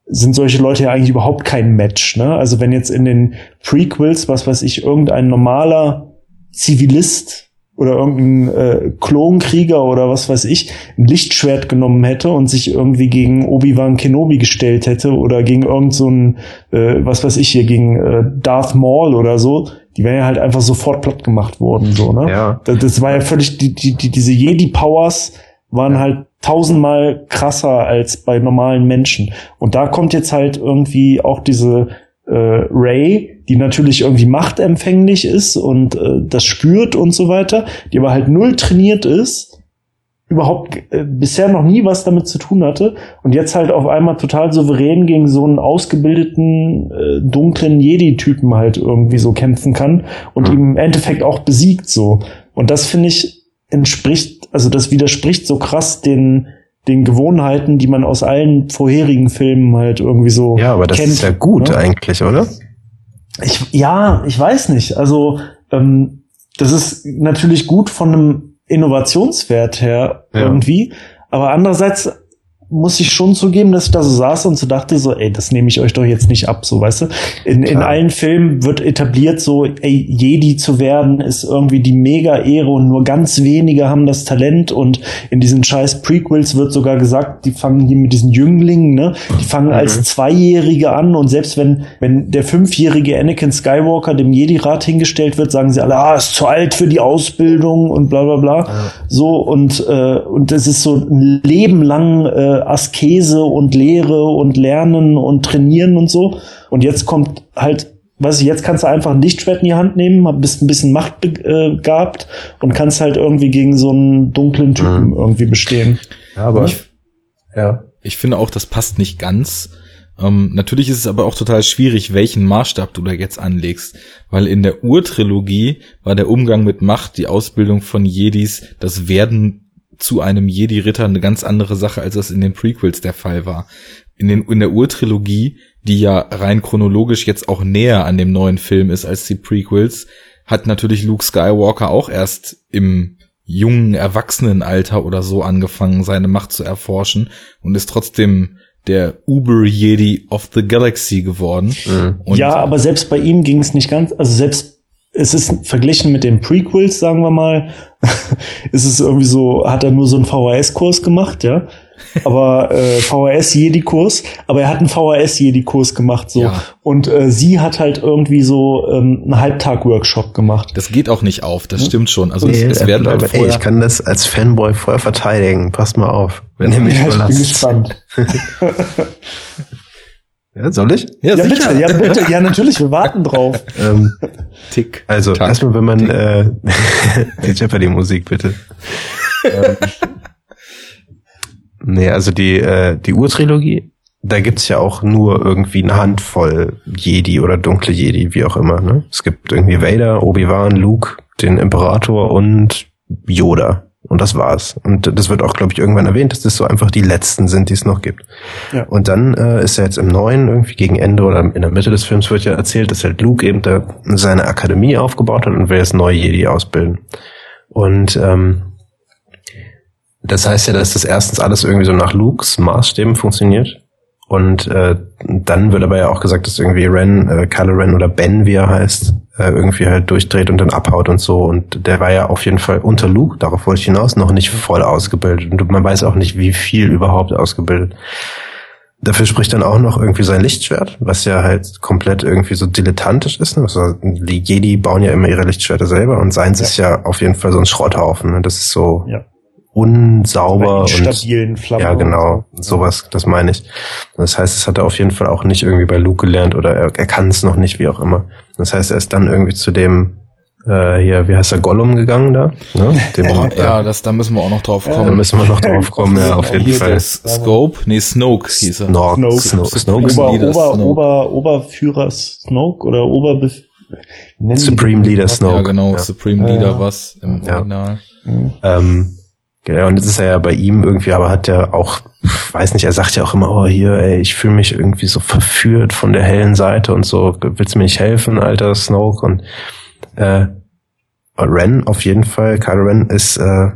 sind solche Leute ja eigentlich überhaupt kein Match, ne? Also wenn jetzt in den Prequels, was weiß ich, irgendein normaler Zivilist oder irgendein äh, Klonkrieger oder was weiß ich ein Lichtschwert genommen hätte und sich irgendwie gegen Obi-Wan Kenobi gestellt hätte oder gegen irgend so ein, äh, was weiß ich hier, gegen äh, Darth Maul oder so, die wären ja halt einfach sofort platt gemacht worden, so, ne? Ja. Das, das war ja völlig, die, die, die, diese Jedi-Powers waren halt tausendmal krasser als bei normalen Menschen. Und da kommt jetzt halt irgendwie auch diese äh, Ray, die natürlich irgendwie machtempfänglich ist und äh, das spürt und so weiter, die aber halt null trainiert ist, überhaupt äh, bisher noch nie was damit zu tun hatte und jetzt halt auf einmal total souverän gegen so einen ausgebildeten äh, dunklen Jedi-Typen halt irgendwie so kämpfen kann und ihm im Endeffekt auch besiegt so. Und das finde ich entspricht, also das widerspricht so krass den den Gewohnheiten, die man aus allen vorherigen Filmen halt irgendwie so Ja, aber das kennt, ist ja gut ne? eigentlich, oder? Ich, ja, ich weiß nicht. Also ähm, das ist natürlich gut von einem Innovationswert her Ja. irgendwie, aber andererseits muss ich schon zugeben, dass ich da so saß und so dachte so, ey, das nehme ich euch doch jetzt nicht ab, so weißt du. In, in allen Filmen wird etabliert so, ey, Jedi zu werden ist irgendwie die mega Ehre und nur ganz wenige haben das Talent und in diesen scheiß Prequels wird sogar gesagt, die fangen hier mit diesen Jünglingen, ne? Die fangen Mhm. als Zweijährige an und selbst wenn, wenn der fünfjährige Anakin Skywalker dem Jedi-Rat hingestellt wird, sagen sie alle, ah, ist zu alt für die Ausbildung und bla bla bla. So, und, äh, und das ist so ein Leben lang äh, Askese und Lehre und Lernen und Trainieren und so. Und jetzt kommt halt, weiß ich, jetzt kannst du einfach ein Lichtschwert in die Hand nehmen, bist ein bisschen machtbegabt und kannst halt irgendwie gegen so einen dunklen Typen Mhm. irgendwie bestehen. Ja, aber Ich- ja. Ich finde auch, das passt nicht ganz. Ähm, natürlich ist es aber auch total schwierig, welchen Maßstab du da jetzt anlegst, weil in der Urtrilogie war der Umgang mit Macht, die Ausbildung von Jedis, das Werden zu einem Jedi-Ritter eine ganz andere Sache, als das in den Prequels der Fall war. In, den, in der Urtrilogie, die ja rein chronologisch jetzt auch näher an dem neuen Film ist als die Prequels, hat natürlich Luke Skywalker auch erst im jungen Erwachsenenalter oder so angefangen, seine Macht zu erforschen und ist trotzdem der Uber-Jedi of the Galaxy geworden. Und ja, aber selbst bei ihm ging es nicht ganz, also selbst es ist verglichen mit den Prequels, sagen wir mal, ist es irgendwie so, hat er nur so einen VHS-Kurs gemacht, ja. Aber äh, VHS-Jedi-Kurs, aber er hat einen VHS-Jedi-Kurs gemacht, so. Ja. Und äh, sie hat halt irgendwie so ähm, einen Halbtag-Workshop gemacht. das geht auch nicht auf, das stimmt schon. Also Nee, es, es werden halt ey, ich kann das als Fanboy voll verteidigen. Passt mal auf. Wenn ihr mich Ja, ich bin gespannt. Ja, soll ich? ja, Ja, sicher. bitte, ja, bitte, ja, natürlich, wir warten drauf. Ähm, Tick. also Tack. erstmal, wenn man äh, die Jeopardy-Musik bitte. ähm, nee, also die äh, die Urtrilogie, da gibt's ja auch nur irgendwie eine Handvoll Jedi oder dunkle Jedi, wie auch immer. Ne? Es gibt irgendwie Vader, Obi-Wan, Luke, den Imperator und Yoda. Und das war's. Und das wird auch, glaube ich, irgendwann erwähnt, dass das so einfach die letzten sind, die es noch gibt. Ja. Und dann äh, ist er jetzt im neuen, irgendwie gegen Ende oder in der Mitte des Films wird ja erzählt, dass halt Luke eben da seine Akademie aufgebaut hat und will jetzt neue Jedi ausbilden. Und ähm, das heißt ja, dass das erstens alles irgendwie so nach Lukes Maßstäben funktioniert. Und äh, dann wird aber ja auch gesagt, dass irgendwie Ren, äh, Kylo Ren oder Ben, wie er heißt, äh, irgendwie halt durchdreht und dann abhaut und so. Und der war ja auf jeden Fall unter Luke, darauf wollte ich hinaus, noch nicht voll ausgebildet. Und man weiß auch nicht, wie viel überhaupt ausgebildet. Dafür spricht dann auch noch irgendwie sein Lichtschwert, was ja halt komplett irgendwie so dilettantisch ist. Ne? Also die Jedi bauen ja immer ihre Lichtschwerter selber und seins ist ja auf jeden Fall so ein Schrotthaufen. Ne? Das ist so Ja. Unsauber und Flammen. ja, genau, sowas, das meine ich. Das heißt, es hat er auf jeden Fall auch nicht irgendwie bei Luke gelernt oder er, er kann es noch nicht, wie auch immer. Das heißt, er ist dann irgendwie zu dem, äh, hier, wie heißt der, Gollum gegangen da? Ne? Dem, Ja, das, da müssen wir auch noch drauf da kommen. müssen wir noch drauf kommen, ja, auf jeden Hier Fall. der Scope, nee, Snoke hieß er. Snoke, Snoke. Snoke, Snoke, Supreme Ober, Ober, Snoke. Ober, Oberführer Snoke oder Oberbef Supreme Leader Snoke. Ja, genau, Ja. Supreme Ja. Leader was im Ja. Original. Ähm, genau, und jetzt ist er ja bei ihm irgendwie, aber hat er auch, weiß nicht, er sagt ja auch immer, oh hier, ey, ich fühle mich irgendwie so verführt von der hellen Seite und so, willst du mir nicht helfen, alter Snoke? Und äh, Ren auf jeden Fall, Kylo Ren ist, äh,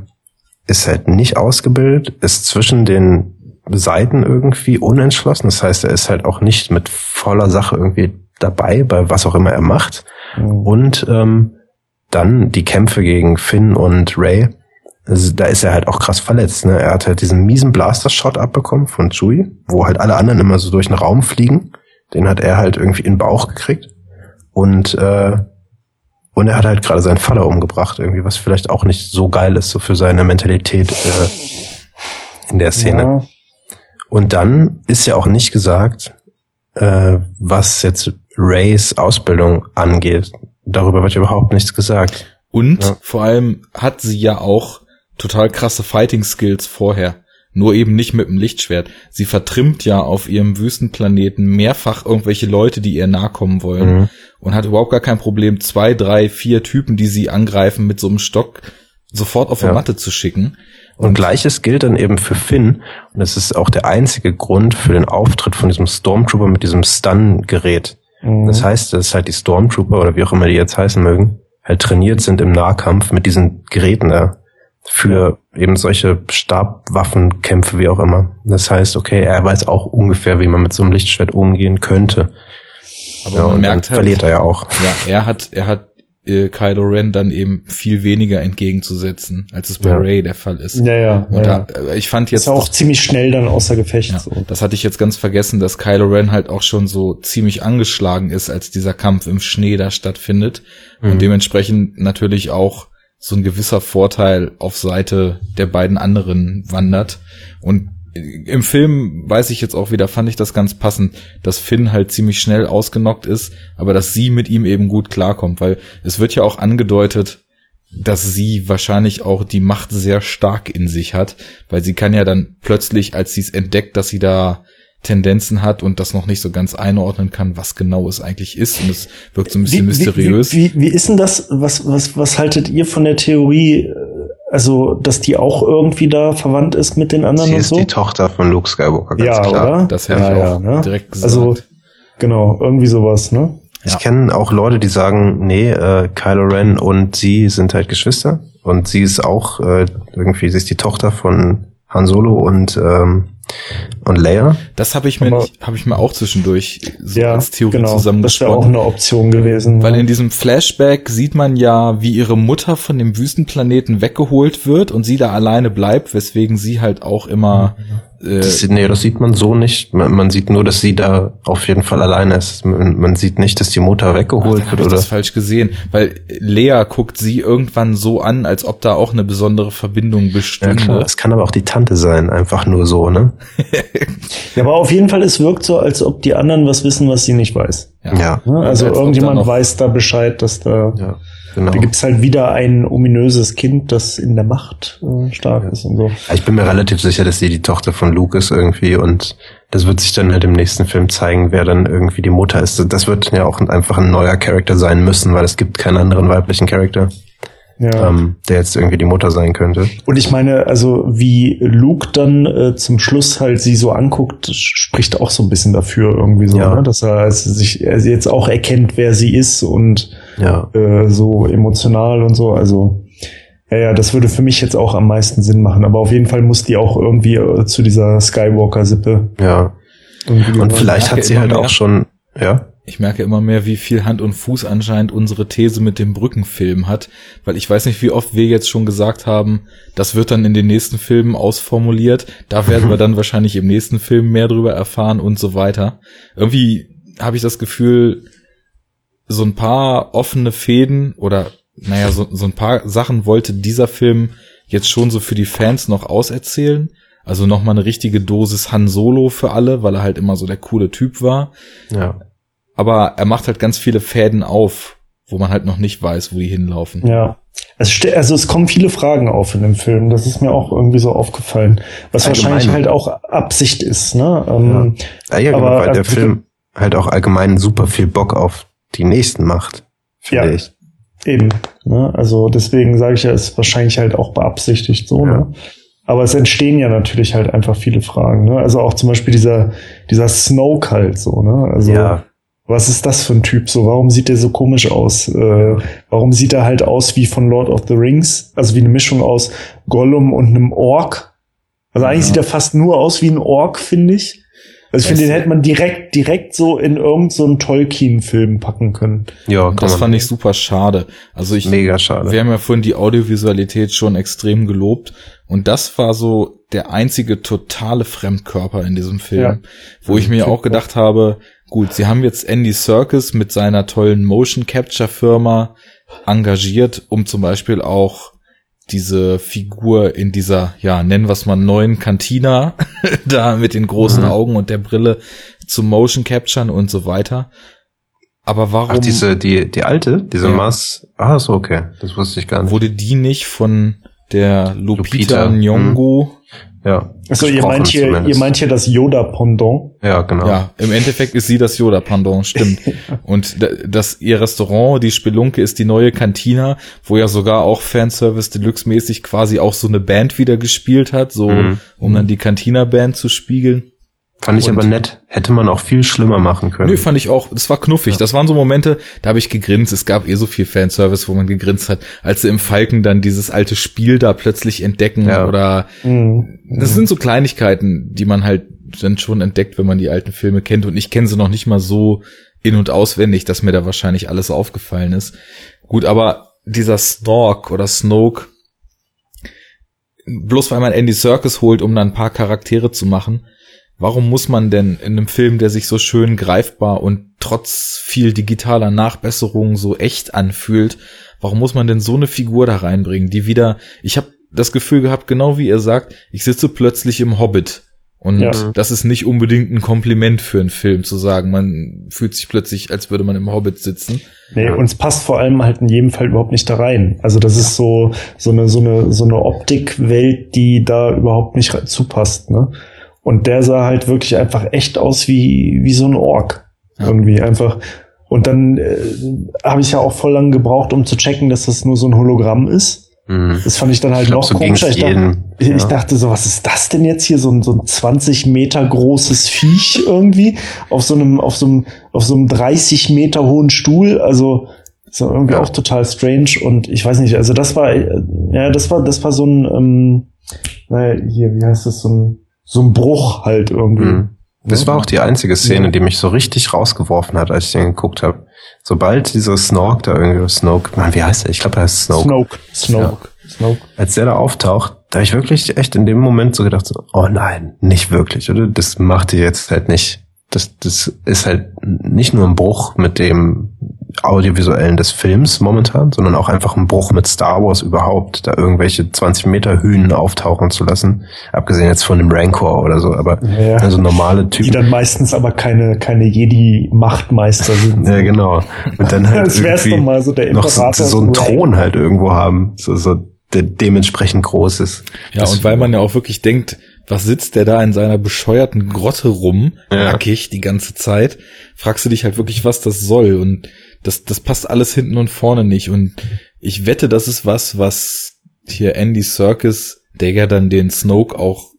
ist halt nicht ausgebildet, ist zwischen den Seiten irgendwie unentschlossen. Das heißt, er ist halt auch nicht mit voller Sache irgendwie dabei, bei was auch immer er macht. Und ähm, dann die Kämpfe gegen Finn und Ray. Also, da ist er halt auch krass verletzt. Ne? Er hat halt diesen miesen Blaster-Shot abbekommen von Chewie, wo halt alle anderen immer so durch den Raum fliegen. Den hat er halt irgendwie in den Bauch gekriegt. Und, äh, und er hat halt gerade seinen Vater umgebracht, irgendwie, was vielleicht auch nicht so geil ist, so für seine Mentalität äh, in der Szene. Ja. Und dann ist ja auch nicht gesagt, äh, was jetzt Rays Ausbildung angeht. Darüber wird ja überhaupt nichts gesagt. Und Ja. vor allem hat sie ja auch total krasse Fighting Skills vorher. Nur eben nicht mit dem Lichtschwert. Sie vertrimmt ja auf ihrem Wüstenplaneten mehrfach irgendwelche Leute, die ihr nahe kommen wollen. Mhm. Und hat überhaupt gar kein Problem, zwei, drei, vier Typen, die sie angreifen, mit so einem Stock sofort auf die Ja. Matte zu schicken. Und gleiches gilt dann eben für Finn. Und das ist auch der einzige Grund für den Auftritt von diesem Stormtrooper mit diesem Stun-Gerät. Mhm. Das heißt, dass halt die Stormtrooper oder wie auch immer die jetzt heißen mögen, halt trainiert sind im Nahkampf mit diesen Geräten da für eben solche Stabwaffenkämpfe, wie auch immer. Das heißt, okay, er weiß auch ungefähr, wie man mit so einem Lichtschwert umgehen könnte. Aber Ja, man und merkt dann halt, verliert er ja auch. ja, er hat, er hat äh, Kylo Ren dann eben viel weniger entgegenzusetzen, als es bei Ja. Ray der Fall ist. Ja, ja. Und ja. da, äh, ich fand ist jetzt ja auch das- ziemlich schnell dann außer Gefecht. Ja, so. das hatte ich jetzt ganz vergessen, dass Kylo Ren halt auch schon so ziemlich angeschlagen ist, als dieser Kampf im Schnee da stattfindet. Mhm. Und dementsprechend natürlich auch so ein gewisser Vorteil auf Seite der beiden anderen wandert. Und im Film weiß ich jetzt auch wieder, fand ich das ganz passend, dass Finn halt ziemlich schnell ausgenockt ist, aber dass sie mit ihm eben gut klarkommt, weil es wird ja auch angedeutet, dass sie wahrscheinlich auch die Macht sehr stark in sich hat, weil sie kann ja dann plötzlich, als sie es entdeckt, dass sie da Tendenzen hat und das noch nicht so ganz einordnen kann, was genau es eigentlich ist und es wirkt so ein bisschen mysteriös. Wie, wie, wie ist denn das? Was, was, was haltet ihr von der Theorie, äh, also, dass die auch irgendwie da verwandt ist mit den anderen Sie und ist so? die Tochter von Luke Skywalker, ganz ja, klar. oder? Das hätte ja, ich ja, auch ne? direkt gesagt. Also, genau, irgendwie sowas, ne? Ich Ja. kenne auch Leute, die sagen, nee, äh, Kylo Ren und sie sind halt Geschwister Und sie ist auch äh, irgendwie, sie ist die Tochter von Han Solo und ähm, und Leia. Das habe ich mir habe ich mir auch zwischendurch so Ja, als Theorie genau. Das wäre auch zusammengesponnen. eine Option gewesen. Weil ne? in diesem Flashback sieht man ja, wie ihre Mutter von dem Wüstenplaneten weggeholt wird und sie da alleine bleibt, weswegen sie halt auch immer äh, Das, nee, das sieht man so nicht. Man, man sieht nur, dass sie da auf jeden Fall alleine ist. Man, man sieht nicht, dass die Mutter weggeholt Ach, wird ich oder. das falsch gesehen, weil Lea guckt sie irgendwann so an, als ob da auch eine besondere Verbindung Ja, bestünde. klar. Es kann aber auch die Tante sein, einfach nur so, ne? ja, aber auf jeden Fall, es wirkt so, als ob die anderen was wissen, was sie nicht weiß. Ja. Ne? Also da irgendjemand noch- weiß da Bescheid, dass da, Ja, genau. da gibt's halt wieder ein ominöses Kind, das in der Macht äh, stark ist und so. Ich bin mir relativ sicher, dass sie die Tochter von Luke ist irgendwie und das wird sich dann halt im nächsten Film zeigen, wer dann irgendwie die Mutter ist. Das wird ja auch einfach ein neuer Charakter sein müssen, weil es gibt keinen anderen weiblichen Charakter, Ja. ähm, der jetzt irgendwie die Mutter sein könnte. Und ich meine, also wie Luke dann äh, zum Schluss halt sie so anguckt, spricht auch so ein bisschen dafür irgendwie so, Ja. ne? dass er also sich er jetzt auch erkennt, wer sie ist und Ja. äh, so emotional und so. Also ja, ja, das würde für mich jetzt auch am meisten Sinn machen. Aber auf jeden Fall muss die auch irgendwie äh, zu dieser Skywalker-Sippe. Ja. Und vielleicht hat sie halt auch schon, ja. Ich merke immer mehr, wie viel Hand und Fuß anscheinend unsere These mit dem Brückenfilm hat, weil ich weiß nicht, wie oft wir jetzt schon gesagt haben, das wird dann in den nächsten Filmen ausformuliert, da werden wir dann wahrscheinlich im nächsten Film mehr drüber erfahren und so weiter. Irgendwie habe ich das Gefühl, so ein paar offene Fäden oder naja, so, so ein paar Sachen wollte dieser Film jetzt schon so für die Fans noch auserzählen. Also nochmal eine richtige Dosis Han Solo für alle, weil er halt immer so der coole Typ war Ja. Aber er macht halt ganz viele Fäden auf, wo man halt noch nicht weiß, wo die hinlaufen. Ja. Also, ste- also es kommen viele Fragen auf in dem Film. Das ist mir auch irgendwie so aufgefallen. Was Allgemein. wahrscheinlich halt auch Absicht ist, ne? Ähm, Ja, ja genau, Aber, weil der äh, Film halt auch allgemein super viel Bock auf die nächsten macht, finde Ja. ich. Eben. Ne? Also deswegen sage ich ja, ist wahrscheinlich halt auch beabsichtigt so. Ja. Ne? Aber es entstehen ja natürlich halt einfach viele Fragen. Ne? Also auch zum Beispiel dieser dieser Snoke halt so. Ne? Also Ja. Was ist das für ein Typ so? Warum sieht der so komisch aus? Äh, warum sieht er halt aus wie von Lord of the Rings? Also wie eine Mischung aus Gollum und einem Ork. Also eigentlich Ja. sieht er fast nur aus wie ein Ork, finde ich. Also ich finde, den hätte man direkt, direkt so in irgendeinen so Tolkien-Film packen können. Ja, das fand ich super schade. Also ich, mega schade. wir haben ja vorhin die Audiovisualität schon extrem gelobt und das war so der einzige totale Fremdkörper in diesem Film, Ja. wo ich mir auch gedacht habe, gut, sie haben jetzt Andy Serkis mit seiner tollen Motion Capture Firma engagiert, um zum Beispiel auch diese Figur in dieser, ja, nennen wir es mal neuen Cantina, da mit den großen Mhm. Augen und der Brille zu Motion Capturen und so weiter. Aber warum Ach, diese, die, die alte, diese Ja. Mars. Ah, so, okay. Das wusste ich gar nicht. wurde die nicht von der Lupita, Lupita, Nyong'o? Ja. Also ihr meint hier, zumindest. ihr meint hier das Yoda-Pendant. Ja, genau. Ja, im Endeffekt ist sie das Yoda, pardon, stimmt. Und da- das, ihr Restaurant, die Spelunke, ist die neue Cantina, wo ja sogar auch Fanservice Deluxe-mäßig quasi auch so eine Band wieder gespielt hat, so, Mhm. um dann die Cantina-Band zu spiegeln. Fand ich Und- aber nett. Hätte man auch viel schlimmer machen können. Nö, fand ich auch, das war knuffig. Das waren so Momente, da habe ich gegrinst. Es gab eh so viel Fanservice, wo man gegrinst hat, als sie im Falken dann dieses alte Spiel da plötzlich entdecken Ja. oder Mhm. Das sind so Kleinigkeiten, die man halt dann schon entdeckt, wenn man die alten Filme kennt. Und ich kenne sie noch nicht mal so in- und auswendig, dass mir da wahrscheinlich alles aufgefallen ist. Gut, aber dieser Snork oder Snoke, bloß weil man Andy Serkis holt, um dann ein paar Charaktere zu machen, warum muss man denn in einem Film, der sich so schön greifbar und trotz viel digitaler Nachbesserungen so echt anfühlt, warum muss man denn so eine Figur da reinbringen, die wieder, ich habe das Gefühl gehabt, genau wie ihr sagt, ich sitze plötzlich im Hobbit. Und Ja. das ist nicht unbedingt ein Kompliment für einen Film zu sagen. Man fühlt sich plötzlich, als würde man im Hobbit sitzen. Nee, und es passt vor allem halt in jedem Fall überhaupt nicht da rein. Also das ist so, so eine, so eine, so eine Optikwelt, die da überhaupt nicht zupasst, ne? Und der sah halt wirklich einfach echt aus wie, wie so ein Ork. Ja. Irgendwie einfach. Und dann äh, habe ich ja auch voll lang gebraucht, um zu checken, dass das nur so ein Hologramm ist. Mhm. Das fand ich dann halt Ich glaub, noch so komischer. Ich, dachte- jedem, ich, ja. dachte so, was ist das denn jetzt hier? So ein, so ein 20 Meter großes Viech irgendwie auf so einem, auf so einem, auf so einem 30 Meter hohen Stuhl. Also, So irgendwie Ja. auch total strange und ich weiß nicht, also das war, äh, ja, das war, das war so ein, ähm, naja, hier, wie heißt das, so ein, so ein Bruch halt irgendwie. Mhm. Das war auch die einzige Szene, die mich so richtig rausgeworfen hat, als ich den geguckt habe. Sobald dieser Snork da irgendwie, Snoke, Mann, wie heißt er? Ich glaube, er heißt Snoke. Snoke. Snoke. Snoke. Als der da auftaucht, da habe ich wirklich echt in dem Moment so gedacht, so, oh nein, nicht wirklich, oder? Das macht ihr jetzt halt nicht. Das, das ist halt nicht nur ein Bruch mit dem Audiovisuellen des Films momentan, sondern auch einfach ein Bruch mit Star Wars überhaupt, da irgendwelche 20 Meter Hühnen auftauchen zu lassen. Abgesehen jetzt von dem Rancor oder so, aber Ja, also normale Die Typen. dann meistens aber keine, keine Jedi-Machtmeister sind. Ja, genau. Und dann halt Das wär's irgendwie mal so, der noch so, Imperator so einen Thron halt irgendwo haben, so, so der dementsprechend groß ist. Ja, Das- und weil man ja auch wirklich denkt, was sitzt der da in seiner bescheuerten Grotte rum, Ja. nackig die ganze Zeit, fragst du dich halt wirklich, was das soll. Und das, das passt alles hinten und vorne nicht. Und ich wette, das ist was, was hier Andy Serkis, der ja dann den Snoke auch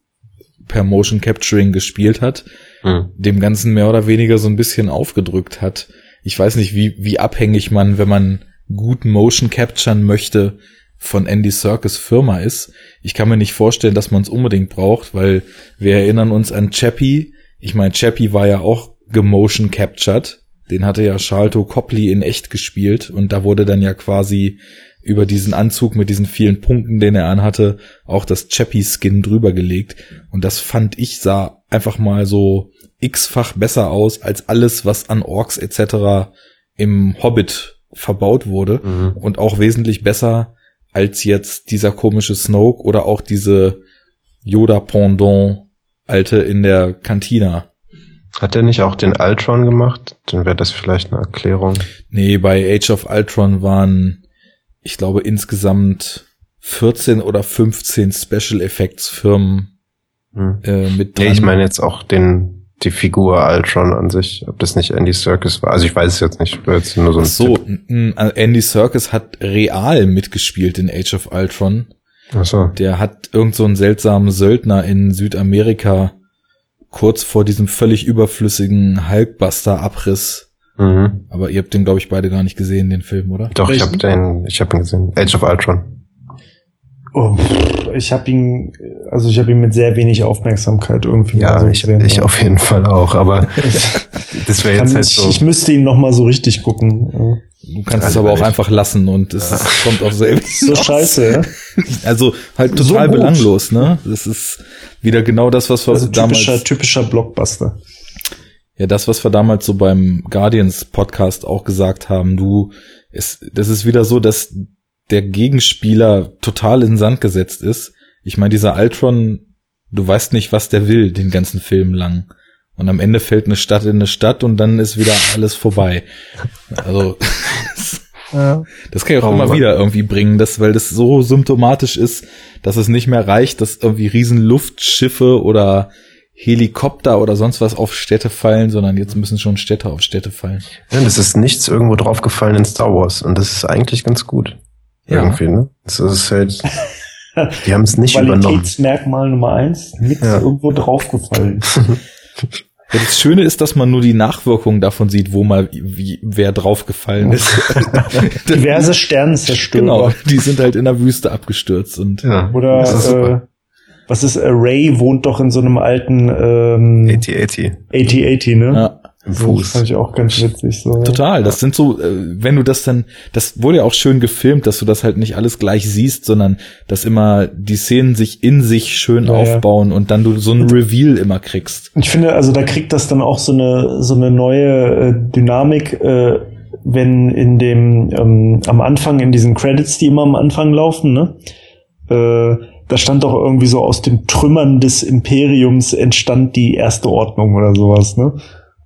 per Motion Capturing gespielt hat, Hm. dem Ganzen mehr oder weniger so ein bisschen aufgedrückt hat. Ich weiß nicht, wie, wie abhängig man, wenn man gut Motion capturen möchte, von Andy Serkis Firma ist. Ich kann mir nicht vorstellen, dass man es unbedingt braucht, weil wir erinnern uns an Chappie. Ich meine, Chappie war ja auch gemotion captured. Den hatte ja Charlton Copley in echt gespielt und da wurde dann ja quasi über diesen Anzug mit diesen vielen Punkten, den er anhatte, auch das Chappie-Skin drüber gelegt. Und das fand ich sah einfach mal so x-fach besser aus als alles, was an Orks etc. im Hobbit verbaut wurde Mhm. und auch wesentlich besser als jetzt dieser komische Snoke oder auch diese Yoda-Pendant alte in der Kantina. Hat er nicht auch den Ultron gemacht? Dann wäre das vielleicht eine Erklärung. Nee, bei Age of Ultron waren, ich glaube, insgesamt 14 oder 15 Special Effects Firmen Hm. äh, mit Nee, dran. ich meine jetzt auch den, die Figur Ultron an sich, ob das nicht Andy Serkis war. Also ich weiß es jetzt nicht, jetzt nur so ein Ach so, n- Andy Serkis hat real mitgespielt in Age of Ultron. Ach so. Der hat irgend so einen seltsamen Söldner in Südamerika kurz vor diesem völlig überflüssigen Hulkbuster-Abriss. Mhm. Aber ihr habt den, glaube ich, beide gar nicht gesehen, den Film, oder? Doch, ich Welchen? habe den, ich habe ihn gesehen. Age of Ultron. Oh, ich habe ihn, also ich habe ihn mit sehr wenig Aufmerksamkeit irgendwie Ja, so ich, gesehen. ich ja. auf jeden Fall auch, aber das wäre jetzt halt ich, so. ich müsste ihn noch mal so richtig gucken. Ja. Du kannst es Also aber auch ich- einfach lassen und es kommt auch selbst. So scheiße, ja? Also halt So total gut. belanglos, ne? Das ist wieder genau das, was wir Also damals, typischer, typischer Blockbuster. ja, das, was wir damals so beim Guardians Podcast auch gesagt haben. Du, es, das ist wieder so, dass der Gegenspieler total in den Sand gesetzt ist. Ich meine, dieser Ultron, du weißt nicht, was der will, den ganzen Film lang. Und am Ende fällt eine Stadt in eine Stadt und dann ist wieder alles vorbei. Also, Ja. Das kann ich auch Oh immer wieder irgendwie bringen, das, weil das so symptomatisch ist, dass es nicht mehr reicht, dass irgendwie riesen Luftschiffe oder Helikopter oder sonst was auf Städte fallen, sondern jetzt müssen schon Städte auf Städte fallen. Ja, das ist nichts irgendwo draufgefallen in Star Wars und das ist eigentlich ganz gut. Ja. Irgendwie, ne? Das ist halt, die haben es nicht übernommen. Qualitätsmerkmal Nummer eins, nichts Ja. irgendwo draufgefallen. Ja, das Schöne ist, dass man nur die Nachwirkungen davon sieht, wo mal wie, wer draufgefallen ist. Diverse Sternenzerstörer. genau, die sind halt in der Wüste abgestürzt und Ja, Oder das ist äh, was ist, äh, Ray wohnt doch in so einem alten ähm, 8080 8080, ne? ja, im So, Das Fuß. fand ich auch ganz witzig. So, ja. Total, das sind so, äh, wenn du das dann, das wurde ja auch schön gefilmt, dass du das halt nicht alles gleich siehst, sondern dass immer die Szenen sich in sich schön Ja, ja. aufbauen und dann du so ein Reveal immer kriegst. Ich finde, also da kriegt das dann auch so eine so eine neue äh, Dynamik, äh, wenn in dem ähm, am Anfang in diesen Credits, die immer am Anfang laufen, ne? Äh, da stand doch irgendwie so aus den Trümmern des Imperiums entstand die erste Ordnung oder sowas, ne?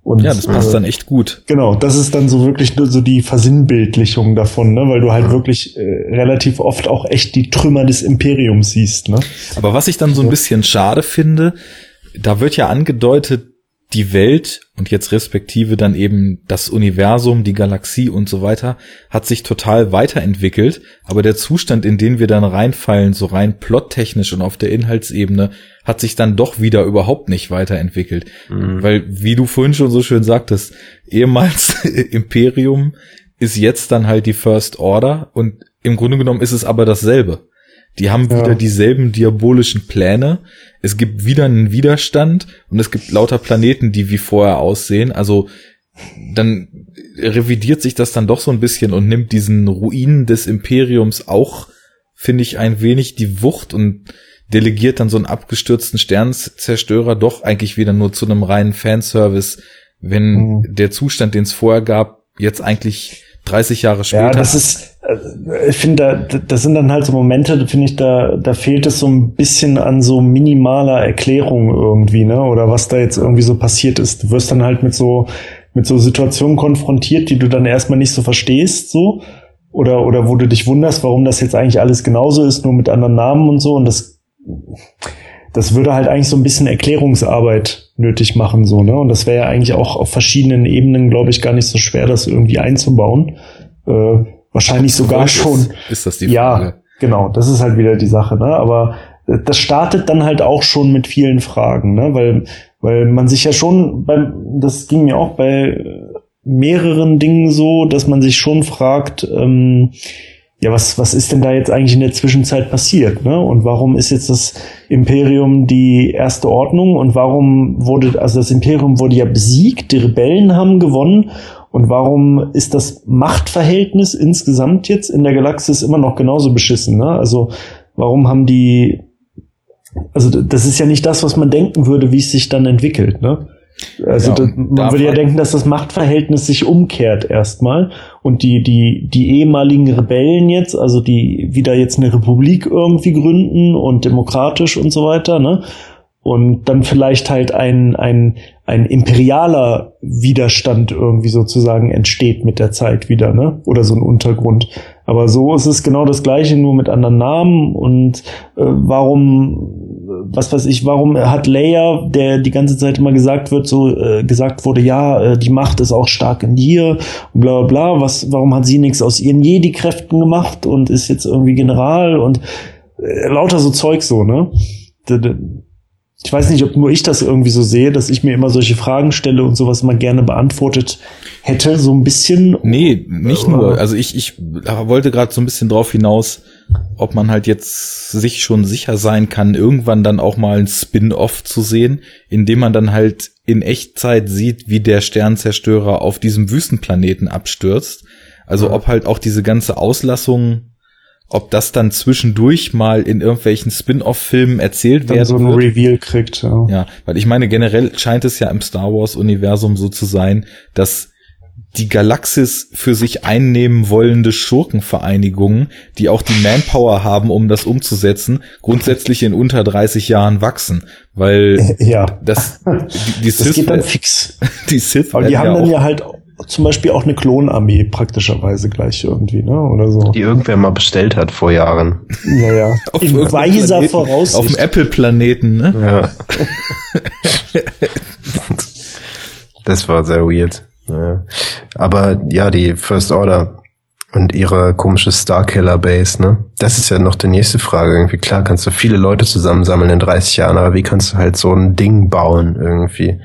Und, Ja, das passt äh, dann echt gut. Genau, das ist dann so wirklich nur so die Versinnbildlichung davon, ne? weil du halt wirklich äh, relativ oft auch echt die Trümmer des Imperiums siehst. Ne? Aber was ich dann so ein bisschen schade finde, da wird ja angedeutet, die Welt und jetzt respektive dann eben das Universum, die Galaxie und so weiter, hat sich total weiterentwickelt, aber der Zustand, in den wir dann reinfallen, so rein plottechnisch und auf der Inhaltsebene, hat sich dann doch wieder überhaupt nicht weiterentwickelt. Weil, wie du vorhin schon so schön sagtest, ehemals Imperium ist jetzt dann halt die First Order und im Grunde genommen ist es aber dasselbe. Die haben Ja. wieder dieselben diabolischen Pläne. Es gibt wieder einen Widerstand und es gibt lauter Planeten, die wie vorher aussehen. Also dann revidiert sich das dann doch so ein bisschen und nimmt diesen Ruinen des Imperiums auch, finde ich, ein wenig die Wucht und delegiert dann so einen abgestürzten Sternzerstörer doch eigentlich wieder nur zu einem reinen Fanservice, wenn Mhm. der Zustand, den es vorher gab, jetzt eigentlich 30 Jahre später. Ja, das ist, ich finde, da, das sind dann halt so Momente, finde ich, da, da fehlt es so ein bisschen an so minimaler Erklärung irgendwie, ne? Oder was da jetzt irgendwie so passiert ist. Du wirst dann halt mit so, mit so Situationen konfrontiert, die du dann erstmal nicht so verstehst, so. Oder, oder wo du dich wunderst, warum das jetzt eigentlich alles genauso ist, nur mit anderen Namen und so. Und das, das würde halt eigentlich so ein bisschen Erklärungsarbeit nötig machen, so, ne? Und das wäre ja eigentlich auch auf verschiedenen Ebenen, glaube ich, gar nicht so schwer, das irgendwie einzubauen. Äh, wahrscheinlich sogar schon. Ist, ist das die Ja, Frage? genau, das ist halt wieder die Sache, ne? Aber das startet dann halt auch schon mit vielen Fragen, ne? Weil, weil man sich ja schon beim, das ging mir auch bei mehreren Dingen so, dass man sich schon fragt, ähm, ja, was, was ist denn da jetzt eigentlich in der Zwischenzeit passiert, ne? Und warum ist jetzt das Imperium die erste Ordnung und warum wurde, also das Imperium wurde ja besiegt, die Rebellen haben gewonnen und warum ist das Machtverhältnis insgesamt jetzt in der Galaxis immer noch genauso beschissen, ne? Also, warum haben die, also das ist ja nicht das, was man denken würde, wie es sich dann entwickelt, ne? Also Ja, da, und man würde ja denken, dass das Machtverhältnis sich umkehrt erstmal und die die die ehemaligen Rebellen jetzt, also die wieder jetzt eine Republik irgendwie gründen und demokratisch und so weiter, ne? Und dann vielleicht halt ein ein ein imperialer Widerstand irgendwie sozusagen entsteht mit der Zeit wieder, ne? Oder so ein Untergrund. Aber so ist es genau das gleiche, nur mit anderen Namen und äh, warum was weiß ich, warum hat Leia, der die ganze Zeit immer gesagt wird, so äh, gesagt wurde, ja, äh, die Macht ist auch stark in dir, und bla bla bla, was, warum hat sie nichts aus ihren Jedi-Kräften gemacht und ist jetzt irgendwie General und äh, lauter so Zeug so, ne? D- Ich weiß nicht, ob nur ich das irgendwie so sehe, dass ich mir immer solche Fragen stelle und sowas mal gerne beantwortet hätte, so ein bisschen. Nee, nicht nur. Also ich, ich wollte gerade so ein bisschen drauf hinaus, ob man halt jetzt sich schon sicher sein kann, irgendwann dann auch mal ein Spin-off zu sehen, indem man dann halt in Echtzeit sieht, wie der Sternzerstörer auf diesem Wüstenplaneten abstürzt. Also ob halt auch diese ganze Auslassung, ob das dann zwischendurch mal in irgendwelchen Spin-off-Filmen erzählt dann werden so ein wird. Reveal kriegt. Ja. Ja, weil ich meine, generell scheint es ja im Star Wars-Universum so zu sein, dass die Galaxis für sich einnehmen wollende Schurkenvereinigungen, die auch die Manpower haben, um das umzusetzen, grundsätzlich in unter 30 Jahren wachsen. Weil Ja, das, die, die das Sith, geht dann fix. die Sith Aber die haben dann auch, ja halt zum Beispiel auch eine Klonarmee praktischerweise gleich irgendwie, ne? Oder so. Die irgendwer mal bestellt hat vor Jahren. Ja, ja. auf In weiser Planeten- Voraussicht. Auf dem Apple-Planeten, ne? Ja. das war sehr weird. Ja. Aber ja, die First Order und ihre komische Starkiller Base, ne? Das ist ja noch die nächste Frage. Irgendwie klar kannst du viele Leute zusammensammeln in 30 Jahren, aber wie kannst du halt so ein Ding bauen irgendwie?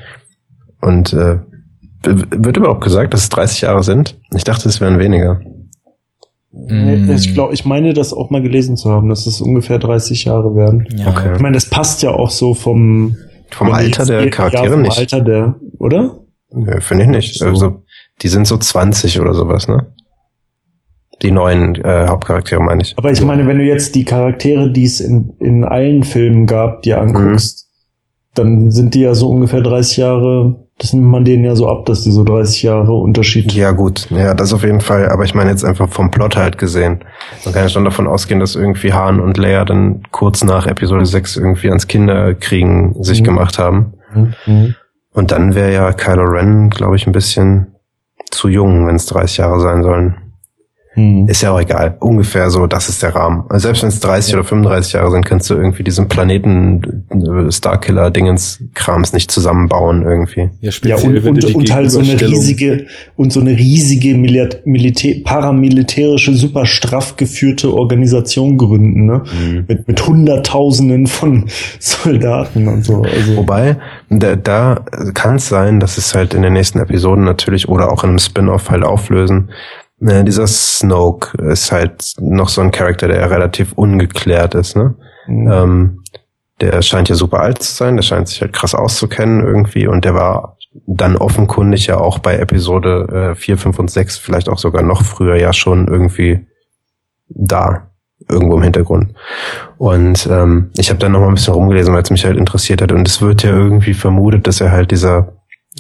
Und äh, wird überhaupt gesagt, dass es 30 Jahre sind? Ich dachte, es wären weniger. Mm. Ich glaube, ich meine das auch mal gelesen zu haben, dass es ungefähr 30 Jahre werden. Ja. Okay. Ich meine, das passt ja auch so vom Vom Alter der ja, Charaktere vom nicht. Alter der, oder? Nö, Finde ich nicht. So. Also, die sind so 20 oder sowas, ne? Die neuen äh, Hauptcharaktere meine ich. Aber ich meine, wenn du jetzt die Charaktere, die es in, in allen Filmen gab, dir anguckst, dann sind die ja so ungefähr 30 Jahre, das nimmt man denen ja so ab, dass die so 30 Jahre Unterschied Ja, gut. Ja, das auf jeden Fall. Aber ich meine jetzt einfach vom Plot halt gesehen. Man kann ja schon davon ausgehen, dass irgendwie Han und Leia dann kurz nach Episode 6 irgendwie ans Kinderkriegen sich Mhm. gemacht haben. Mhm. Und dann wäre ja Kylo Ren, glaube ich, ein bisschen zu jung, wenn es 30 Jahre sein sollen. Mhm. Ist ja auch egal. Ungefähr so, das ist der Rahmen. Also selbst wenn es 30 oder 35 Jahre sind, kannst du irgendwie diesen Planeten äh, Starkiller-Dingens Krams nicht zusammenbauen irgendwie. Ja, Ja, und, und, und halt so eine riesige und so eine riesige Mil Militär paramilitärische, super straff geführte Organisation gründen, ne? Mit, mit Hunderttausenden von Soldaten und so. Also, Wobei, da, da kann es sein, dass es halt in den nächsten Episoden natürlich oder auch in einem Spin-off halt auflösen, Ne, dieser Snoke ist halt noch so ein Charakter, der relativ ungeklärt ist, ne? Mhm. Ähm, der scheint ja super alt zu sein, der scheint sich halt krass auszukennen irgendwie und der war dann offenkundig ja auch bei Episode äh, 4, 5 und 6, vielleicht auch sogar noch früher ja schon irgendwie da, irgendwo im Hintergrund. Und ähm, ich habe dann noch mal ein bisschen rumgelesen, weil es mich halt interessiert hat und es wird ja irgendwie vermutet, dass er halt dieser,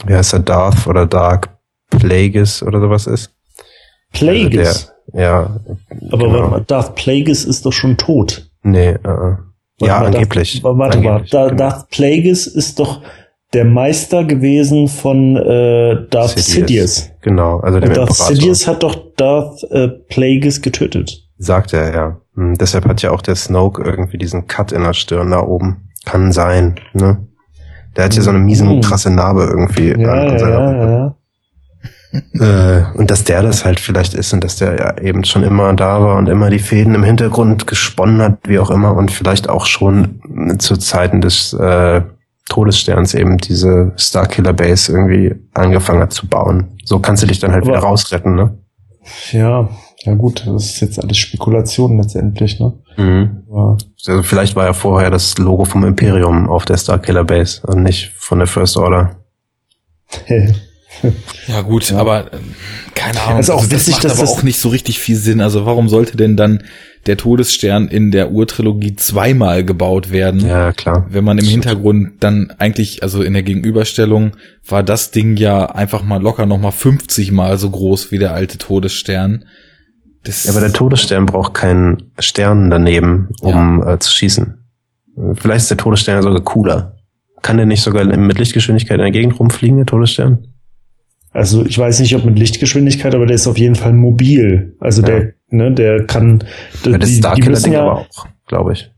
wie heißt er, Darth oder Dark Plagueis oder sowas ist. Plagueis. Der, ja, Aber genau. warte mal, Darth Plagueis ist doch schon tot. nee, äh. Warte ja, mal, angeblich. Darth, warte mal, Angeblich, da, genau. Darth Plagueis ist doch der Meister gewesen von äh, Darth Sidious. Genau, also der Darth Imperator. Sidious hat doch Darth äh, Plagueis getötet. Sagt er, ja. Hm, deshalb hat ja auch der Snoke irgendwie diesen Cut in der Stirn da oben. Kann sein, ne? Der hat hier so eine miesen, Mhm. krasse Narbe irgendwie Ja, an, an ja, ja, ja. Äh, und dass der das halt vielleicht ist und dass der ja eben schon immer da war und immer die Fäden im Hintergrund gesponnen hat, wie auch immer, und vielleicht auch schon zu Zeiten des äh, Todessterns eben diese Starkiller Base irgendwie angefangen hat zu bauen. So kannst du dich dann halt Aber- wieder rausretten, ne? Ja, ja gut, das ist jetzt alles Spekulation letztendlich, ne? Mhm. Ja. Also vielleicht war ja vorher das Logo vom Imperium auf der Starkiller Base und nicht von der First Order. Ja gut, aber äh, keine Ahnung. Also auch das witzig, macht dass aber das- auch nicht so richtig viel Sinn. Also warum sollte denn dann der Todesstern in der Urtrilogie zweimal gebaut werden? Ja, klar. Wenn man im Hintergrund dann eigentlich, also in der Gegenüberstellung, war das Ding ja einfach mal locker noch mal 50 mal so groß wie der alte Todesstern. Das Ja, aber der Todesstern braucht keinen Stern daneben, um äh, zu schießen. Vielleicht ist der Todesstern ja sogar cooler. Kann der nicht sogar mit Lichtgeschwindigkeit in der Gegend rumfliegen, der Todesstern? Also ich weiß nicht, ob mit Lichtgeschwindigkeit, aber der ist auf jeden Fall mobil. Also Ja. der, ne, der kann. Die, Ja, das die, die Starkiller müssen Ding ja, aber auch, glaube ich.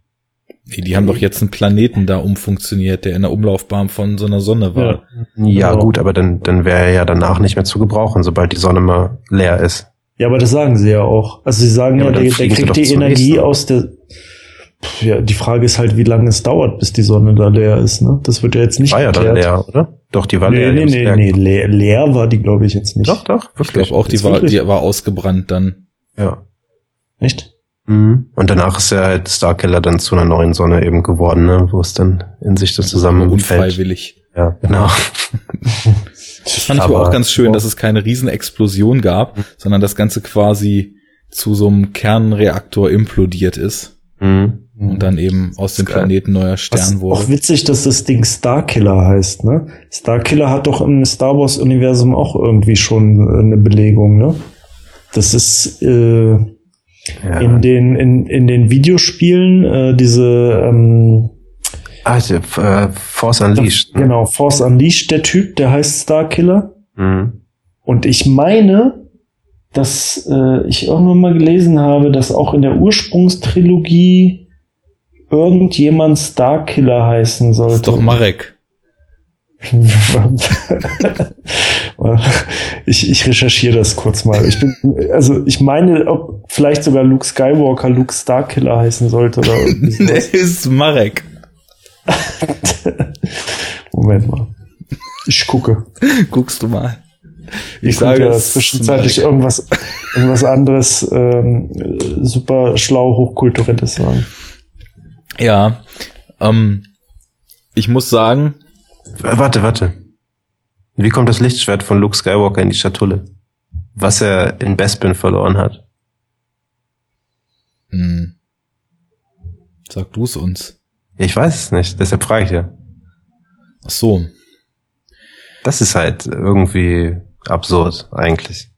nee, die haben doch jetzt einen Planeten da umfunktioniert, der in der Umlaufbahn von so einer Sonne war. ja. Ja, Genau. gut, aber dann, dann wäre er ja danach nicht mehr zu gebrauchen, sobald die Sonne mal leer ist. ja, aber das sagen sie ja auch. Also sie sagen Ja, ja, der, der kriegt die Energie nächsten. aus der. Pff, Ja, die Frage ist halt, wie lange es dauert, bis die Sonne da leer ist. Ne? Das wird ja jetzt nicht War ja dann geklärt. leer, oder? Doch, die war Nee, leer. nee, nee, leer. nee, leer, leer war die, glaube ich, jetzt nicht. Doch, doch, Ich wirklich. glaube auch, die war, wirklich? die war ausgebrannt dann. Ja. Echt? Mhm. Und danach ist ja halt Starkiller dann zu einer neuen Sonne eben geworden, ne? wo es dann in sich das zusammenfällt. Unfreiwillig. Ja, genau. Das fand ich aber Aber- auch ganz schön, dass es keine Riesenexplosion gab, sondern das Ganze quasi zu so einem Kernreaktor implodiert ist Mhm. Und dann eben aus dem. Planeten neuer Was Stern wurde. auch witzig, dass das Ding Starkiller heißt, ne? Starkiller hat doch im Star Wars Universum auch irgendwie schon äh, eine Belegung, ne? Das ist äh, Ja. in den in, in den Videospielen äh, diese ähm, Ah, äh, Force Unleashed. ne? genau Force Unleashed der Typ, der heißt Starkiller Mhm. und ich meine, dass äh, ich irgendwann mal gelesen habe, dass auch in der Ursprungstrilogie irgendjemand Starkiller heißen sollte. Das ist doch Marek. ich, ich recherchiere das kurz mal. Ich bin, also ich meine, ob vielleicht sogar Luke Skywalker Luke Starkiller heißen sollte oder sowas. ist Marek. Moment mal. Ich gucke. Guckst du mal. Ich Ich sage ja es ist zwischenzeitlich irgendwas, irgendwas anderes ähm, äh, super schlau hochkulturelles sagen. Ja, ähm, ich muss sagen, Warte, warte. Wie kommt das Lichtschwert von Luke Skywalker in die Schatulle? Was er in Bespin verloren hat. hm, sag du es uns. Ich weiß es nicht, deshalb frage ich ja. Ach so, Das ist halt irgendwie absurd, eigentlich.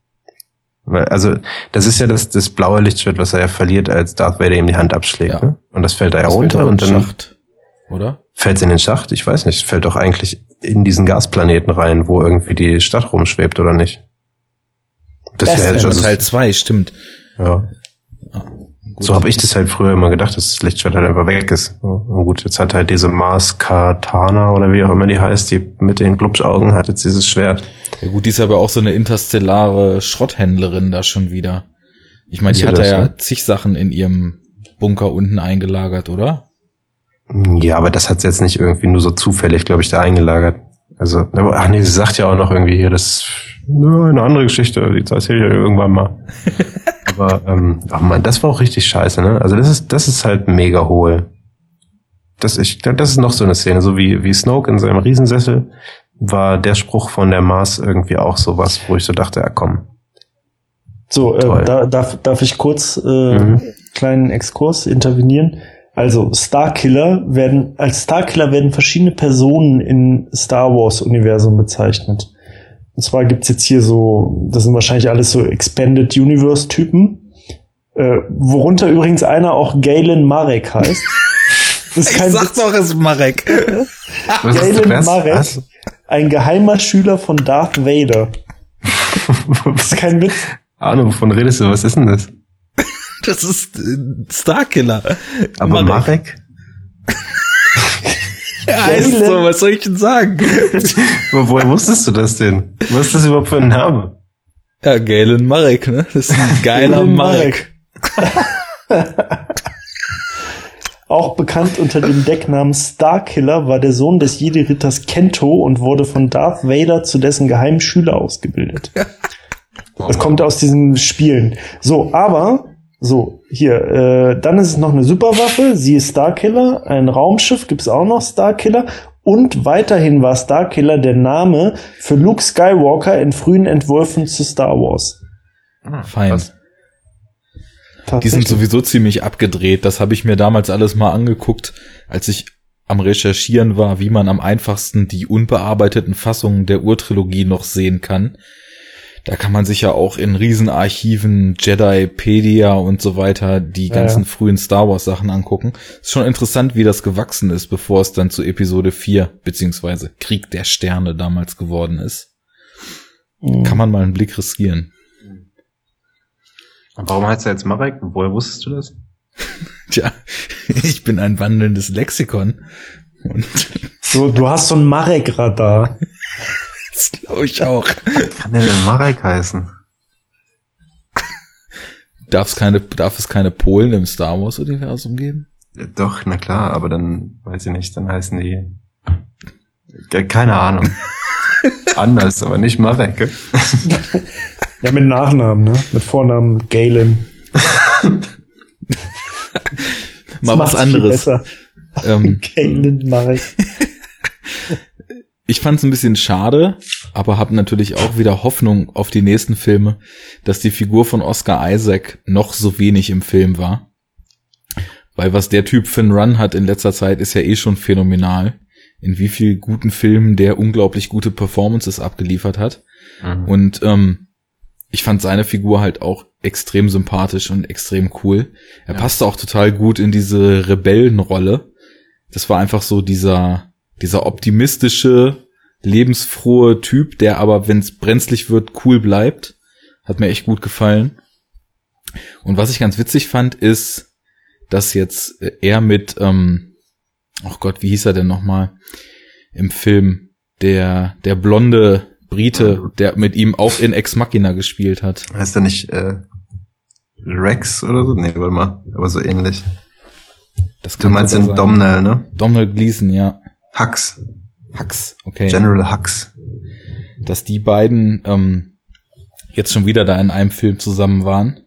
Weil, also, das ist ja das, das blaue Lichtschwert, was er ja verliert, als Darth Vader ihm die Hand abschlägt. Ja. Ne? Und das fällt da ja runter und in dann den Schacht, oder? fällt es in den Schacht. Ich weiß nicht, fällt doch eigentlich in diesen Gasplaneten rein, wo irgendwie die Stadt rumschwebt, oder nicht? Das Das ist also, Teil 2, stimmt. ja. So habe ich das halt früher immer gedacht, dass das Lichtschwert halt einfach weg ist. Und gut, jetzt hat halt diese Mars Katana oder wie auch immer die heißt, die mit den Glubschaugen hat jetzt dieses Schwert. Ja gut, die ist aber auch so eine interstellare Schrotthändlerin da schon wieder. Ich meine, Ist die hat da das, ja ne? zig Sachen in ihrem Bunker unten eingelagert, oder? Ja, aber das hat sie jetzt nicht irgendwie nur so zufällig, glaube ich, da eingelagert. Also, aber- ach nee, sie sagt ja auch noch irgendwie hier, dass Nö, eine andere Geschichte, die erzähle ich ja irgendwann mal. Aber, ähm, ach man, das war auch richtig scheiße, ne? Also das ist, das ist halt mega hohl. Das, ich, das ist noch so eine Szene, so wie, wie Snoke in seinem Riesensessel war der Spruch von der Mars irgendwie auch sowas, wo ich so dachte, ja komm. So, äh, da, darf, darf ich kurz äh, Mhm. kleinen Exkurs intervenieren? Also Starkiller werden als Starkiller werden verschiedene Personen in Star Wars Universum bezeichnet. Und zwar gibt's jetzt hier so, das sind wahrscheinlich alles so Expanded Universe Typen, äh, worunter übrigens einer auch Galen Marek heißt. Das ist kein Witz. doch, es ist Marek. Galen? Marek, Was? ein geheimer Schüler von Darth Vader. Das ist kein Witz. Ahnung, wovon redest du? Was ist denn das? Das ist Starkiller. Aber Marek? Ja, heißt so, was soll ich denn sagen? Wo- Woher wusstest du das denn? Was ist das überhaupt für ein Name? Ja, Galen Marek, ne? Das ist ein geiler Marek. Auch bekannt unter dem Decknamen Starkiller war der Sohn des Jedi-Ritters Kento und wurde von Darth Vader zu dessen geheimen Schüler ausgebildet. Das kommt aus diesen Spielen. So, aber, so, hier, äh, dann ist es noch eine Superwaffe, sie ist Starkiller, ein Raumschiff gibt's auch noch, Starkiller, und weiterhin war Starkiller der Name für Luke Skywalker in frühen Entwürfen zu Star Wars. Fein. Was? Die sind sowieso ziemlich abgedreht. Das habe ich mir damals alles mal angeguckt, als ich am Recherchieren war, wie man am einfachsten die unbearbeiteten Fassungen der Urtrilogie noch sehen kann. Da kann man sich ja auch in Riesenarchiven, Jedipedia und so weiter die Ja, ganzen ja. frühen Star Wars Sachen angucken. Ist schon interessant, wie das gewachsen ist, bevor es dann zu Episode 4 beziehungsweise Krieg der Sterne damals geworden ist. Mhm. Kann man mal einen Blick riskieren. Und warum heißt er jetzt Marek? Woher wusstest du das? Tja, ich bin ein wandelndes Lexikon. Und So, du hast so ein Marek-Radar. das glaube ich auch. Kann der denn Marek heißen? Darf es keine, darf es keine Polen im Star Wars Universum geben? Ja, doch, na klar, aber dann, weiß ich nicht, dann heißen die, Ja, keine Ahnung. Anders, aber nicht Marek. gell? Ja, mit Nachnamen, ne? Mit Vornamen Galen. Mal was anderes. besser. Ähm, Galen Marek. ich fand es ein bisschen schade, aber habe natürlich auch wieder Hoffnung auf die nächsten Filme, dass die Figur von Oscar Isaac noch so wenig im Film war. Weil was der Typ für einen Run hat in letzter Zeit, ist ja eh schon phänomenal. In wie viel guten Filmen der unglaublich gute Performances abgeliefert hat. Mhm. Und ähm, ich fand seine Figur halt auch extrem sympathisch und extrem cool. Er Ja. passte auch total gut in diese Rebellenrolle. Das war einfach so dieser, dieser optimistische, lebensfrohe Typ, der aber, wenn es brenzlig wird, cool bleibt. Hat mir echt gut gefallen. Und was ich ganz witzig fand, ist, dass jetzt äh, er mit, ähm, ach Gott, wie hieß er denn nochmal im Film, der, der blonde Brite, der mit ihm auch in Ex Machina gespielt hat. Heißt er nicht äh, Rex oder so? Nee, warte mal, aber so ähnlich. Das Du meinst den sein. Domhnall, ne? Donald Gleason, ja. Hux. Hux, okay. General Hux. Dass die beiden ähm, jetzt schon wieder da in einem Film zusammen waren.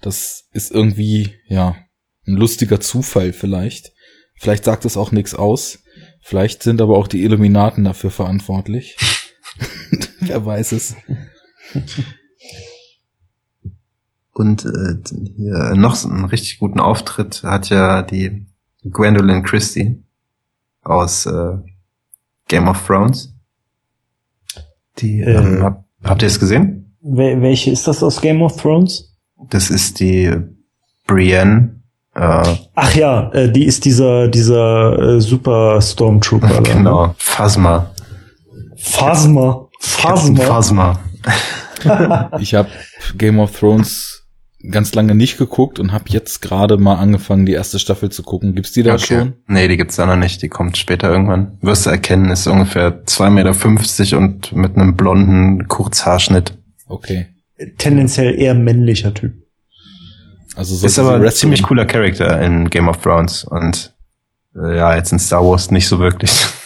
Das ist irgendwie, ja, ein lustiger Zufall vielleicht. Vielleicht sagt es auch nichts aus. Vielleicht sind aber auch die Illuminaten dafür verantwortlich. Wer weiß es. Und äh, hier noch so einen richtig guten Auftritt hat ja die Gwendolyn Christie aus äh, Game of Thrones. Die, Äh. ähm, hab, habt ihr es gesehen? Wel welche ist das aus Game of Thrones? Das ist die Brienne. Äh, Ach ja, äh, die ist dieser, dieser äh, Super Stormtrooper. ne? genau, Phasma. Phasma. Phasma. Phasma. Ich habe Game of Thrones ganz lange nicht geguckt und habe jetzt gerade mal angefangen, die erste Staffel zu gucken. Gibt's die da schon? Nee, die gibt's da noch nicht. Die kommt später irgendwann. Wirst du erkennen, ist ungefähr 2,50 Meter und mit einem blonden Kurzhaarschnitt. Okay. Tendenziell eher männlicher Typ. Also so Ist aber ein ziemlich cooler Charakter in Game of Thrones und äh, ja, jetzt in Star Wars nicht so wirklich.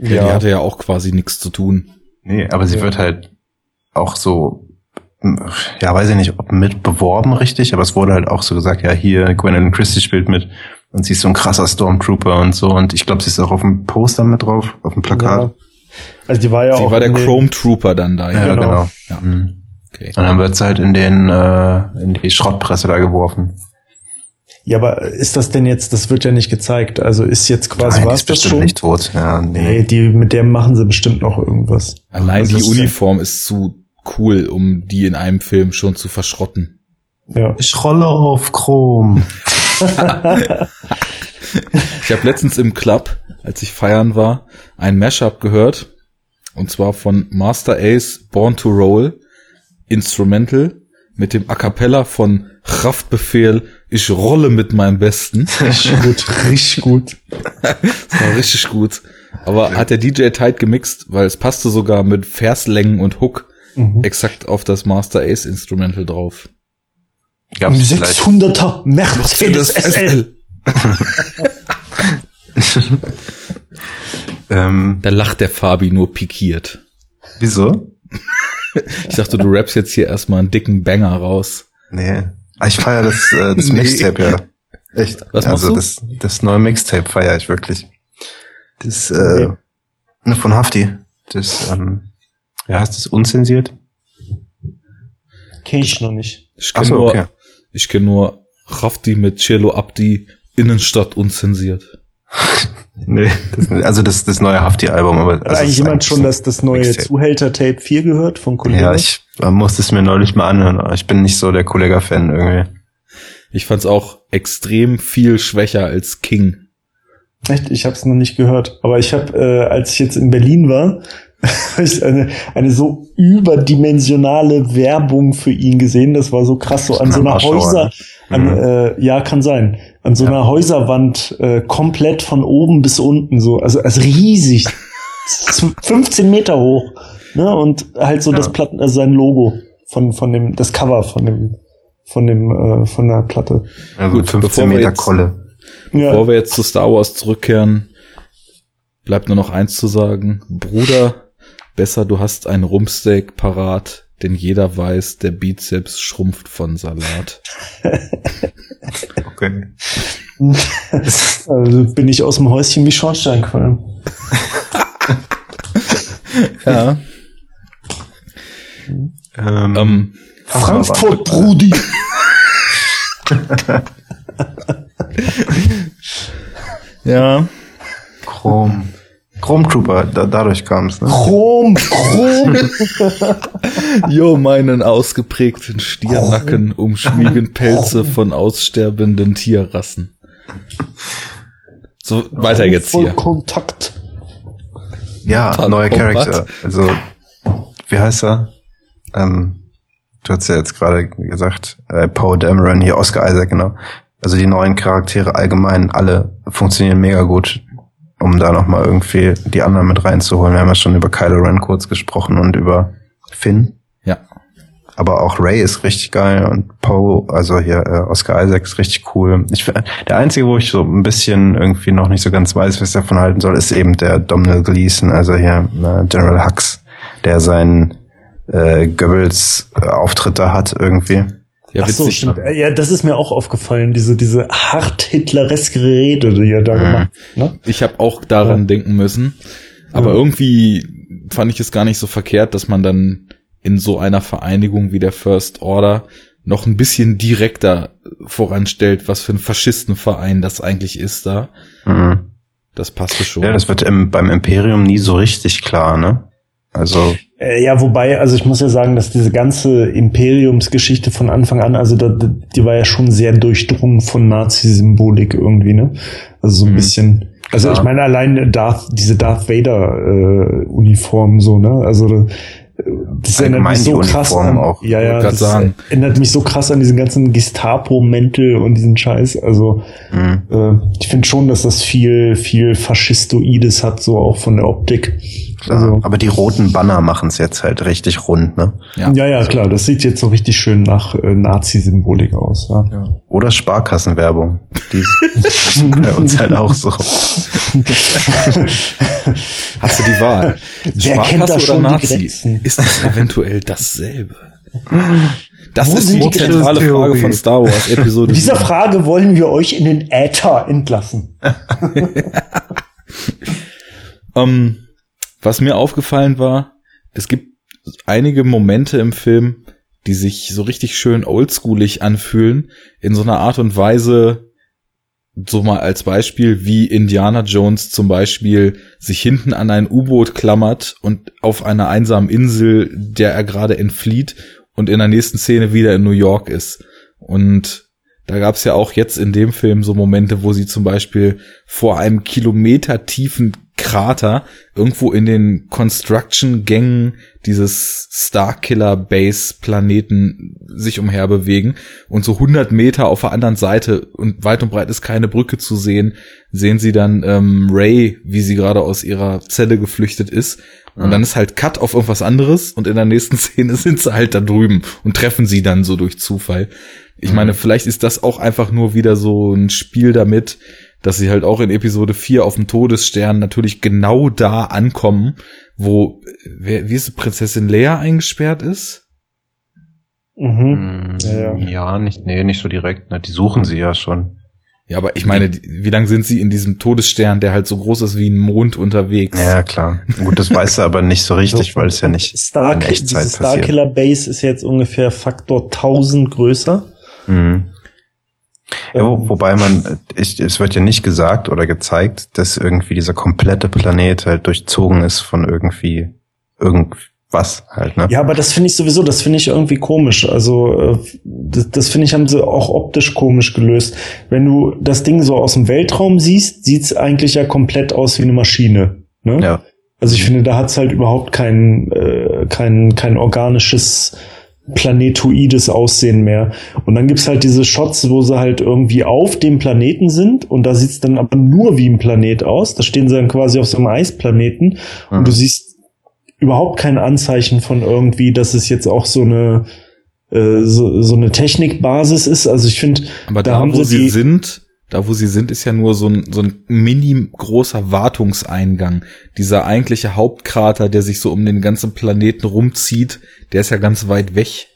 Ja, Die hatte ja auch quasi nichts zu tun. nee, aber sie Ja. wird halt auch so, ja, weiß ich nicht, ob mit beworben richtig, aber es wurde halt auch so gesagt, ja, hier, Gwendolyn Christie spielt mit und sie ist so ein krasser Stormtrooper und so und ich glaube, sie ist auch auf dem Poster mit drauf, auf dem Plakat. Ja. Also die war ja Sie auch war der Chrome Trooper dann da. Ja, Ja, genau. genau. Ja. Mhm. Okay. Und dann wird sie halt in den, äh, in die Schrottpresse da geworfen. Ja, aber ist das denn jetzt, das wird ja nicht gezeigt. Also ist jetzt quasi, Nein, die war ist das bestimmt schon? nicht tot. Ja, nee. Nee, die, mit der machen sie bestimmt noch irgendwas. Allein Also die Uniform ist zu cool, um die in einem Film schon zu verschrotten. Ja. Ich rolle auf Chrom. Ich habe letztens im Club, als ich feiern war, ein Mashup gehört. Und zwar von Master Ace Born to Roll Instrumental mit dem A Cappella von Kraftbefehl Ich rolle mit meinem Besten. Richtig gut, richtig gut. Das war richtig gut. Aber hat der DJ tight gemixt, weil es passte sogar mit Verslängen und Hook Mhm. exakt auf das Master Ace Instrumental drauf. Gab's vielleicht 600er Mercedes SL. ähm, Da lacht der Fabi nur pikiert. wieso? Ich dachte, du rappst jetzt hier erstmal einen dicken Banger raus. Nee. Ah, Ich feiere das, äh, das Nee. Mixtape ja. Echt. Was machst also du? das, das neue Mixtape feiere ich wirklich. Das äh, ne, von Hafti. Das, ähm, ja, heißt das unzensiert? Kenn ich noch nicht. Ich kenne so, nur, okay. ich kenn nur Rafti mit Cello Abdi, Innenstadt unzensiert. Nee, das, also das, das neue Hafti-Album, aber Hat also es eigentlich jemand schon so das, das neue. Zuhälter-Tape 4 gehört von Kollegen? Ja, ich musste es mir neulich mal anhören, aber ich bin nicht so der Kollega-Fan irgendwie. Ich fand's auch extrem viel schwächer als King. Echt? Ich habe es noch nicht gehört. Aber ich habe, äh, als ich jetzt in Berlin war, eine, eine so überdimensionale Werbung für ihn gesehen. Das war so krass, so an so einer Häuser, an, Mhm. äh, ja, kann sein, an so einer Häuserwand äh, komplett von oben bis unten so, also, also riesig, Z- 15 Meter hoch, ne? Und halt so Ja. das Platten, also sein Logo von von dem, das Cover von dem, von dem, äh, von der Platte. Also Gut, 15 bevor wir Meter jetzt- Kolle. Ja. Bevor wir jetzt zu Star Wars zurückkehren, bleibt nur noch eins zu sagen. Bruder, besser du hast ein Rumpsteak parat, denn jeder weiß, der Bizeps schrumpft von Salat. Okay. Also bin ich aus dem Häuschen wie Schornsteinqualm. Ja. Ähm, Ähm, Frankfurt, Brudi. ja. Chrom. Chrome Trooper, da, dadurch kam es, ne? Chrom, Chrom. Jo, meinen ausgeprägten Stiernacken umschmiegen Pelze von aussterbenden Tierrassen. So, weiter jetzt hier. Kontakt. Ja, Total neuer. Charakter. Also, wie heißt er? Ähm, du hast ja jetzt gerade gesagt, äh, Poe Dameron, hier Oscar Isaac, genau. Also die neuen Charaktere allgemein, alle funktionieren mega gut, um da nochmal irgendwie die anderen mit reinzuholen. Wir haben ja schon über Kylo Ren kurz gesprochen und über Finn. Ja. Aber auch Ray ist richtig geil und Poe, also hier äh, Oscar Isaac ist richtig cool. Ich, der einzige, wo ich so ein bisschen irgendwie noch nicht so ganz weiß, was ich davon halten soll, ist eben der Domhnall Gleeson, also hier äh, General Hux, der seinen äh, Goebbels äh, Auftritt da hat irgendwie. Ja, Ach so, stimmt. Ja, das ist mir auch aufgefallen, diese, diese hart hitlereske Rede, die er da Mhm. gemacht hat. Ne? Ich habe auch daran denken müssen. Aber Ja. irgendwie fand ich es gar nicht so verkehrt, dass man dann in so einer Vereinigung wie der First Order noch ein bisschen direkter voranstellt, was für ein Faschistenverein das eigentlich ist da. Mhm. Das passte schon. Ja, das wird im, beim Imperium nie so richtig klar, ne? Also, Äh, ja, wobei, also ich muss ja sagen, dass diese ganze Imperiumsgeschichte von Anfang an, also da, die war ja schon sehr durchdrungen von Nazi-Symbolik irgendwie, ne? Also so ein Mhm. bisschen. Also Klar. ich meine allein Darth, diese Darth Vader äh, Uniform so, ne? Also äh, das erinnert mich so krass an, auch, ja, ja, das sagen. erinnert mich so krass an diesen ganzen Gestapo-Mäntel und diesen Scheiß. Also mh. äh, ich finde schon, dass das viel, viel Faschistoides hat, so auch von der Optik. Klar. Also- Aber die roten Banner machen es jetzt halt richtig rund, ne? Ja. Ja, ja, klar, das sieht jetzt so richtig schön nach äh, Nazi-Symbolik aus. Ja. Oder Sparkassenwerbung. Die ist bei uns halt auch so. Hast du die Wahl? Wer kennt da schon Grenzen? Ist das eventuell dasselbe? Das Wo ist die zentrale? Frage von Star Wars Episode Mit dieser 7. Frage wollen wir euch in den Äther entlassen. Ähm, was mir aufgefallen war, es gibt einige Momente im Film, die sich so richtig schön oldschoolig anfühlen, in so einer Art und Weise, so mal als Beispiel, wie Indiana Jones zum Beispiel sich hinten an ein U-Boot klammert und auf einer einsamen Insel, der er gerade entflieht und in der nächsten Szene wieder in New York ist. Und da gab's ja auch jetzt in dem Film so Momente, wo sie zum Beispiel vor einem Kilometer tiefen Krater irgendwo in den Construction-Gängen dieses Starkiller-Base-Planeten sich umherbewegen und so 100 Meter auf der anderen Seite und weit und breit ist keine Brücke zu sehen, sehen sie dann ähm, Ray, wie sie gerade aus ihrer Zelle geflüchtet ist. Und dann ist halt Cut auf irgendwas anderes und in der nächsten Szene sind sie halt da drüben und treffen sie dann so durch Zufall. Ich meine, vielleicht ist das auch einfach nur wieder so ein Spiel damit, dass sie halt auch in Episode 4 auf dem Todesstern natürlich genau da ankommen, wo, wer, wie ist es, Prinzessin Leia eingesperrt ist? Mhm. Ja, ja. ja, nicht, nee, nicht so direkt. Ne? Die suchen sie ja schon. Ja, aber ich meine, wie lange sind sie in diesem Todesstern, der halt so groß ist wie ein Mond unterwegs? Ja, klar. Gut, das weiß er aber nicht so richtig, weil es ja nicht Star in Echtzeit diese passiert. Starkiller Base ist jetzt ungefähr Faktor 1000 größer. Mhm. Ja, wo, wobei man, ich, es wird ja nicht gesagt oder gezeigt, dass irgendwie dieser komplette Planet halt durchzogen ist von irgendwie irgendwas halt, ne? Ja, aber das finde ich sowieso, das finde ich irgendwie komisch. Also äh, das, das finde ich, haben sie auch optisch komisch gelöst. Wenn du das Ding so aus dem Weltraum siehst, sieht's eigentlich ja komplett aus wie eine Maschine. Ne? Ja. Also ich finde, da hat's halt überhaupt kein, äh, kein, kein organisches planetoides Aussehen mehr. Und dann gibt's halt diese Shots, wo sie halt irgendwie auf dem Planeten sind und da sieht's dann aber nur wie ein Planet aus. Da stehen sie dann quasi auf so einem Eisplaneten Mhm. und du siehst überhaupt kein Anzeichen von irgendwie, dass es jetzt auch so eine äh, so, so eine Technikbasis ist. Also ich finde, Aber da da, haben wo sie sie sind, da wo sie sind, ist ja nur so ein, so ein mini großer Wartungseingang. Dieser eigentliche Hauptkrater, der sich so um den ganzen Planeten rumzieht, der ist ja ganz weit weg.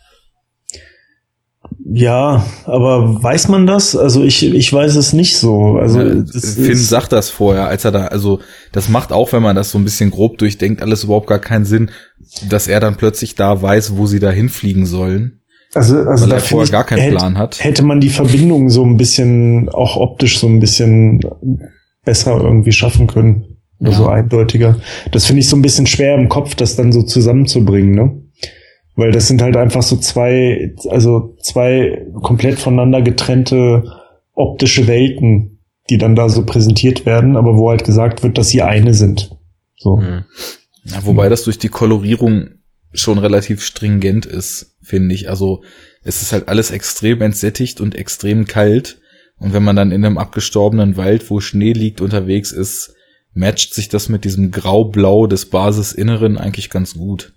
ja, aber weiß man das? Also ich, ich weiß es nicht so. Also Finn sagt das vorher, als er da, also das macht auch, wenn man das so ein bisschen grob durchdenkt, alles überhaupt gar keinen Sinn, dass er dann plötzlich da weiß, wo sie da hinfliegen sollen, Also, also weil da er vorher ich, gar keinen hätte, Plan hat. Hätte man die Verbindung so ein bisschen, auch optisch so ein bisschen besser irgendwie schaffen können. Oder Ja. so eindeutiger. Das finde ich so ein bisschen schwer im Kopf, das dann so zusammenzubringen, ne? Weil das sind halt einfach so zwei, also zwei komplett voneinander getrennte optische Welten, die dann da so präsentiert werden, aber wo halt gesagt wird, dass sie eine sind. So. Mhm. Ja, wobei das durch die Kolorierung schon relativ stringent ist, finde ich. Also es ist halt alles extrem entsättigt und extrem kalt. Und wenn man dann in einem abgestorbenen Wald, wo Schnee liegt, unterwegs ist, matcht sich das mit diesem Grau-Blau des Basisinneren eigentlich ganz gut.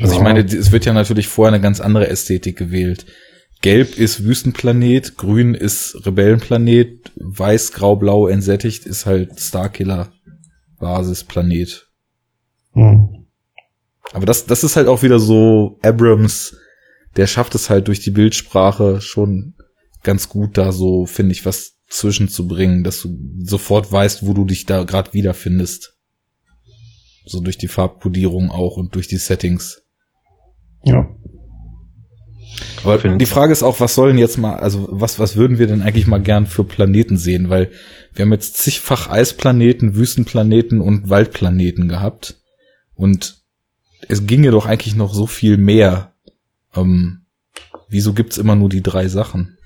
Also ich Ja. meine, es wird ja natürlich vorher eine ganz andere Ästhetik gewählt. Gelb ist Wüstenplanet, grün ist Rebellenplanet, weiß, grau, blau entsättigt ist halt Starkiller Basisplanet. Hm. Aber das, das ist halt auch wieder so Abrams, der schafft es halt durch die Bildsprache schon ganz gut da so, finde ich, was zwischenzubringen, dass du sofort weißt, wo du dich da gerade wiederfindest. So durch die Farbkodierung auch und durch die Settings. Ja. Aber die Frage ist auch, was sollen jetzt mal, also was, was würden wir denn eigentlich mal gern für Planeten sehen? Weil wir haben jetzt zigfach Eisplaneten, Wüstenplaneten und Waldplaneten gehabt. Und es ginge doch eigentlich noch so viel mehr. Ähm, wieso gibt's immer nur die drei Sachen?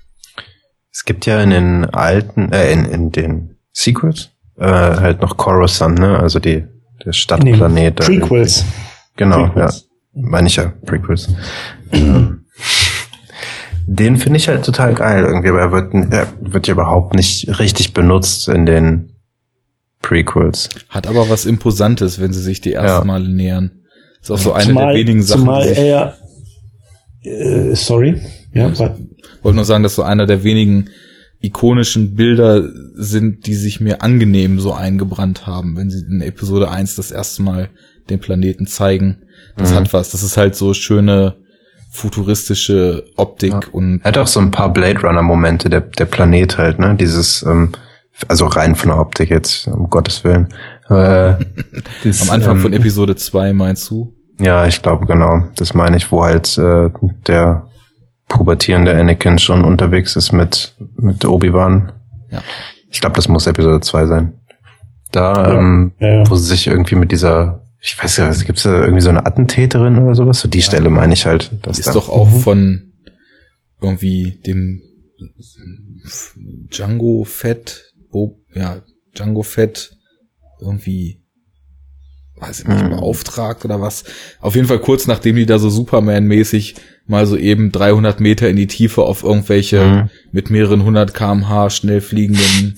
Es gibt ja in den alten, äh, in, in den Secrets äh, halt noch Coruscant, ne? Also die der Stadtplanet. Prequels. irgendwie. Genau, Prequels. ja. Meine ich ja, Prequels. Ähm, Den finde ich halt total geil irgendwie, aber er wird, er wird ja überhaupt nicht richtig benutzt in den Prequels. Hat aber was Imposantes, wenn sie sich die ersten Ja. Male nähern. Ist auch so eine zumal, der wenigen Sachen, zumal er, äh, sorry, ja, Ja, wa- wollte nur sagen, dass so einer der wenigen ikonischen Bilder sind, die sich mir angenehm so eingebrannt haben, wenn sie in Episode 1 das erste Mal den Planeten zeigen. Das Mhm. hat was. Das ist halt so schöne futuristische Optik Ja. und Er hat auch so ein paar Blade Runner Momente, der, der Planet halt, ne? Dieses, ähm, also rein von der Optik jetzt, um Gottes Willen. Äh, das, am Anfang ähm, von Episode 2 meinst du? Ja, ich glaube genau. Das meine ich, wo halt äh, der pubertierende Anakin schon unterwegs ist mit, mit Obi-Wan. Ja. Ich glaube, das muss Episode 2 sein. Da, Ja. ähm, Ja, ja. wo sie sich irgendwie mit dieser, ich weiß ja, gibt es da irgendwie so eine Attentäterin oder sowas? So die Stelle meine ich halt. dass ist da- doch auch Mhm. von irgendwie dem Django Fett, Bo, ja, Django Fett irgendwie, weiß ich nicht, Mhm. beauftragt oder was. Auf jeden Fall kurz nachdem die da so Superman-mäßig mal so eben 300 Meter in die Tiefe auf irgendwelche Mhm. mit mehreren hundert kmh schnell fliegenden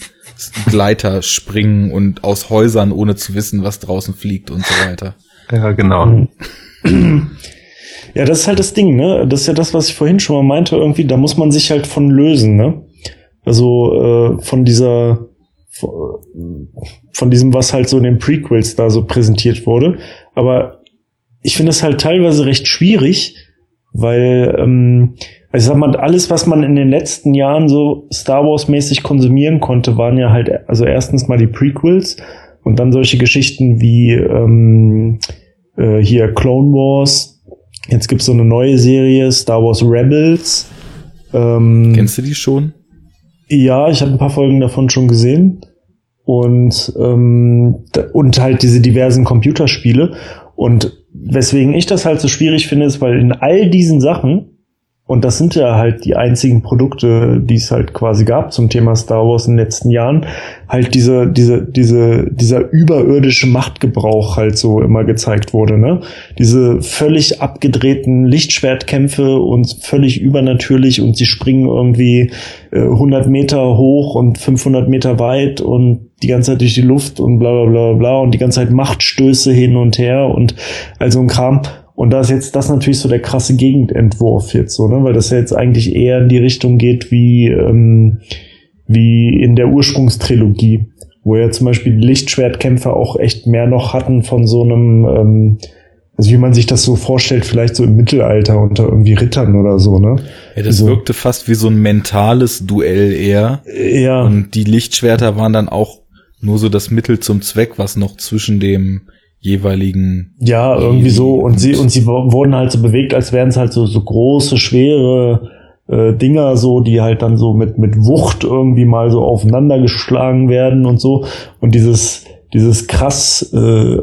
Gleiter springen und aus Häusern, ohne zu wissen, was draußen fliegt und so weiter. Ja, genau. Ja, das ist halt das Ding, ne? Das ist ja das, was ich vorhin schon mal meinte, irgendwie, da muss man sich halt von lösen, ne? Also äh, von dieser von diesem, was halt so in den Prequels da so präsentiert wurde. Aber ich finde es halt teilweise recht schwierig, weil, ähm, also ich sag mal, alles, was man in den letzten Jahren so Star Wars-mäßig konsumieren konnte, waren ja halt, also erstens mal die Prequels und dann solche Geschichten wie ähm, äh, hier Clone Wars. Jetzt gibt's so eine neue Serie, Star Wars Rebels. Ähm, Kennst du die schon? ja, ich habe ein paar Folgen davon schon gesehen. Und, ähm, und halt diese diversen Computerspiele. Und weswegen ich das halt so schwierig finde, ist, weil in all diesen Sachen, und das sind ja halt die einzigen Produkte, die es halt quasi gab zum Thema Star Wars in den letzten Jahren, halt diese, diese, diese, dieser überirdische Machtgebrauch halt so immer gezeigt wurde, ne? Diese völlig abgedrehten Lichtschwertkämpfe und völlig übernatürlich und sie springen irgendwie äh, 100 Meter hoch und 500 Meter weit und die ganze Zeit durch die Luft und bla bla bla bla und die ganze Zeit Machtstöße hin und her und also ein Kram. Und da ist jetzt das natürlich so der krasse Gegenentwurf jetzt so, ne? Weil das ja jetzt eigentlich eher in die Richtung geht wie, ähm, wie in der Ursprungstrilogie, wo ja zum Beispiel die Lichtschwertkämpfer auch echt mehr noch hatten von so einem, ähm, also wie man sich das so vorstellt, vielleicht so im Mittelalter unter irgendwie Rittern oder so, ne? Ja, das So. wirkte fast wie so ein mentales Duell eher. Ja. Und die Lichtschwerter waren dann auch nur so das Mittel zum Zweck, was noch zwischen dem jeweiligen Ja, irgendwie so. Und sie, und sie wurden halt so bewegt, als wären es halt so, so große, schwere äh, Dinger, so, die halt dann so mit, mit Wucht irgendwie mal so aufeinander geschlagen werden und so. Und dieses, dieses krass äh,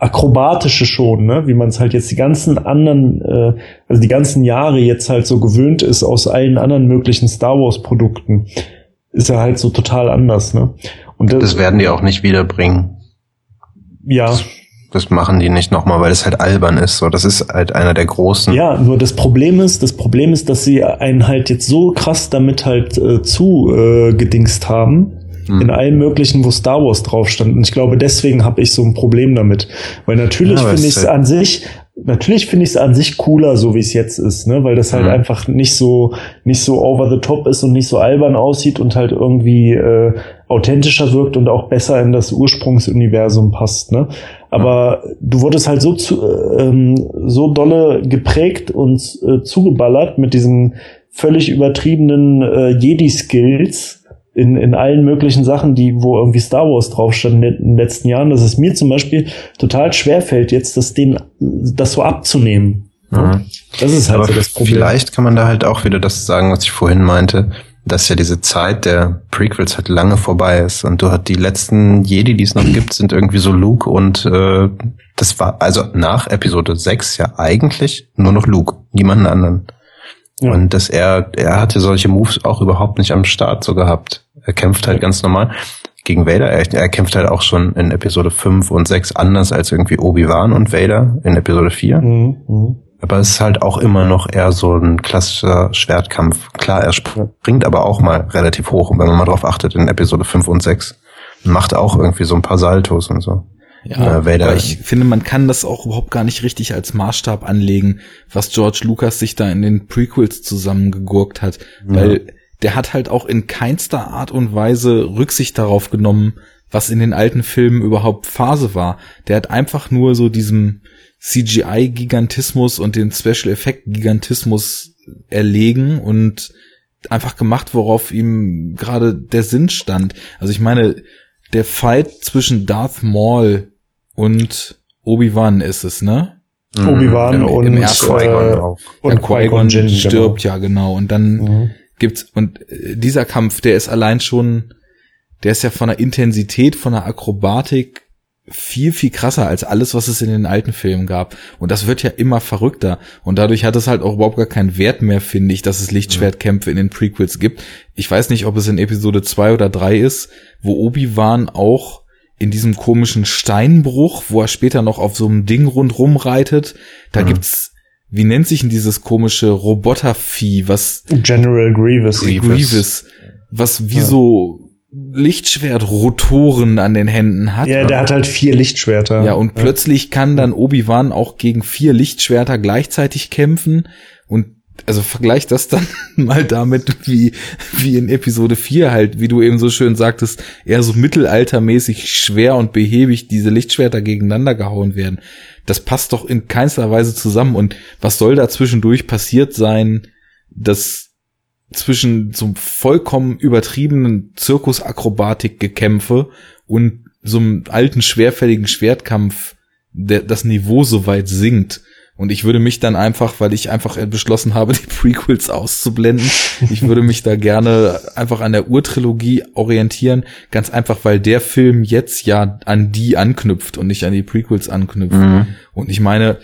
akrobatische schon, ne, wie man es halt jetzt die ganzen anderen, äh, also die ganzen Jahre jetzt halt so gewöhnt ist aus allen anderen möglichen Star Wars Produkten, ist ja halt so total anders, ne? Und Das werden die auch nicht wiederbringen. ja. Das machen die nicht nochmal, weil es halt albern ist. So, das ist halt einer der großen. Ja, nur das Problem ist, das Problem ist, dass sie einen halt jetzt so krass damit halt äh, zu äh, haben. Hm. In allen möglichen, wo Star Wars drauf stand. Und ich glaube, deswegen habe ich so ein Problem damit. Weil natürlich Ja, finde ich es halt- an sich, natürlich finde ich es an sich cooler, so wie es jetzt ist, ne? Weil das halt Mhm. einfach nicht so, nicht so over the top ist und nicht so albern aussieht und halt irgendwie äh, authentischer wirkt und auch besser in das Ursprungsuniversum passt, ne? Aber du wurdest halt so zu, ähm, so dolle geprägt und äh, zugeballert mit diesen völlig übertriebenen äh, Jedi-Skills in, in allen möglichen Sachen, die, wo irgendwie Star Wars drauf stand in den letzten Jahren, dass es mir zum Beispiel total schwer fällt, jetzt das, den, das so abzunehmen. Mhm. Das ist halt Aber so das Problem. vielleicht kann man da halt auch wieder das sagen, was ich vorhin meinte, dass ja diese Zeit der Prequels halt lange vorbei ist und du hast die letzten Jedi, die es noch gibt, sind irgendwie so Luke und äh, das war also nach Episode 6 ja eigentlich nur noch Luke, niemanden anderen. Ja. Und dass er, er hatte solche Moves auch überhaupt nicht am Start so gehabt. Er kämpft halt ganz normal gegen Vader. Er, er kämpft halt auch schon in Episode 5 und 6 anders als irgendwie Obi-Wan und Vader in Episode 4. Mhm, mhm. Aber es ist halt auch immer noch eher so ein klassischer Schwertkampf. Klar, er springt aber auch mal relativ hoch, wenn man mal drauf achtet in Episode 5 und 6. Macht auch irgendwie so ein paar Saltos und so. Ja, Äh, Vader- aber ich finde, man kann das auch überhaupt gar nicht richtig als Maßstab anlegen, was George Lucas sich da in den Prequels zusammengegurkt hat, weil der hat halt auch in keinster Art und Weise Rücksicht darauf genommen, was in den alten Filmen überhaupt Phase war. Der hat einfach nur so diesem CGI-Gigantismus und den Special-Effekt-Gigantismus erlegen und einfach gemacht, worauf ihm gerade der Sinn stand. Also ich meine, der Fight zwischen Darth Maul und Obi-Wan ist es, ne? Obi-Wan Im- im und, ersten Qui-Gon äh, auch. und Qui-Gon Jinn, genau. stirbt ja genau und dann Mhm. gibt's und äh, dieser Kampf, der ist allein schon, der ist ja von der Intensität, von der Akrobatik viel viel krasser als alles, was es in den alten Filmen gab. Und das wird ja immer verrückter. Und dadurch hat es halt auch überhaupt gar keinen Wert mehr, finde ich, dass es Lichtschwertkämpfe in den Prequels gibt. Ich weiß nicht, ob es in Episode zwei oder drei ist, wo Obi-Wan auch in diesem komischen Steinbruch, wo er später noch auf so einem Ding rundrum reitet, da gibt's, wie nennt sich denn dieses komische Robotervieh, was General Grievous. Grievous. Grievous, was wie so Lichtschwertrotoren an den Händen hat. Ja, der hat halt vier Lichtschwerter. Ja, und plötzlich kann dann Obi-Wan auch gegen vier Lichtschwerter gleichzeitig kämpfen und also vergleich das dann mal damit, wie, wie in Episode 4 halt, wie du eben so schön sagtest, eher so mittelaltermäßig schwer und behäbig diese Lichtschwerter gegeneinander gehauen werden. Das passt doch in keinster Weise zusammen. Und was soll da zwischendurch passiert sein, dass zwischen so einem vollkommen übertriebenen Zirkusakrobatik-Gekämpfe und so einem alten, schwerfälligen Schwertkampf der, das Niveau so weit sinkt. Und ich würde mich dann einfach, weil ich einfach beschlossen habe, die Prequels auszublenden, ich würde mich da gerne einfach an der Urtrilogie orientieren. Ganz einfach, weil der Film jetzt ja an die anknüpft und nicht an die Prequels anknüpft. Und ich meine,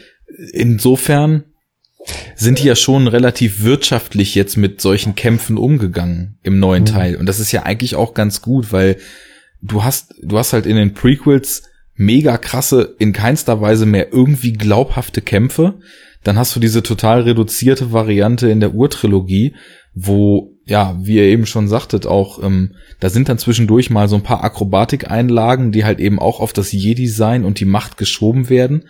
insofern sind die ja schon relativ wirtschaftlich jetzt mit solchen Kämpfen umgegangen im neuen Teil. Und das ist ja eigentlich auch ganz gut, weil du hast, du hast halt in den Prequels mega krasse, in keinster Weise mehr irgendwie glaubhafte Kämpfe. Dann hast du diese total reduzierte Variante in der Urtrilogie, wo, ja, wie ihr eben schon sagtet, auch, ähm, da sind dann zwischendurch mal so ein paar Akrobatikeinlagen, die halt eben auch auf das Jedi-Sein und die Macht geschoben werden.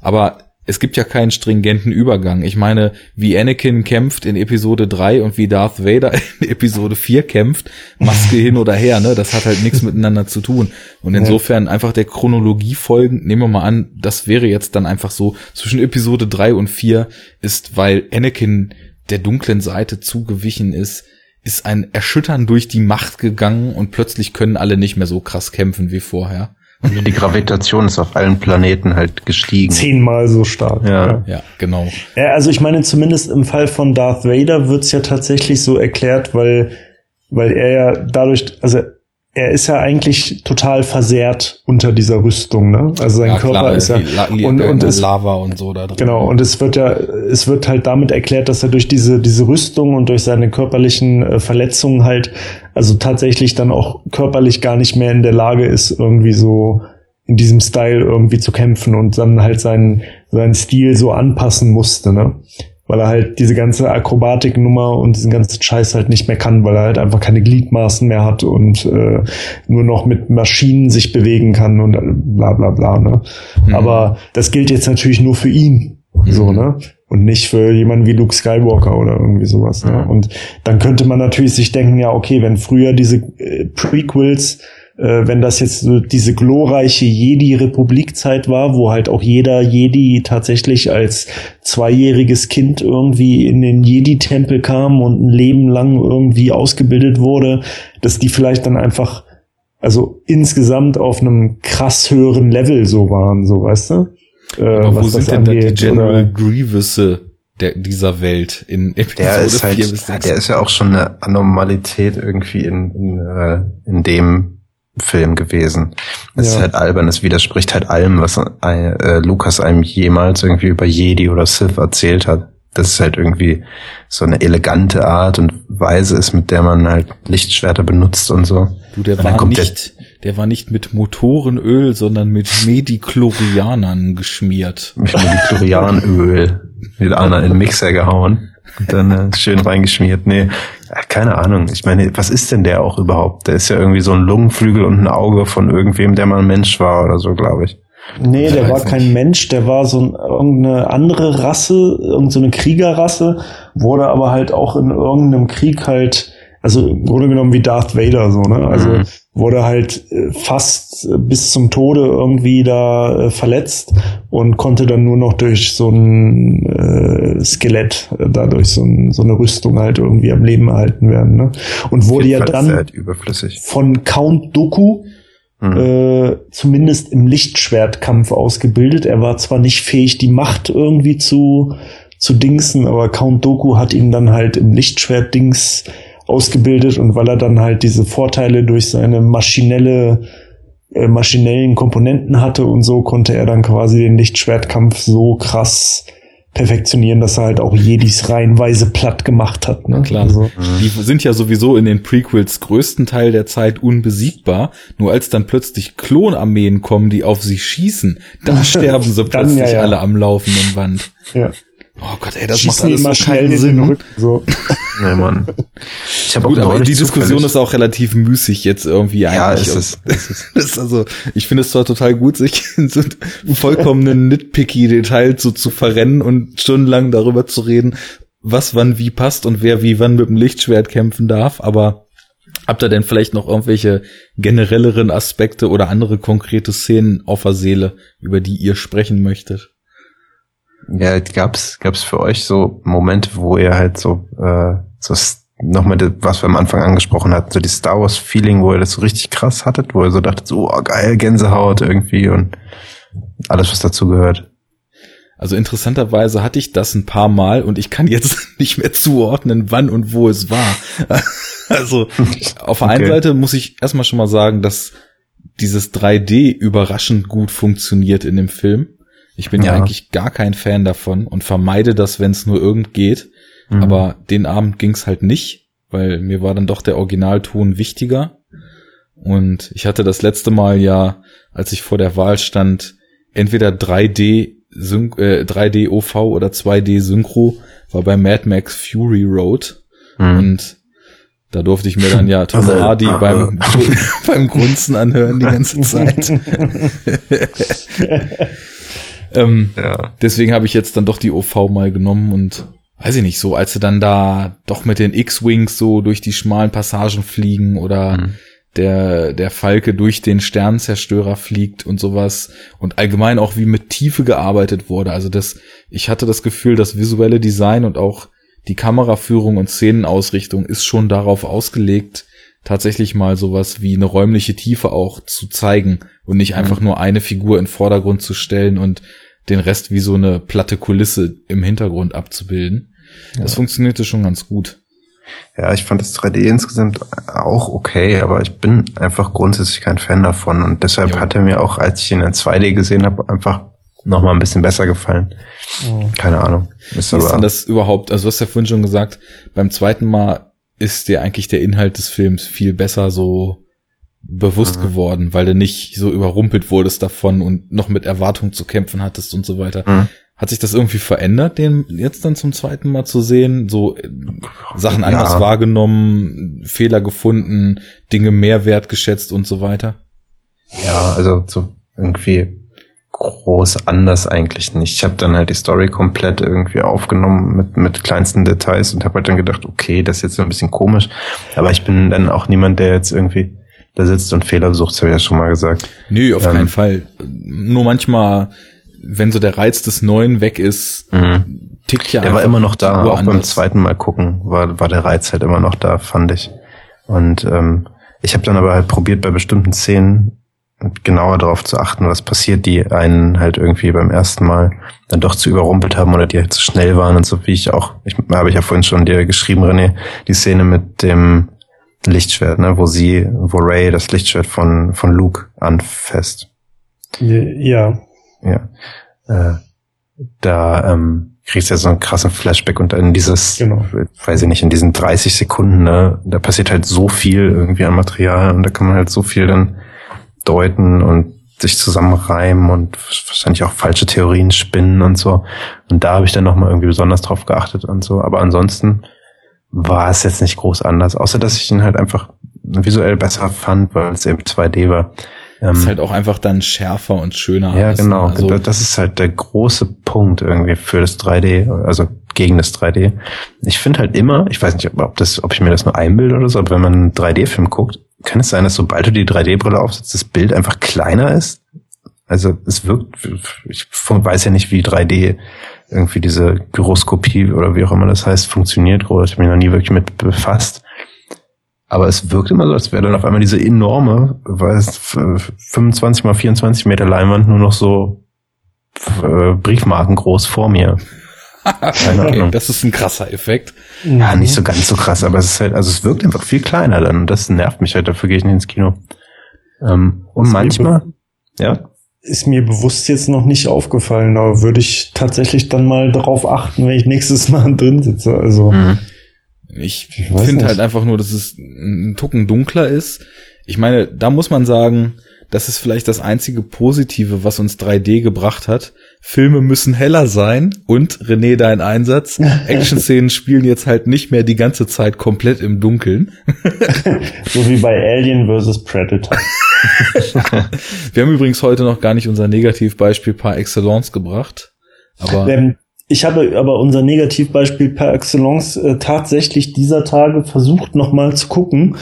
Aber es gibt ja keinen stringenten Übergang. Ich meine, wie Anakin kämpft in Episode 3 und wie Darth Vader in Episode 4 kämpft, Maske hin oder her, ne? Das hat halt nichts miteinander zu tun. Und insofern einfach der Chronologie folgend, nehmen wir mal an, das wäre jetzt dann einfach so, zwischen Episode 3 und 4 ist, weil Anakin der dunklen Seite zugewichen ist, ist ein Erschüttern durch die Macht gegangen und plötzlich können alle nicht mehr so krass kämpfen wie vorher. Die Gravitation ist auf allen Planeten halt gestiegen. Zehnmal so stark. Ja. Ja, genau. Ja, also ich meine, zumindest im Fall von Darth Vader wird's ja tatsächlich so erklärt, weil, weil er ja dadurch, also er ist ja eigentlich total versehrt unter dieser Rüstung, ne? Also sein ja, Körper klar, ist ja und, und, es, Lava und so da drin. Genau, und es wird ja, es wird halt damit erklärt, dass er durch diese, diese Rüstung und durch seine körperlichen äh, Verletzungen halt, also tatsächlich dann auch körperlich gar nicht mehr in der Lage ist, irgendwie so in diesem Style irgendwie zu kämpfen und dann halt seinen, seinen Stil so anpassen musste, ne? Weil er halt diese ganze Akrobatiknummer und diesen ganzen Scheiß halt nicht mehr kann, weil er halt einfach keine Gliedmaßen mehr hat und äh, nur noch mit Maschinen sich bewegen kann und äh, bla bla bla, ne? Aber das gilt jetzt natürlich nur für ihn. So, ne? Und nicht für jemanden wie Luke Skywalker oder irgendwie sowas. Ne? Und dann könnte man natürlich sich denken, ja, okay, wenn früher diese äh, Prequels, äh, wenn das jetzt so diese glorreiche Jedi-Republik-Zeit war, wo halt auch jeder Jedi tatsächlich als zweijähriges Kind irgendwie in den Jedi-Tempel kam und ein Leben lang irgendwie ausgebildet wurde, dass die vielleicht dann einfach also insgesamt auf einem krass höheren Level so waren, so weißt du? Äh, Aber wo sind denn da die General oder- Grievous der, dieser Welt in Episode Der ist 4 halt, bis 6? der ist ja auch schon eine Anormalität irgendwie in, in, äh, in dem Film gewesen. Es Ja. ist halt albern, es widerspricht halt allem, was äh, Lukas einem jemals irgendwie über Jedi oder Sith erzählt hat. Das ist halt irgendwie so eine elegante Art und Weise ist, mit der man halt Lichtschwerter benutzt und so. du, der war nicht, der war nicht mit Motorenöl, sondern mit Medichlorianern geschmiert. Mit Medichlorianöl mit einer in den Mixer gehauen. Und dann äh, schön reingeschmiert. Nee, ja, keine Ahnung. Ich meine, was ist denn der auch überhaupt? Der ist ja irgendwie so ein Lungenflügel und ein Auge von irgendwem, der mal ein Mensch war oder so, glaube ich. Nee, der war kein nicht. Mensch, der war so ein, irgendeine andere Rasse, irgendeine so Kriegerrasse, wurde aber halt auch in irgendeinem Krieg halt, also im Grunde genommen wie Darth Vader so, ne? Also Mhm. Wurde halt äh, fast äh, bis zum Tode irgendwie da äh, verletzt und konnte dann nur noch durch so ein äh, Skelett, dadurch so, ein, so eine Rüstung halt irgendwie am Leben erhalten werden, ne? Und wurde ja dann halt überflüssig. von Count Dooku Hm. äh, zumindest im Lichtschwertkampf ausgebildet. Er war zwar nicht fähig, die Macht irgendwie zu, zu dingsen, aber Count Doku hat ihn dann halt im Lichtschwert-Dings ausgebildet und weil er dann halt diese Vorteile durch seine maschinelle äh, maschinellen Komponenten hatte und so konnte er dann quasi den Lichtschwertkampf so krass perfektionieren, dass er halt auch Jedis reihenweise platt gemacht hat. Ne? Na klar. Also, Die sind ja sowieso in den Prequels größten Teil der Zeit unbesiegbar. Nur als dann plötzlich Klonarmeen kommen, die auf sie schießen, da sterben sie Dann, plötzlich ja, ja. alle am laufenden Band. ja. Oh Gott, ey, das Schießen macht alles immer so schnell keinen Sinn. Rücken. So. Nee, Mann. Ich auch Gut, aber die Diskussion ist auch relativ müßig jetzt irgendwie Ja, eigentlich. ist es. Ist es. Das ist also, ich finde es zwar total gut, sich in so vollkommenen nitpicky Details so zu verrennen und stundenlang darüber zu reden, was wann wie passt und wer wie wann mit dem Lichtschwert kämpfen darf, aber habt ihr denn vielleicht noch irgendwelche generelleren Aspekte oder andere konkrete Szenen auf der Seele, über die ihr sprechen möchtet? Ja, gab's gab's für euch so Momente, wo ihr halt so äh, so nochmal das, was wir am Anfang angesprochen hatten, so die Star Wars Feeling, wo ihr das so richtig krass hattet, wo ihr so dachtet, so oh, geil Gänsehaut irgendwie und alles was dazu gehört. Also interessanterweise hatte ich das ein paar Mal und ich kann jetzt nicht mehr zuordnen, wann und wo es war. Also auf der einen Okay. Seite muss ich erstmal schon mal sagen, dass dieses 3D überraschend gut funktioniert in dem Film. Ich bin ja, Ja. eigentlich gar kein Fan davon und vermeide das, wenn es nur irgend geht. Mhm. Aber den Abend ging's halt nicht, weil mir war dann doch der Originalton wichtiger. Und ich hatte das letzte Mal ja, als ich vor der Wahl stand, entweder 3D, Syn äh, 3D OV oder 2D Synchro, war bei Mad Max Fury Road. Mhm. Und da durfte ich mir dann ja Tom Also, Hardy äh, beim, beim Grunzen anhören die ganze Zeit. ähm, ja. deswegen habe ich jetzt dann doch die OV mal genommen und weiß ich nicht, so als sie dann da doch mit den X-Wings so durch die schmalen Passagen fliegen oder Mhm. der, der Falke durch den Sternzerstörer fliegt und sowas und allgemein auch wie mit Tiefe gearbeitet wurde. Also das, ich hatte das Gefühl, das visuelle Design und auch die Kameraführung und Szenenausrichtung ist schon darauf ausgelegt, tatsächlich mal sowas wie eine räumliche Tiefe auch zu zeigen und nicht einfach nur eine Figur in den Vordergrund zu stellen und den Rest wie so eine platte Kulisse im Hintergrund abzubilden. Das funktionierte schon ganz gut. Ja, ich fand das 3D insgesamt auch okay, aber ich bin einfach grundsätzlich kein Fan davon und deshalb Jo. hat er mir auch, als ich ihn in 2D gesehen habe, einfach noch mal ein bisschen besser gefallen. Keine Ahnung. Ist Wie ist denn das überhaupt? Also du hast ja vorhin schon gesagt, beim zweiten Mal ist dir eigentlich der Inhalt des Films viel besser so bewusst Mhm. geworden, weil du nicht so überrumpelt wurdest davon und noch mit Erwartungen zu kämpfen hattest und so weiter. Mhm. Hat sich das irgendwie verändert, den jetzt dann zum zweiten Mal zu sehen? So äh, Sachen Ja. anders wahrgenommen, Fehler gefunden, Dinge mehr wertgeschätzt und so weiter? ja, also so irgendwie groß anders eigentlich nicht. Ich habe dann halt die Story komplett irgendwie aufgenommen mit mit kleinsten Details und habe halt dann gedacht, okay, das ist jetzt so ein bisschen komisch, aber ich bin dann auch niemand, der jetzt irgendwie da sitzt und Fehler sucht, habe ich ja schon mal gesagt. Nö, auf Ähm. keinen Fall. Nur manchmal, wenn so der Reiz des Neuen weg ist, Mhm. tickt ja Der war immer noch da, auch beim anders. zweiten Mal gucken, war, war der Reiz halt immer noch da, fand ich. Und ähm, ich habe dann aber halt probiert, bei bestimmten Szenen genauer darauf zu achten, was passiert, die einen halt irgendwie beim ersten Mal dann doch zu überrumpelt haben oder die halt zu schnell waren und so wie ich auch, ich habe ich ja vorhin schon dir geschrieben, René, die Szene mit dem Lichtschwert, ne, wo sie, wo Ray das Lichtschwert von, von Luke anfasst. Ja. Ja. Äh, da ähm, kriegst du ja so einen krassen Flashback und in dieses, Genau. weiß ich nicht, in diesen 30 Sekunden, ne, da passiert halt so viel irgendwie an Material und da kann man halt so viel dann deuten und sich zusammenreimen und wahrscheinlich auch falsche Theorien spinnen und so. Und da habe ich dann nochmal irgendwie besonders drauf geachtet und so. Aber ansonsten war es jetzt nicht groß anders, außer dass ich ihn halt einfach visuell besser fand, weil es eben 2D war. Ähm, ist halt auch einfach dann schärfer und schöner. ja, alles, ne? genau. Also, das ist halt der große Punkt irgendwie für das 3D, also gegen das 3D. Ich finde halt immer, ich weiß nicht, ob das, ob ich mir das nur einbilde oder so, aber wenn man einen 3D-Film guckt, kann es sein, dass sobald du die 3D-Brille aufsetzt, das Bild einfach kleiner ist? Also es wirkt, ich weiß ja nicht, wie 3D irgendwie diese Gyroskopie oder wie auch immer das heißt, funktioniert. Ich habe mich noch nie wirklich mit befasst. Aber es wirkt immer so, als wäre dann auf einmal diese enorme, weiß, 25 mal 24 Meter Leinwand nur noch so äh, Briefmarken groß vor mir. Okay, das ist ein krasser Effekt. Ja, nicht so ganz so krass, aber es ist halt, also es wirkt einfach viel kleiner dann. Und das nervt mich halt, dafür gehe ich nicht ins Kino. Ähm, und Das manchmal, ja, Ist mir bewusst jetzt noch nicht aufgefallen, aber würde ich tatsächlich dann mal darauf achten, wenn ich nächstes Mal drin sitze. Also, mhm. Ich, Ich finde halt einfach nur, dass es ein Tucken dunkler ist. Ich meine, da muss man sagen, das ist vielleicht das einzige Positive, was uns 3D gebracht hat. Filme müssen heller sein und René, dein Einsatz. Action-Szenen spielen jetzt halt nicht mehr die ganze Zeit komplett im Dunkeln. so wie bei Alien vs. Predator. Wir haben übrigens heute noch gar nicht unser Negativbeispiel par excellence gebracht. Aber Ähm, ich habe aber unser Negativbeispiel par excellence äh, tatsächlich dieser Tage versucht nochmal zu gucken.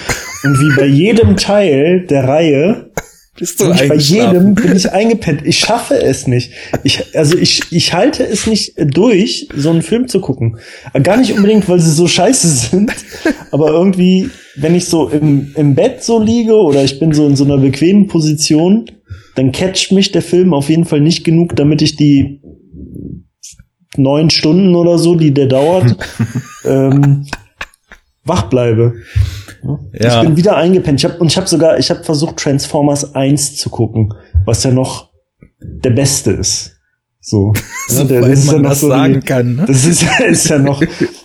Und wie bei jedem Teil der Reihe bist du bin ich bei jedem bin ich eingepennt. Ich schaffe es nicht. Ich, also ich, ich halte es nicht durch, so einen Film zu gucken. Gar nicht unbedingt, weil sie so scheiße sind, aber irgendwie, wenn ich so im, im Bett so liege oder ich bin so in so einer bequemen Position, dann catcht mich der Film auf jeden Fall nicht genug, damit ich die neun Stunden oder so, die der dauert, ähm, wach bleibe. Ja. Ich bin wieder eingepennt. Ich hab, und ich habe sogar, ich habe versucht, Transformers 1 zu gucken, was ja noch der beste ist. So. So, der- das ist ja noch das so sagen die, kann. Ne? Das ist, ist ja noch,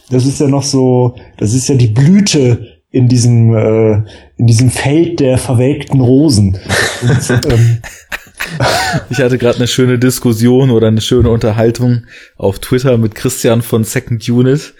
das ist ja noch so, das ist ja die Blüte in diesem, äh, in diesem Feld der verwelkten Rosen. Und, ähm, Ich hatte gerade eine schöne Diskussion oder eine schöne Unterhaltung auf Twitter mit Christian von Second Unit,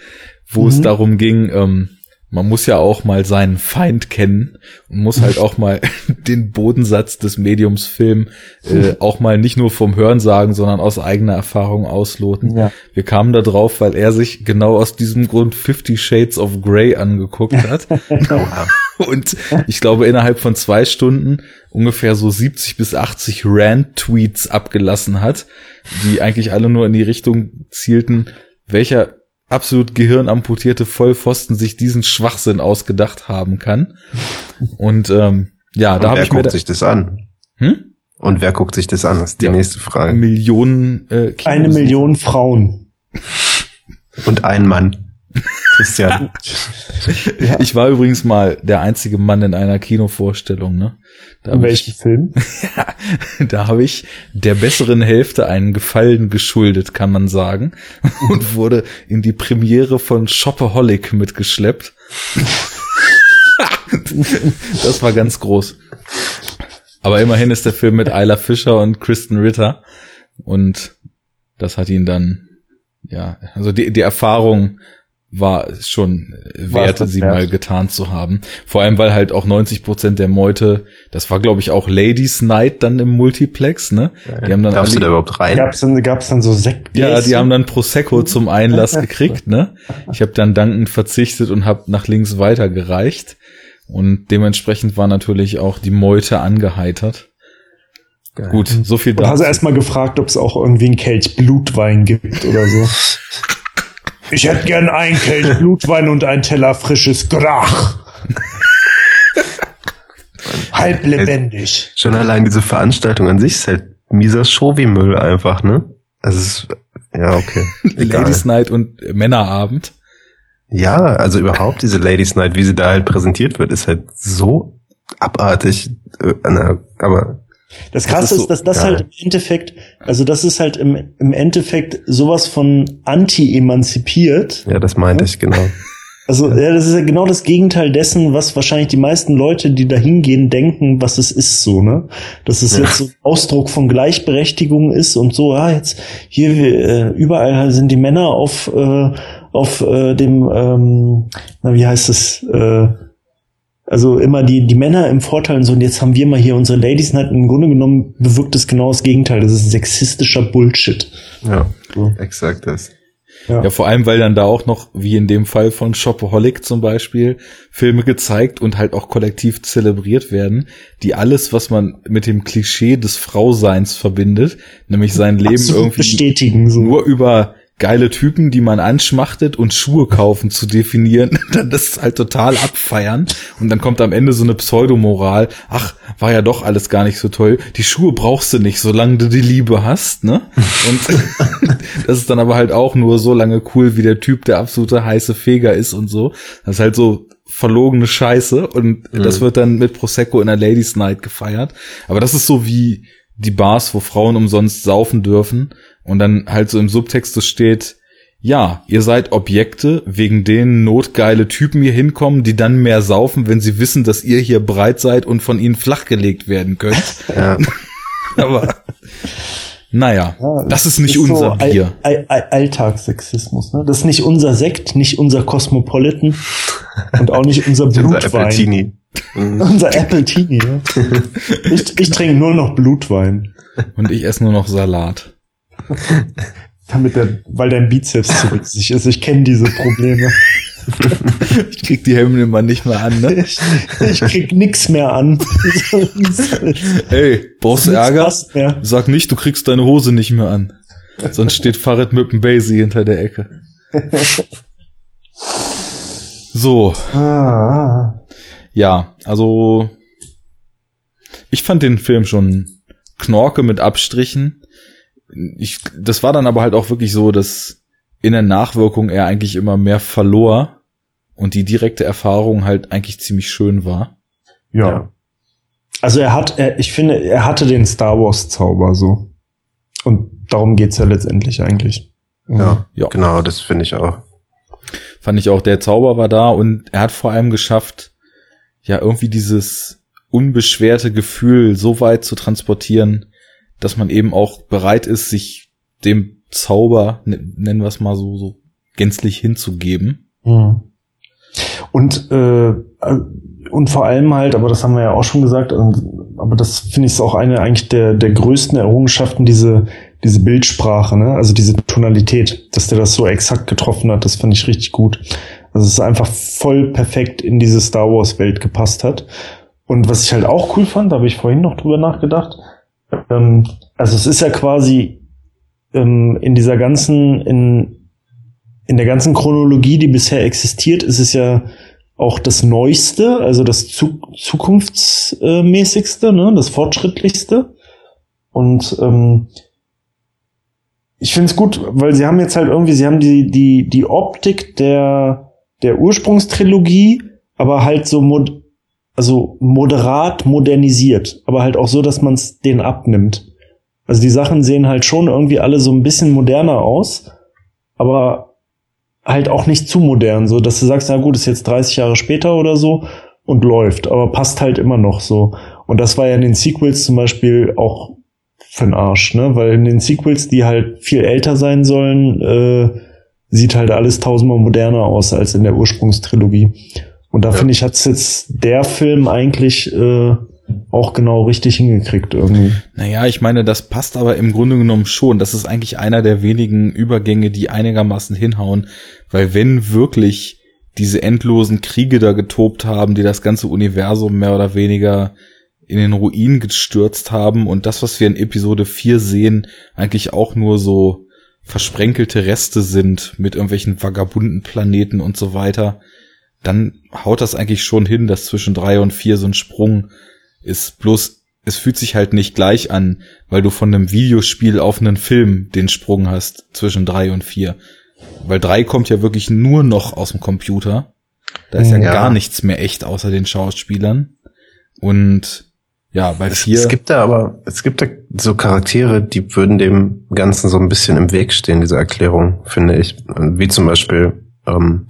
wo es Mhm. darum ging, ähm, man muss ja auch mal seinen Feind kennen und muss halt auch mal den Bodensatz des Mediums Film äh, auch mal nicht nur vom Hören sagen, sondern aus eigener Erfahrung ausloten. Ja. Wir kamen da drauf, weil er sich genau aus diesem Grund Fifty Shades of Grey angeguckt hat. Und ich glaube, innerhalb von zwei Stunden ungefähr so 70 bis 80 Rant-Tweets abgelassen hat, die eigentlich alle nur in die Richtung zielten, welcher absolut gehirnamputierte Vollpfosten sich diesen Schwachsinn ausgedacht haben kann. Und ähm, ja, da Und habe wer ich mir guckt da, sich das an? hm? Und wer guckt sich das an? Das ist die Ja. nächste Frage. Millionen äh, Kinos. eine Million Frauen. Und ein Mann. Christian. Ich war übrigens mal der einzige Mann in einer Kinovorstellung, ne? Da In welchem ich, Film? da habe ich der besseren Hälfte einen Gefallen geschuldet, kann man sagen, und wurde in die Premiere von Shopaholic mitgeschleppt. das war ganz groß. Aber immerhin ist der Film mit Isla Fischer und Kristen Ritter und das hat ihn dann, ja, also die, die Erfahrung war es schon wert, das sie wert? mal getan zu haben. Vor allem, weil halt auch 90 Prozent der Meute, das war glaube ich auch Ladies Night dann im Multiplex, ne? Die haben dann Darfst du da überhaupt rein? Gab's dann, gab's dann so Sekt? ja, die haben dann Prosecco zum Einlass gekriegt, ne? Ich habe dann dankend verzichtet und habe nach links weitergereicht. Und dementsprechend war natürlich auch die Meute angeheitert. Geil. Gut, so viel Und hast dazu. du erstmal gefragt, ob es auch irgendwie einen Kelch Blutwein gibt oder so. Ich hätte gern einen Kelch Blutwein und einen Teller frisches Grach. Halb lebendig. Schon allein diese Veranstaltung an sich ist halt mieser Show-wie-Müll einfach, ne? Also es ist, ja, okay. Egal. Ladies Night und Männerabend. Ja, also überhaupt diese Ladies Night, wie sie da halt präsentiert wird, ist halt so abartig. Äh, aber Das Das Krasse ist ist, so dass das geil. halt im Endeffekt, also das ist halt im, im Endeffekt sowas von anti-emanzipiert. ja, das meinte ich genau. Also ja, das ist ja genau das Gegenteil dessen, was wahrscheinlich die meisten Leute, die da hingehen, denken, was es ist so, ne? Dass es Ja. jetzt so ein Ausdruck von Gleichberechtigung ist und so, ah, jetzt hier äh, überall sind die Männer auf äh, auf äh, dem ähm, na wie heißt es äh, also immer die die Männer im Vorteil und so und jetzt haben wir mal hier unsere Ladies Night im Grunde genommen bewirkt es genau das Gegenteil das ist sexistischer Bullshit Ja, so. exakt das. Ja, vor allem, weil dann da auch noch, wie in dem Fall von Shopaholic zum Beispiel, Filme gezeigt und halt auch kollektiv zelebriert werden, die alles, was man mit dem Klischee des Frauseins verbindet, nämlich sein Leben Absolut irgendwie bestätigen so nur über geile Typen, die man anschmachtet und Schuhe kaufen zu definieren, dann das halt total abfeiern und dann kommt am Ende so eine Pseudomoral, ach, war ja doch alles gar nicht so toll, die Schuhe brauchst du nicht, solange du die Liebe hast, ne? Und das ist dann aber halt auch nur so lange cool, wie der Typ der absolute heiße Feger ist und so. Das ist halt so verlogene Scheiße und das wird dann mit Prosecco in der Ladies Night gefeiert. Aber das ist so wie die Bars, wo Frauen umsonst saufen dürfen und dann halt so im Subtext so steht, ja, ihr seid Objekte, wegen denen notgeile Typen hier hinkommen, die dann mehr saufen, wenn sie wissen, dass ihr hier breit seid und von ihnen flachgelegt werden könnt. Ja, Aber naja, Ja, das ist nicht so unser All- Bier. All- All- Alltagssexismus. Ne? Das ist nicht unser Sekt, nicht unser Cosmopolitan und auch nicht unser unser Blutwein. Appletini. Mhm. Unser Appletini. Ja. Ich, ich trinke nur noch Blutwein, Und ich esse nur noch Salat. damit der, weil dein Bizeps zu riesig ist. Ich kenne diese Probleme. Ich krieg die Hemden immer nicht mehr an, ne? Ich, ich krieg nix mehr an. Ey, brauchst Ärger? Sag nicht, du kriegst deine Hose nicht mehr an. Sonst steht Farid mit dem Basie hinter der Ecke. So, Ah, ja, also ich fand den Film schon knorke mit Abstrichen. Ich, das war dann aber halt auch wirklich so, dass in der Nachwirkung er eigentlich immer mehr verlor und die direkte Erfahrung halt eigentlich ziemlich schön war. ja. Ja. Also er hat, er, ich finde, er hatte den Star Wars Zauber so. Und darum geht's ja letztendlich eigentlich. Ja, Ja. genau, das finde ich auch. fand ich auch, der Zauber war da und er hat vor allem geschafft, ja, irgendwie dieses unbeschwerte Gefühl so weit zu transportieren, dass man eben auch bereit ist, sich dem Zauber, n- nennen wir es mal so, so gänzlich hinzugeben. Mhm. Und, äh, und vor allem halt, aber das haben wir ja auch schon gesagt, und, aber das finde ich ist auch eine eigentlich der, der größten Errungenschaften, diese, diese Bildsprache, ne? also diese Tonalität, dass der das so exakt getroffen hat, das fand ich richtig gut. Also es ist einfach voll perfekt in diese Star Wars Welt gepasst hat. Und was ich halt auch cool fand, da habe ich vorhin noch drüber nachgedacht, ähm, also es ist ja quasi ähm, in dieser ganzen, in, in der ganzen Chronologie, die bisher existiert, ist es ja auch das Neueste, also das zu zukunftsmäßigste, ne, das fortschrittlichste. Und ähm, ich finde es gut, weil sie haben jetzt halt irgendwie, sie haben die die die Optik der der Ursprungstrilogie, aber halt so mod also moderat modernisiert, aber halt auch so, dass man es denen abnimmt. Also die Sachen sehen halt schon irgendwie alle so ein bisschen moderner aus, aber halt auch nicht zu modern, so dass du sagst, na gut, ist jetzt 30 Jahre später oder so und läuft, aber passt halt immer noch so. Und das war ja in den Sequels zum Beispiel auch für den Arsch, ne? Weil in den Sequels, die halt viel älter sein sollen, äh, sieht halt alles tausendmal moderner aus als in der Ursprungstrilogie. Und da Ja. finde ich, hat's jetzt der Film eigentlich äh, auch genau richtig hingekriegt irgendwie. Naja, ich meine, das passt aber im Grunde genommen schon. Das ist eigentlich einer der wenigen Übergänge, die einigermaßen hinhauen, weil wenn wirklich diese endlosen Kriege da getobt haben, die das ganze Universum mehr oder weniger in den Ruin gestürzt haben und das, was wir in Episode 4 sehen, eigentlich auch nur so versprenkelte Reste sind mit irgendwelchen vagabunden Planeten und so weiter, dann haut das eigentlich schon hin, dass zwischen drei und vier so ein Sprung ist. Bloß, es fühlt sich halt nicht gleich an, weil du von einem Videospiel auf einen Film den Sprung hast zwischen drei und vier. Weil drei kommt ja wirklich nur noch aus dem Computer. Da ist ja, Ja. gar nichts mehr echt außer den Schauspielern. Und ja, bei Es, vier. es gibt da aber, es gibt da so Charaktere, die würden dem Ganzen so ein bisschen im Weg stehen, diese Erklärung, finde ich. Wie zum Beispiel ähm,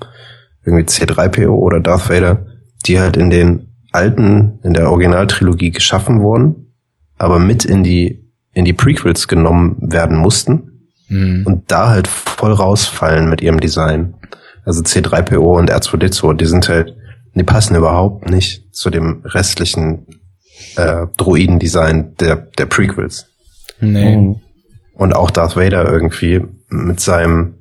irgendwie C3PO oder Darth Vader, die halt in den alten, in der Originaltrilogie geschaffen wurden, aber mit in die, in die Prequels genommen werden mussten Hm. und da halt voll rausfallen mit ihrem Design. Also C3PO und R2D2, die sind halt, die passen überhaupt nicht zu dem restlichen äh, Droiden-Design der, der Prequels. Nee. Mhm. Und auch Darth Vader irgendwie mit seinem,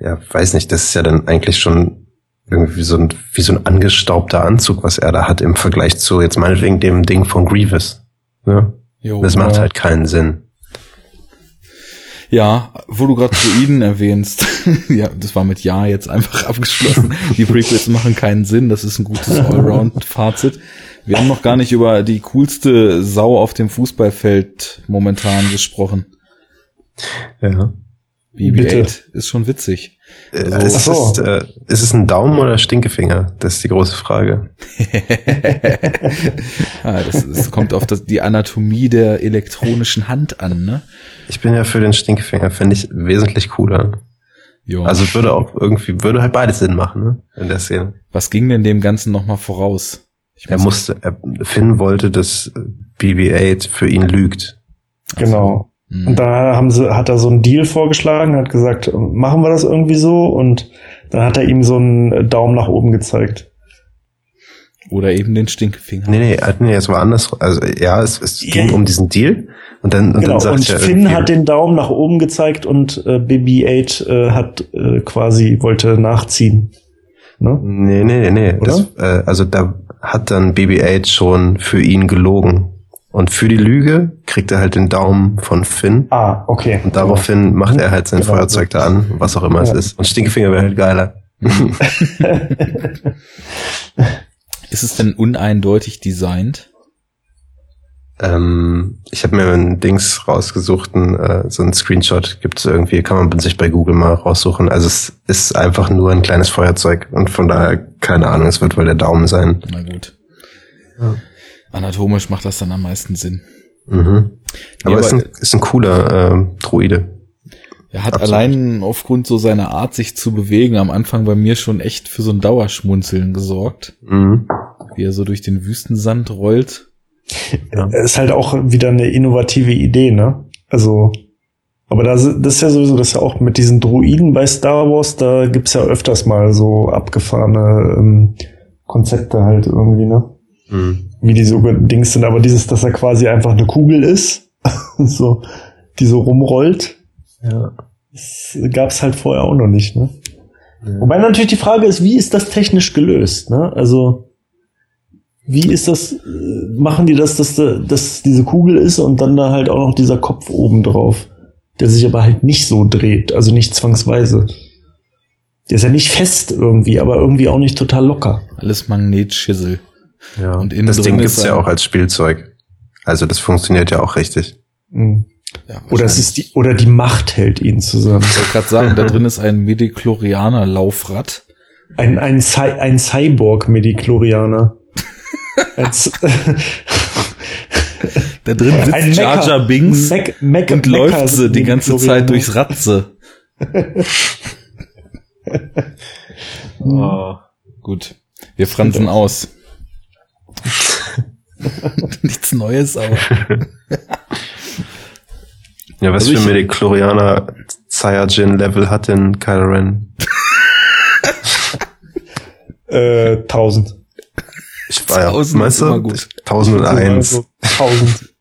ja, weiß nicht, das ist ja dann eigentlich schon irgendwie so ein, wie so ein angestaubter Anzug, was er da hat im Vergleich zu jetzt meinetwegen dem Ding von Grievous. Ne? Jo, Das macht ja. halt keinen Sinn. Ja, wo du gerade Druiden erwähnst, ja, das war mit Ja jetzt einfach abgeschlossen. Die Prequels machen keinen Sinn, das ist ein gutes Allround-Fazit. Wir haben noch gar nicht über die coolste Sau auf dem Fußballfeld momentan gesprochen. Ja. BB-8 ist schon witzig. Äh, Also- ist, so. es, äh, ist es ein Daumen oder Stinkefinger? Das ist die große Frage. Ja, das, das kommt auf das, die Anatomie der elektronischen Hand an, ne? Ich bin ja für den Stinkefinger, finde ich wesentlich cooler. Jo. Also würde auch irgendwie, würde halt beides Sinn machen, ne? In der Szene. was ging denn dem Ganzen nochmal voraus? Ich Er muss- musste, er, Finn wollte, dass BB-8 für ihn lügt. Genau. Hm. Und da haben sie, hat er so einen Deal vorgeschlagen, hat gesagt, machen wir das irgendwie so und dann hat er ihm so einen Daumen nach oben gezeigt. Oder eben den Stinkefinger. Nee, nee, nee, es war anders. Also ja, es, es ging ja. um diesen Deal und dann, und genau. dann sagt Und er Finn hat den Daumen nach oben gezeigt und äh, BB-8 äh, hat äh, quasi wollte nachziehen. Ne? Nee, nee, nee, nee. Oder? Das, äh, also da hat dann BB-8 schon für ihn gelogen. Und für die Lüge kriegt er halt den Daumen von Finn. Ah, okay. Und daraufhin macht er halt sein Genau. Feuerzeug da an, was auch immer es Ja. ist. Und Stinkefinger wäre halt geiler. Ist es denn uneindeutig designt? Ähm, ich habe mir ein Dings rausgesucht, ein, äh, so ein Screenshot gibt's irgendwie, kann man sich bei Google mal raussuchen. Also es ist einfach nur ein kleines Feuerzeug und von daher, keine Ahnung, es wird wohl der Daumen sein. Na gut. Ja. Anatomisch macht das dann am meisten Sinn. Mhm. Aber, Ja, ist, ein, ist ein cooler äh, Droide. Er hat Absolut. allein aufgrund so seiner Art, sich zu bewegen, am Anfang bei mir schon echt für so ein Dauerschmunzeln gesorgt, Mhm. wie er so durch den Wüstensand rollt. Ja. ist halt auch wieder eine innovative Idee, ne? Also, aber das, das ist ja sowieso, das ist ja auch mit diesen Druiden bei Star Wars, da gibt's ja öfters mal so abgefahrene ähm, Konzepte halt irgendwie, ne? Mhm. Wie die so Dings sind, aber dieses, dass er quasi einfach eine Kugel ist, so, die so rumrollt, Ja. das gab's halt vorher auch noch nicht, ne? Wobei natürlich die Frage ist, wie ist das technisch gelöst, ne? Also, wie ist das, äh, machen die das, dass, da- dass diese Kugel ist und dann da halt auch noch dieser Kopf oben drauf, der sich aber halt nicht so dreht, also nicht zwangsweise. Der ist ja nicht fest irgendwie, aber irgendwie auch nicht total locker. Alles Magnetschissel. Ja. Und innen das Ding gibt's ja auch als Spielzeug. Also das funktioniert ja auch richtig. Mhm. Ja, Oder es ist die, oder die Macht hält ihn zusammen. Ich wollte gerade sagen, da drin ist ein Medichlorianer-Laufrad. Ein, ein, Cy ein Cyborg-Mediklorianer. Ein Z- Da drin sitzt Ein Jar Jar Binks Mech- Mech- und Mecha- läuft sie die ganze Zeit Mediklorianer. durchs Ratze. oh, gut. Wir fransen aus. Nichts Neues, aber Ja, was Also für ich- Medichlorianer Cyajin-Level hat denn Kylo Ren? Äh, 1000. Ich war ja, 1000 meinst ist immer du? gut. 1001. Also 1000.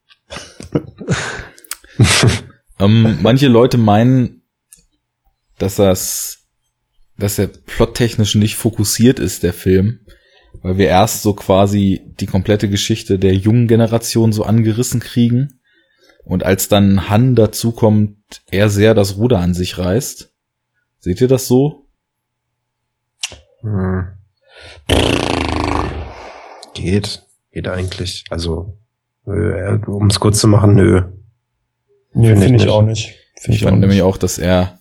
ähm, manche Leute meinen, dass das, dass er plottechnisch nicht fokussiert ist, der Film, weil wir erst so quasi die komplette Geschichte der jungen Generation so angerissen kriegen und als dann Han dazukommt, er sehr das Ruder an sich reißt. Seht ihr das so? Hm. Geht. Geht eigentlich. Also, um es kurz zu machen, nö. Nee, Find ich finde ich nicht. auch nicht. Finde Ich ich auch fand nämlich auch, dass er,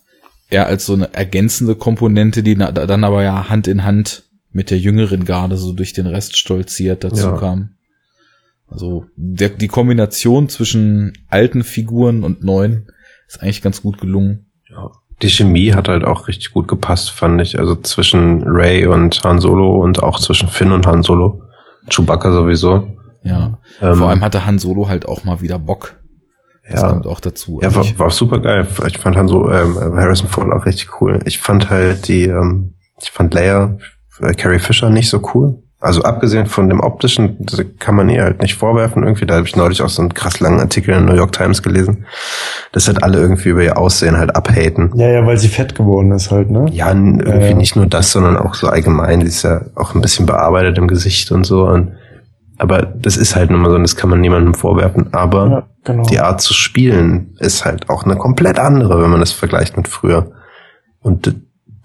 er als so eine ergänzende Komponente, die na, dann aber ja Hand in Hand mit der jüngeren Garde so durch den Rest stolziert dazu Ja. kam. Also der, die Kombination zwischen alten Figuren und neuen ist eigentlich ganz gut gelungen. Ja. Die Chemie hat halt auch richtig gut gepasst, fand ich. Also zwischen Ray und Han Solo und auch zwischen Finn und Han Solo. Chewbacca sowieso. Ja. Ähm, Vor allem hatte Han Solo halt auch mal wieder Bock. Das Ja. kommt auch dazu. Ja, war, war super geil. Ich fand Han Solo, ähm, Harrison Ford auch richtig cool. Ich fand halt die, ähm, ich fand Leia, Carrie Fisher nicht so cool. Also abgesehen von dem optischen, das kann man ihr halt nicht vorwerfen irgendwie. Da habe ich neulich auch so einen krass langen Artikel in der New York Times gelesen, dass halt alle irgendwie über ihr Aussehen halt abhaten. Ja, ja, weil sie fett geworden ist halt, ne? Ja, irgendwie Ja. nicht nur das, sondern auch so allgemein. Die ist ja auch ein bisschen bearbeitet im Gesicht und so. Und, aber das ist halt nun mal so, und das kann man niemandem vorwerfen. Aber Ja, genau. die Art zu spielen ist halt auch eine komplett andere, wenn man das vergleicht mit früher. Und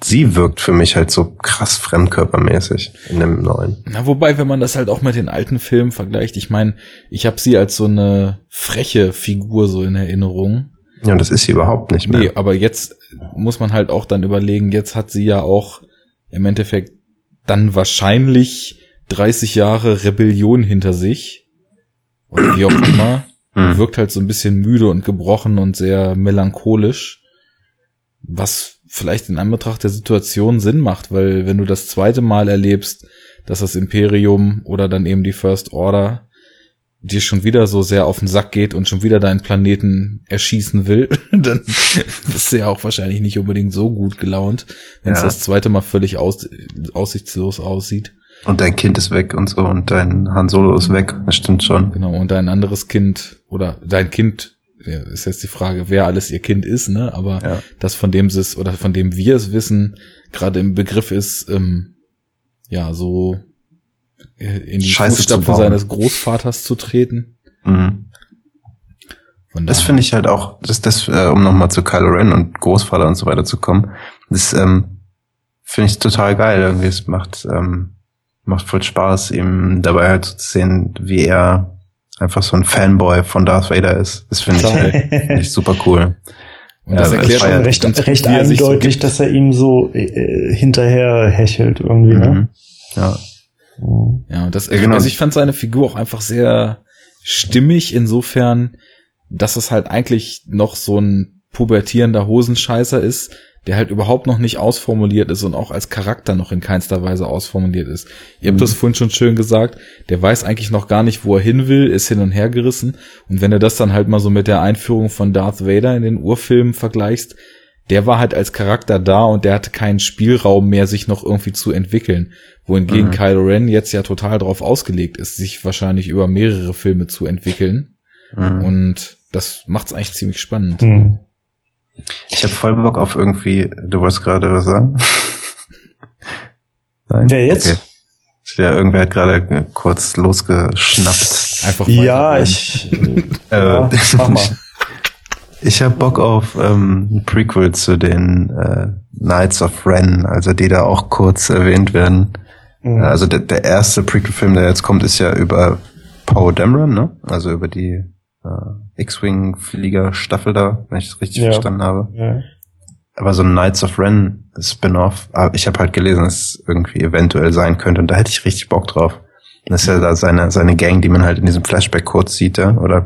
sie wirkt für mich halt so krass fremdkörpermäßig in dem neuen. Na, wobei, wenn man das halt auch mit den alten Filmen vergleicht, ich meine, ich habe sie als so eine freche Figur so in Erinnerung. Ja, das ist sie überhaupt nicht mehr. Nee, aber jetzt muss man halt auch dann überlegen, jetzt hat sie ja auch im Endeffekt dann wahrscheinlich 30 Jahre Rebellion hinter sich. Oder wie auch immer. Wirkt halt so ein bisschen müde und gebrochen und sehr melancholisch. Was vielleicht in Anbetracht der Situation Sinn macht, weil wenn du das zweite Mal erlebst, dass das Imperium oder dann eben die First Order dir schon wieder so sehr auf den Sack geht und schon wieder deinen Planeten erschießen will, dann bist du ja auch wahrscheinlich nicht unbedingt so gut gelaunt, wenn es Ja. das zweite Mal völlig aus, aussichtslos aussieht. Und dein Kind ist weg und so und dein Han Solo ist weg. Das stimmt schon. Genau, und dein anderes Kind oder dein Kind, ist jetzt die Frage, wer alles ihr Kind ist, ne? Aber Ja. das von dem sie es oder von dem wir es wissen, gerade im Begriff ist, ähm, ja, so in die Scheiße Fußstapfen seines Großvaters zu treten. Mhm. Das finde ich halt auch, das, das, äh, um nochmal zu Kylo Ren und Großvater und so weiter zu kommen, das ähm, finde ich total geil. Irgendwie, es macht, ähm, macht voll Spaß, ihm dabei halt so zu sehen, wie er einfach so ein Fanboy von Darth Vader ist. Das finde ich halt ich super cool. Und das Ja, erklärt ja recht, recht so eindeutig, gibt. dass er ihm so äh, hinterher hechelt irgendwie, ne? Mhm. Ja. Mhm. Ja, und das, Ja, genau. also ich fand seine Figur auch einfach sehr stimmig insofern, dass es halt eigentlich noch so ein pubertierender Hosenscheißer ist, der halt überhaupt noch nicht ausformuliert ist und auch als Charakter noch in keinster Weise ausformuliert ist. Ihr habt Mhm. das vorhin schon schön gesagt, der weiß eigentlich noch gar nicht, wo er hin will, ist hin und her gerissen. Und wenn du das dann halt mal so mit der Einführung von Darth Vader in den Urfilmen vergleichst, der war halt als Charakter da und der hatte keinen Spielraum mehr, sich noch irgendwie zu entwickeln. Wohingegen Mhm. Kylo Ren jetzt ja total drauf ausgelegt ist, sich wahrscheinlich über mehrere Filme zu entwickeln. Mhm. Und das macht's eigentlich ziemlich spannend. Mhm. Ich habe voll Bock auf irgendwie, du wolltest gerade was sagen? Nein? Wer jetzt? Okay. Ja, irgendwer hat gerade äh, kurz losgeschnappt. Einfach Ja, weiterrennen. ich. Äh, ja, mach mal. Ich habe Bock auf ähm, ein Prequel zu den äh, Knights of Ren, also die da auch kurz erwähnt werden. Mhm. Also der, der erste Prequel-Film, der jetzt kommt, ist ja über Poe Dameron, ne? Also über die äh, X-Wing-Flieger-Staffel da, wenn ich das richtig Ja. verstanden habe. Ja. Aber so ein Knights of Ren Spin-off, ah, ich habe halt gelesen, dass es irgendwie eventuell sein könnte und da hätte ich richtig Bock drauf. Das ist ja da seine, seine Gang, die man halt in diesem Flashback kurz sieht, ja? oder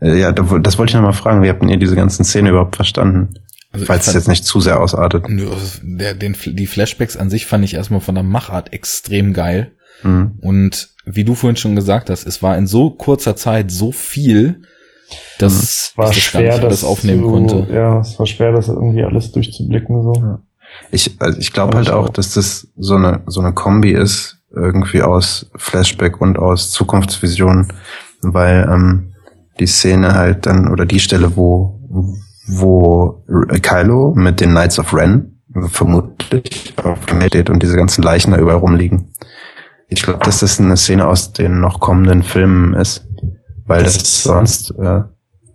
äh, ja, das wollte ich noch mal fragen, wie habt ihr diese ganzen Szenen überhaupt verstanden? Also Falls es jetzt nicht zu sehr ausartet. Also Der, den, die Flashbacks an sich fand ich erstmal von der Machart extrem geil. Mhm. Und wie du vorhin schon gesagt hast, es war in so kurzer Zeit so viel, dass War ich das schwer, nicht alles das aufnehmen zu, konnte. Ja, es war schwer, das irgendwie alles durchzublicken. So. Ich, also ich glaube Ja, halt auch, dass das so eine, so eine Kombi ist, irgendwie aus Flashback und aus Zukunftsvision, weil ähm, die Szene halt dann, oder die Stelle, wo, wo Kylo mit den Knights of Ren vermutlich auf dem steht und diese ganzen Leichen da überall rumliegen. Ich glaube, dass das eine Szene aus den noch kommenden Filmen ist, weil Das das, ist- sonst äh,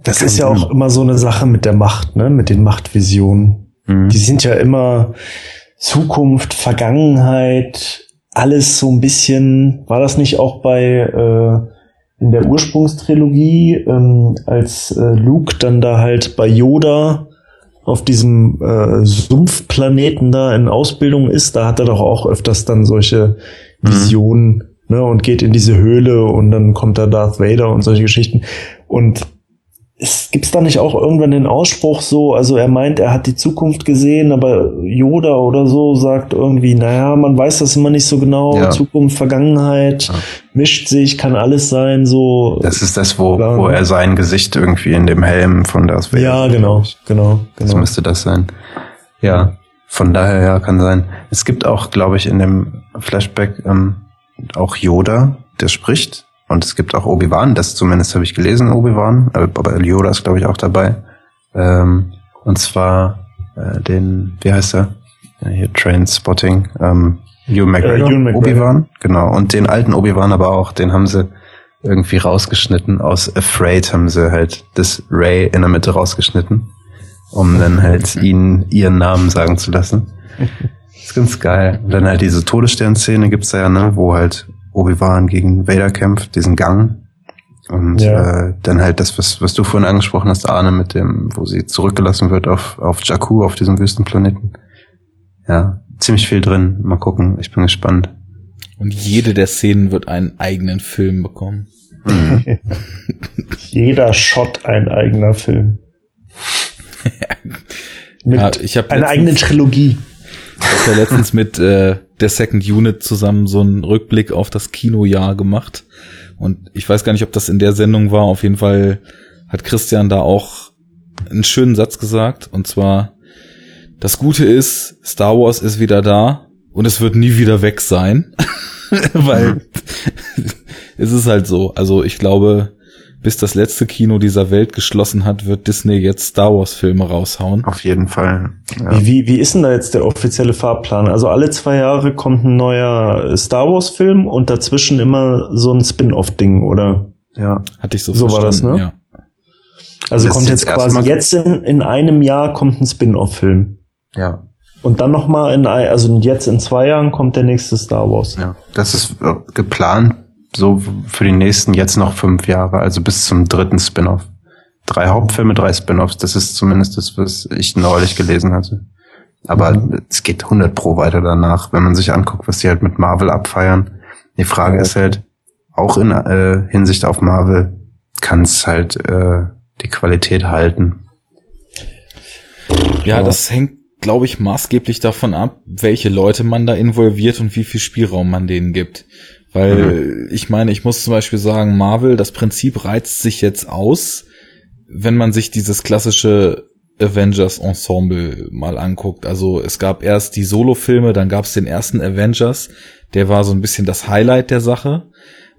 Das ist ja Sinn auch immer so eine Sache mit der Macht, ne? Mit den Machtvisionen. Mhm. Die sind ja immer Zukunft, Vergangenheit, alles so ein bisschen. War das nicht auch bei äh, in der Ursprungstrilogie, ähm, als äh, Luke dann da halt bei Yoda auf diesem äh, Sumpfplaneten da in Ausbildung ist, da hat er doch auch öfters dann solche Visionen ne, und geht in diese Höhle und dann kommt da Darth Vader und solche Geschichten. Und es gibt's da nicht auch irgendwann den Ausspruch so, also er meint, er hat die Zukunft gesehen, aber Yoda oder so sagt irgendwie, naja, man weiß das immer nicht so genau, Ja. Zukunft, Vergangenheit, Ja. mischt sich, kann alles sein, so. Das ist das, wo, Klar, wo ne? er sein Gesicht irgendwie in dem Helm von Darth Vader. ja, genau, genau, Das genau. müsste das sein. Ja, von daher ja, kann sein. Es gibt auch, glaube ich, in dem Flashback ähm, auch Yoda, der spricht. Und es gibt auch Obi-Wan, das zumindest habe ich gelesen, Obi-Wan. äh, Aber Yoda ist, glaube ich, auch dabei. Ähm, und zwar äh, den, wie heißt er? Ja, hier Trainspotting. Ähm, Ewan McGregor, Ewan McGregor. Obi-Wan, genau. Und den alten Obi-Wan aber auch, den haben sie irgendwie rausgeschnitten. Aus Afraid haben sie halt das Ray in der Mitte rausgeschnitten, um dann halt ihnen ihren Namen sagen zu lassen. ist ganz geil. Und dann halt diese Todesstern-Szene gibt's da ja, ne, wo halt Obi-Wan gegen Vader kämpft, diesen Gang. Und Ja. äh, dann halt das, was, was du vorhin angesprochen hast, Arne, mit dem, wo sie zurückgelassen wird auf, auf Jakku, auf diesem Wüstenplaneten. Ja, ziemlich viel drin. Mal gucken, ich bin gespannt. Und jede der Szenen wird einen eigenen Film bekommen. Jeder Shot ein eigener Film. Mit Ja, ich einer eigenen Trilogie. Ich habe ja letztens mit äh, der Second Unit zusammen so einen Rückblick auf das Kinojahr gemacht. Und ich weiß gar nicht, ob das in der Sendung war. Auf jeden Fall hat Christian da auch einen schönen Satz gesagt. Und zwar, das Gute ist, Star Wars ist wieder da und es wird nie wieder weg sein. Weil es ist halt so. Also ich glaube, bis das letzte Kino dieser Welt geschlossen hat, wird Disney jetzt Star Wars Filme raushauen. Auf jeden Fall. Ja. Wie, wie, wie ist denn da jetzt der offizielle Fahrplan? Also alle zwei Jahre kommt ein neuer Star Wars Film und dazwischen immer so ein Spin-off-Ding, oder? ja. Hatte ich so, So war das, verstanden, ne? Ja. Also Das kommt jetzt jetzt quasi jetzt in, in einem Jahr kommt ein Spin-off-Film. Ja. Und dann nochmal in, also jetzt in zwei Jahren kommt der nächste Star Wars. Ja, das ist äh, geplant so für die nächsten jetzt noch fünf Jahre, also bis zum dritten Spin-off. Drei Hauptfilme, drei Spin-offs. Das ist zumindest das, was ich neulich gelesen hatte. Aber Mhm. es geht 100 pro weiter danach, wenn man sich anguckt, was die halt mit Marvel abfeiern. Die Frage ist halt, auch in äh, Hinsicht auf Marvel, kann es halt äh, die Qualität halten. Ja, das hängt, glaube ich, maßgeblich davon ab, welche Leute man da involviert und wie viel Spielraum man denen gibt. Weil ich meine, ich muss zum Beispiel sagen, Marvel, das Prinzip reizt sich jetzt aus, wenn man sich dieses klassische Avengers-Ensemble mal anguckt. Also es gab erst die Solo-Filme, dann gab es den ersten Avengers, der war so ein bisschen das Highlight der Sache.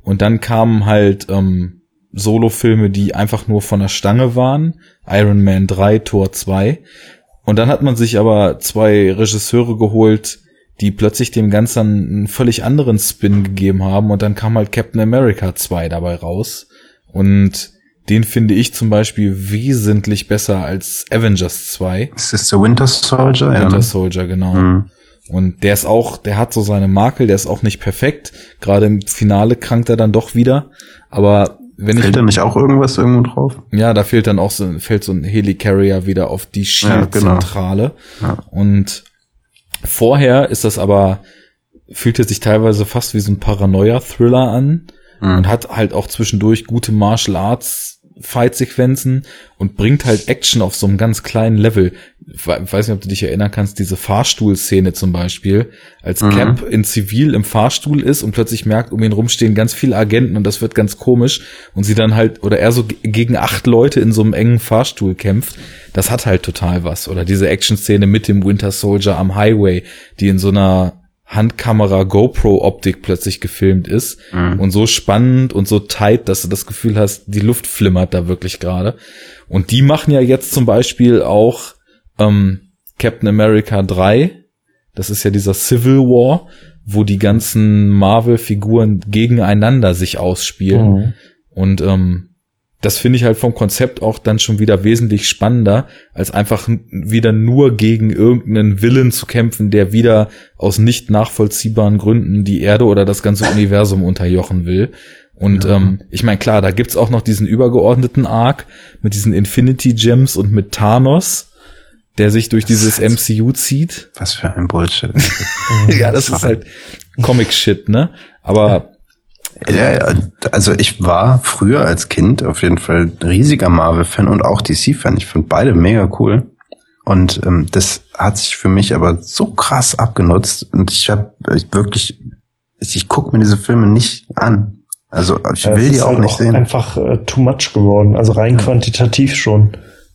Und dann kamen halt ähm, Solo-Filme, die einfach nur von der Stange waren. Iron Man 3, Tor 2. Und dann hat man sich aber zwei Regisseure geholt, die plötzlich dem Ganzen einen völlig anderen Spin gegeben haben. Und dann kam halt Captain America 2 dabei raus. Und den finde ich zum Beispiel wesentlich besser als Avengers 2. Ist das der Winter Soldier? Winter ne? Soldier, genau. Mhm. Und der ist auch, der hat so seine Makel, der ist auch nicht perfekt. Gerade im Finale krankt er dann doch wieder. Aber wenn ich Fällt da nicht auch irgendwas irgendwo drauf? ja, da fehlt dann auch so, fällt so ein Helicarrier wieder auf die Ja, genau. Shield-Zentrale. Ja. Und vorher ist das aber, fühlte sich teilweise fast wie so ein Paranoia-Thriller an Mhm. und hat halt auch zwischendurch gute Martial Arts Fight-Sequenzen und bringt halt Action auf so einem ganz kleinen Level. Ich we- weiß nicht, ob du dich erinnern kannst, diese Fahrstuhlszene zum Beispiel, als Mhm. Cap in Zivil im Fahrstuhl ist und plötzlich merkt, um ihn rumstehen ganz viele Agenten und das wird ganz komisch und sie dann halt, oder er so ge- gegen acht Leute in so einem engen Fahrstuhl kämpft, das hat halt total was. Oder diese Action-Szene mit dem Winter Soldier am Highway, die in so einer Handkamera GoPro Optik plötzlich gefilmt ist Mhm. und so spannend und so tight, dass du das Gefühl hast, die Luft flimmert da wirklich gerade. Und die machen ja jetzt zum Beispiel auch ähm, Captain America 3. Das ist ja dieser Civil War, wo die ganzen Marvel-Figuren gegeneinander sich ausspielen. Mhm. Und ähm, das finde ich halt vom Konzept auch dann schon wieder wesentlich spannender, als einfach wieder nur gegen irgendeinen Willen zu kämpfen, der wieder aus nicht nachvollziehbaren Gründen die Erde oder das ganze Universum unterjochen will. Und ähm, ich meine, klar, da gibt's auch noch diesen übergeordneten Arc mit diesen Infinity Gems und mit Thanos, der sich durch dieses MCU zieht. Was für ein Bullshit. ja, das ist halt Comic-Shit, ne? Aber Ja, ja, also ich war früher als Kind auf jeden Fall ein riesiger Marvel-Fan und auch DC-Fan. Ich fand beide mega cool. Und ähm, das hat sich für mich aber so krass abgenutzt. Und ich habe wirklich, ich, ich gucke mir diese Filme nicht an. Also ich Ja, will die ist auch halt nicht sehen. einfach äh, too much geworden. Also rein quantitativ schon.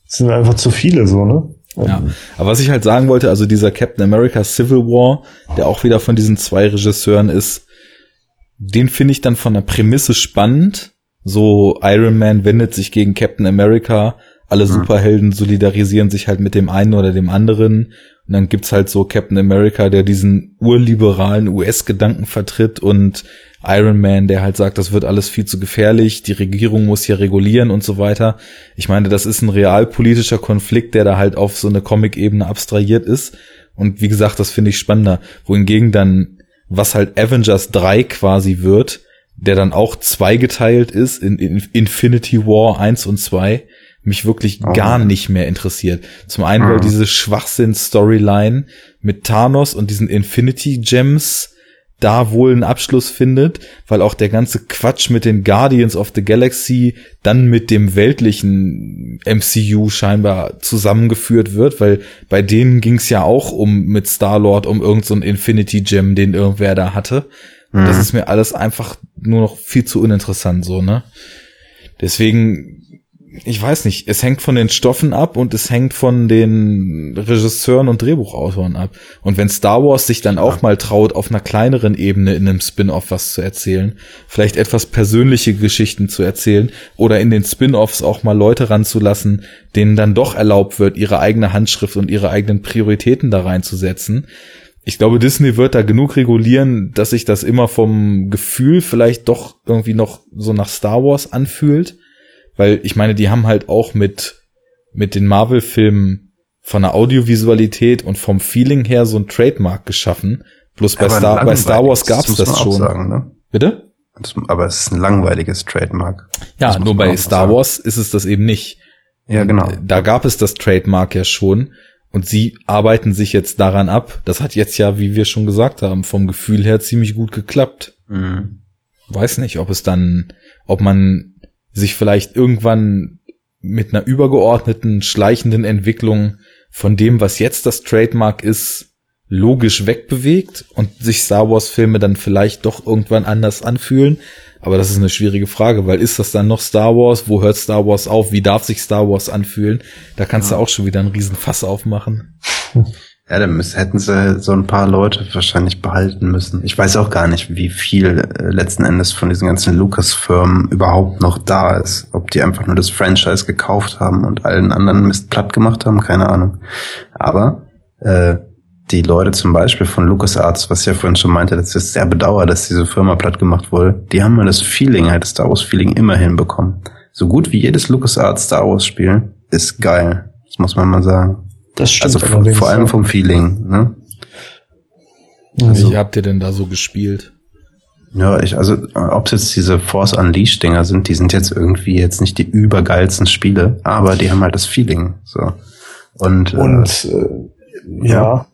Es sind einfach zu viele so, ne? Ja. Aber was ich halt sagen wollte, also dieser Captain America Civil War, der auch wieder von diesen zwei Regisseuren ist, den finde ich dann von der Prämisse spannend. So Iron Man wendet sich gegen Captain America, alle Superhelden solidarisieren sich halt mit dem einen oder dem anderen. Und dann gibt's halt so Captain America, der diesen urliberalen US-Gedanken vertritt und Iron Man, der halt sagt, das wird alles viel zu gefährlich, die Regierung muss hier regulieren und so weiter. Ich meine, das ist ein realpolitischer Konflikt, der da halt auf so eine Comic-Ebene abstrahiert ist. Und wie gesagt, das finde ich spannender. Wohingegen dann, was halt Avengers 3 quasi wird, der dann auch zweigeteilt ist in, in Infinity War 1 und 2, mich wirklich Oh. gar nicht mehr interessiert. Zum einen, weil Mhm. diese Schwachsinn-Storyline mit Thanos und diesen Infinity Gems da wohl einen Abschluss findet, weil auch der ganze Quatsch mit den Guardians of the Galaxy dann mit dem weltlichen MCU scheinbar zusammengeführt wird, weil bei denen ging es ja auch um mit Star-Lord um irgendeinen so einen Infinity Gem, den irgendwer da hatte. Und Das ist mir alles einfach nur noch viel zu uninteressant so, ne? Deswegen, ich weiß nicht, es hängt von den Stoffen ab und es hängt von den Regisseuren und Drehbuchautoren ab. Und wenn Star Wars sich dann auch mal traut, auf einer kleineren Ebene in einem Spin-off was zu erzählen, vielleicht etwas persönliche Geschichten zu erzählen oder in den Spin-offs auch mal Leute ranzulassen, denen dann doch erlaubt wird, ihre eigene Handschrift und ihre eigenen Prioritäten da reinzusetzen. Ich glaube, Disney wird da genug regulieren, dass sich das immer vom Gefühl vielleicht doch irgendwie noch so nach Star Wars anfühlt. Weil ich meine, die haben halt auch mit, mit den Marvel-Filmen von der Audiovisualität und vom Feeling her so ein Trademark geschaffen. Bloß bei Star, bei Star Wars gab's das auch schon. Sagen, ne? Bitte? das, aber es ist ein langweiliges Trademark. Ja, Das nur bei Star. Wars ist es das eben nicht. Ja, genau. Da gab es das Trademark ja schon. Und sie arbeiten sich jetzt daran ab. Das hat jetzt ja, wie wir schon gesagt haben, vom Gefühl her ziemlich gut geklappt. Mhm. Weiß nicht, ob es dann, ob man sich vielleicht irgendwann mit einer übergeordneten, schleichenden Entwicklung von dem, was jetzt das Trademark ist, logisch wegbewegt und sich Star Wars Filme dann vielleicht doch irgendwann anders anfühlen. Aber das ist eine schwierige Frage, weil ist das dann noch Star Wars? Wo hört Star Wars auf? Wie darf sich Star Wars anfühlen? Da kannst du auch schon wieder einen riesen Fass aufmachen. Ja, dann müssen, hätten sie so ein paar Leute wahrscheinlich behalten müssen. Ich weiß auch gar nicht, wie viel äh, letzten Endes von diesen ganzen Lucas-Firmen überhaupt noch da ist. Ob die einfach nur das Franchise gekauft haben und allen anderen Mist platt gemacht haben, keine Ahnung. Aber äh, die Leute zum Beispiel von LucasArts, was ich ja vorhin schon meinte, dass ich es sehr bedauere, dass diese Firma platt gemacht wurde, die haben mal das Feeling, halt das Star Wars-Feeling immer hinbekommen. So gut wie jedes LucasArts Star Wars-Spiel ist geil. Das muss man mal sagen. Das stimmt Also vor, allem ja. vom Feeling, ne? Also, wie habt ihr denn da so gespielt? Ja, ich, also, ob es jetzt diese Force Unleashed Dinger sind, die sind jetzt irgendwie jetzt nicht die übergeilsten Spiele, aber die haben halt das Feeling, so. Und, äh, Und äh, ja.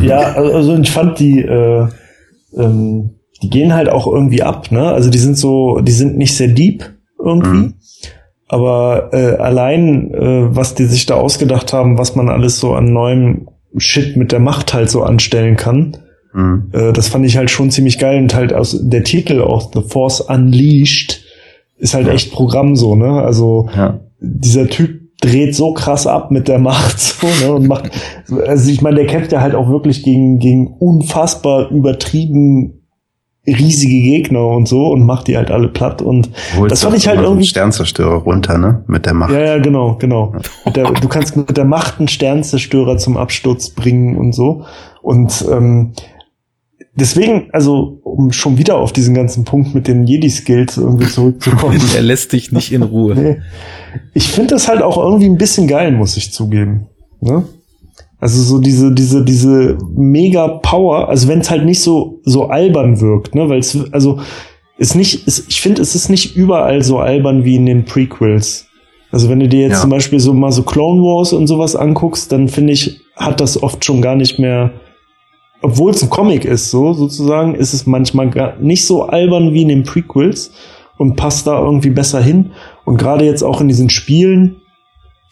ja, also ich fand die, äh, ähm, die gehen halt auch irgendwie ab, ne? Also die sind so, die sind nicht sehr deep irgendwie. Mhm. Aber äh, allein, äh, was die sich da ausgedacht haben, was man alles so an neuem Shit mit der Macht halt so anstellen kann, mh, äh, das fand ich halt schon ziemlich geil. Und halt aus der Titel auch The Force Unleashed ist halt Ja. echt Programm so, ne? Also ja, dieser Typ dreht so krass ab mit der Macht so, ne, und macht also ich meine der kämpft ja halt auch wirklich gegen gegen unfassbar übertrieben riesige Gegner und so und macht die halt alle platt und Holst das fand ich halt irgendwie Sternzerstörer runter, ne? Mit der Macht. ja ja genau genau mit der, du kannst mit der Macht einen Sternzerstörer zum Absturz bringen und so und ähm, deswegen also um schon wieder auf diesen ganzen Punkt mit den Jedi Skills irgendwie zurückzukommen Er lässt dich nicht in Ruhe. Nee. Ich finde das halt auch irgendwie ein bisschen geil, muss ich zugeben. Ne? Also so diese, diese, diese mega Power, also wenn es halt nicht so, so albern wirkt, ne, weil es, also, ist nicht, ist, ich finde, es ist nicht überall so albern wie in den Prequels. Also wenn du dir jetzt Ja. zum Beispiel so mal so Clone Wars und sowas anguckst, dann finde ich, hat das oft schon gar nicht mehr obwohl es ein Comic ist, so sozusagen, ist es manchmal gar nicht so albern wie in den Prequels und passt da irgendwie besser hin. Und gerade jetzt auch in diesen Spielen,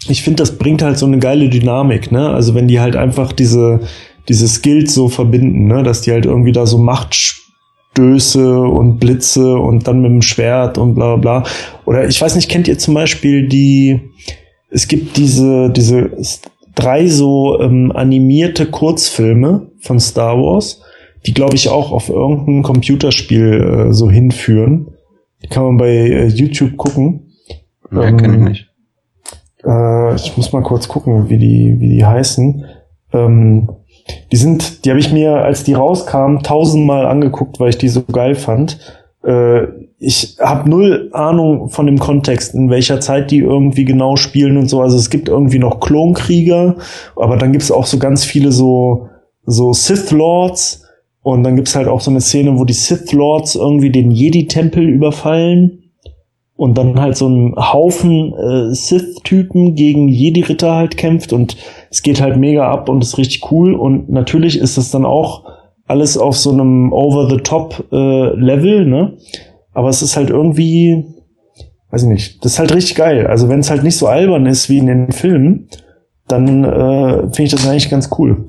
ich finde, das bringt halt so eine geile Dynamik, ne? Also wenn die halt einfach diese, diese Skills so verbinden, ne? Dass die halt irgendwie da so Machtstöße und Blitze und dann mit dem Schwert und bla bla. bla. Oder ich weiß nicht, kennt ihr zum Beispiel die, es gibt diese, diese drei so ähm, animierte Kurzfilme von Star Wars, die glaube ich auch auf irgendein Computerspiel äh, so hinführen. Die kann man bei äh, YouTube gucken. Nee, Ähm, kenn ich nicht. Äh, ich muss mal kurz gucken, wie die, wie die heißen. Ähm, die sind, die habe ich mir, als die rauskamen, tausendmal angeguckt, weil ich die so geil fand. Äh, ich habe null Ahnung von dem Kontext, in welcher Zeit die irgendwie genau spielen und so. Also es gibt irgendwie noch Klonkrieger, aber dann gibt's auch so ganz viele so, so Sith Lords. Und dann gibt's halt auch so eine Szene, wo die Sith Lords irgendwie den Jedi-Tempel überfallen und dann halt so ein Haufen äh, Sith-Typen gegen Jedi-Ritter halt kämpft und es geht halt mega ab und ist richtig cool und natürlich ist es dann auch alles auf so einem Over-the-Top-Level, ne? Aber es ist halt irgendwie, weiß ich nicht, das ist halt richtig geil. Also wenn es halt nicht so albern ist wie in den Filmen, dann äh, finde ich das eigentlich ganz cool.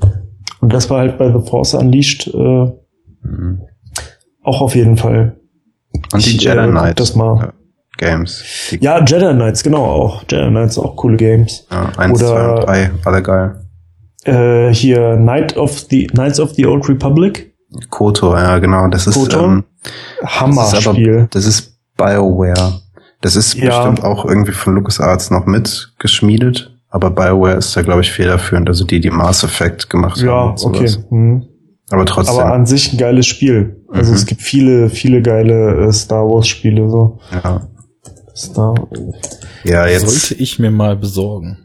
Und das war halt bei The Force Unleashed äh, Mhm. auch auf jeden Fall. Und die Ich, Jedi äh, Knight das mal. Games. Die, Ja, Jedi Knights, genau auch. Jedi Knights auch coole Games. ja, eins, oder- zwei und drei, alle geil. Äh, hier Night of the Knights of the Old Republic. Kotor, ja, genau. Das ist, ähm, Hammer das das ist BioWare. Das ist Ja. bestimmt auch irgendwie von LucasArts noch mitgeschmiedet. Aber BioWare ist da, glaube ich, federführend. Also die, die Mass Effect gemacht haben. Ja, und sowas. okay. Hm. Aber trotzdem. Aber an sich ein geiles Spiel. Also Mhm. es gibt viele, viele geile äh, Star Wars Spiele so. ja. Star ja, jetzt. Sollte ich mir mal besorgen.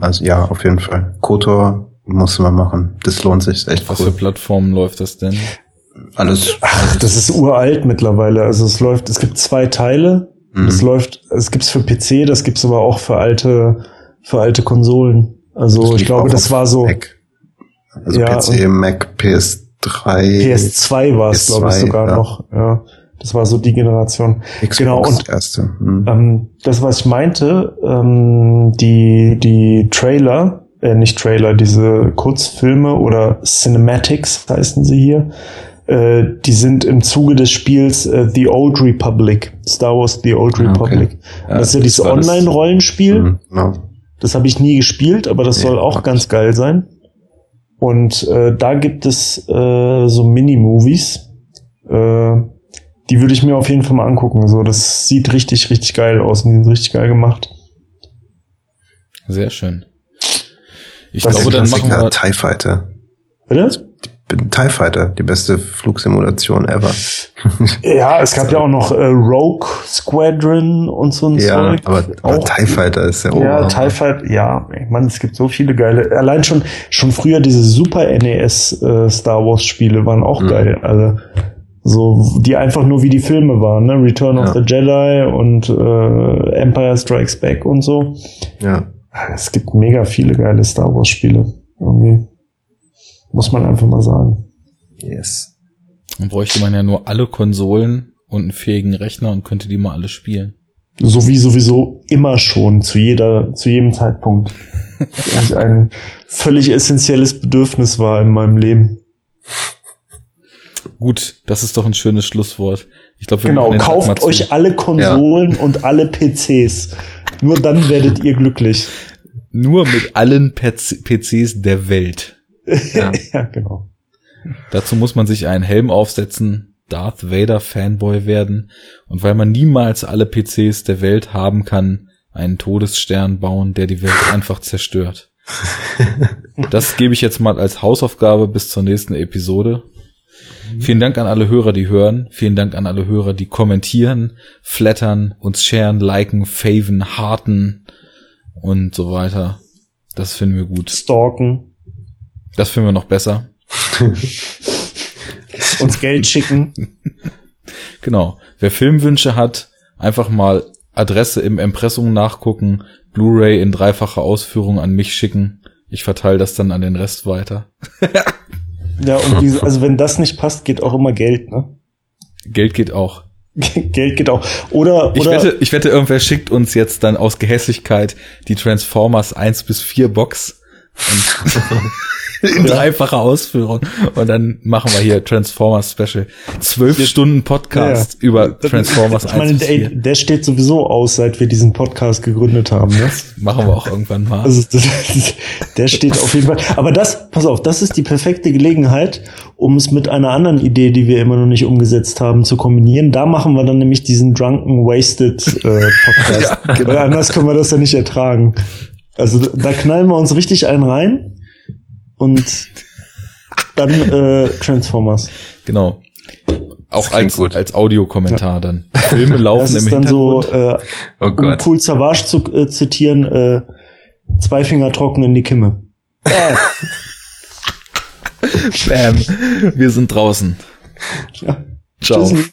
Also, ja, auf jeden Fall. Kotor musste man machen. Das lohnt sich, ist echt Was cool. für Plattformen läuft das denn? Alles. Ach, das ist uralt mittlerweile. Also es läuft, es gibt zwei Teile. Mhm. Das läuft, es gibt's für PC, das gibt's aber auch für alte, für alte Konsolen. Also ich glaube, das auf war so Mac. Also Ja, PC, Mac, PS3. PS2 war es, glaube ich, PS2, sogar ja. noch. Ja, das war so die Generation. Xbox Genau, und- erste. Mhm. Ähm, das, was ich meinte, ähm, die, die Trailer, äh, nicht Trailer, diese Kurzfilme oder Cinematics heißen sie hier, äh, die sind im Zuge des Spiels äh, The Old Republic, Star Wars The Old Ah, okay. Republic. Ja, das ist ja dieses Online-Rollenspiel. Mhm, genau. Das habe ich nie gespielt, aber das Nee, soll auch ganz geil sein. Und äh, da gibt es äh, so Mini-Movies. Äh, die würde ich mir auf jeden Fall mal angucken. So, das sieht richtig, richtig geil aus und die sind richtig geil gemacht. Sehr schön. Ich Das glaube, dann machen wir, TIE Fighter. Bitte? TIE Fighter, die beste Flugsimulation ever. Ja, es gab ja auch noch äh, Rogue Squadron und so ein ja, Zeug. aber, aber auch TIE Fighter ist ja Ja, Oberhammer. TIE Fighter, ja, ich meine, es gibt so viele geile. Allein schon, schon früher diese Super NES äh, Star Wars Spiele waren auch Mhm. geil. Also, so, die einfach nur wie die Filme waren, ne? Return of Ja. the Jedi und äh, Empire Strikes Back und so. Ja. Es gibt mega viele geile Star Wars Spiele. Irgendwie. Muss man einfach mal sagen. Yes. dann bräuchte man ja nur alle Konsolen und einen fähigen Rechner und könnte die mal alle spielen. So wie sowieso immer schon, zu jeder, zu jedem Zeitpunkt. Ein völlig essentielles Bedürfnis war in meinem Leben. Gut, das ist doch ein schönes Schlusswort. Ich glaube, wir Genau, kauft euch alle Konsolen und alle PCs. Nur dann werdet ihr glücklich. nur mit allen PC PCs der Welt. Ja. Ja, genau. Dazu muss man sich einen Helm aufsetzen, Darth Vader Fanboy werden und weil man niemals alle PCs der Welt haben kann, einen Todesstern bauen, der die Welt einfach zerstört. Das gebe ich jetzt mal als Hausaufgabe bis zur nächsten Episode. Vielen Dank an alle Hörer, die hören. Vielen Dank an alle Hörer, die kommentieren, flattern, uns sharen, liken, faven, harten und so weiter. Das finden wir gut. Stalken, Das finden wir noch besser. uns Geld schicken. Genau. Wer Filmwünsche hat, einfach mal Adresse im Impressum nachgucken, Blu-ray in dreifacher Ausführung an mich schicken. Ich verteile das dann an den Rest weiter. Ja, und wie, also wenn das nicht passt, geht auch immer Geld, ne? Geld geht auch. Geld geht auch. Oder, Ich oder wette, ich wette, irgendwer schickt uns jetzt dann aus Gehässigkeit die Transformers 1 bis 4 Box und in dreifacher Ausführung. Und dann machen wir hier Transformers Special. Zwölf Stunden Podcast über Transformers ich 1 meine, der, 4. der steht sowieso aus, seit wir diesen Podcast gegründet haben, ne? Machen wir auch irgendwann mal. Also das, der steht auf jeden Fall. Aber das, pass auf, das ist die perfekte Gelegenheit, um es mit einer anderen Idee, die wir immer noch nicht umgesetzt haben, zu kombinieren. Da machen wir dann nämlich diesen Drunken Wasted äh, Podcast. genau. Weil anders können wir das ja nicht ertragen. Also da knallen wir uns richtig einen rein und dann äh, Transformers. Genau. Auch als, gut. als Audiokommentar dann. Filme laufen Das ist im dann so, Hintergrund. äh, Oh um Gott. cool Savage zu äh, zitieren, äh, zwei Finger trocken in die Kimme. Bam. Wir sind draußen. Ja. Ciao. Tschüssi.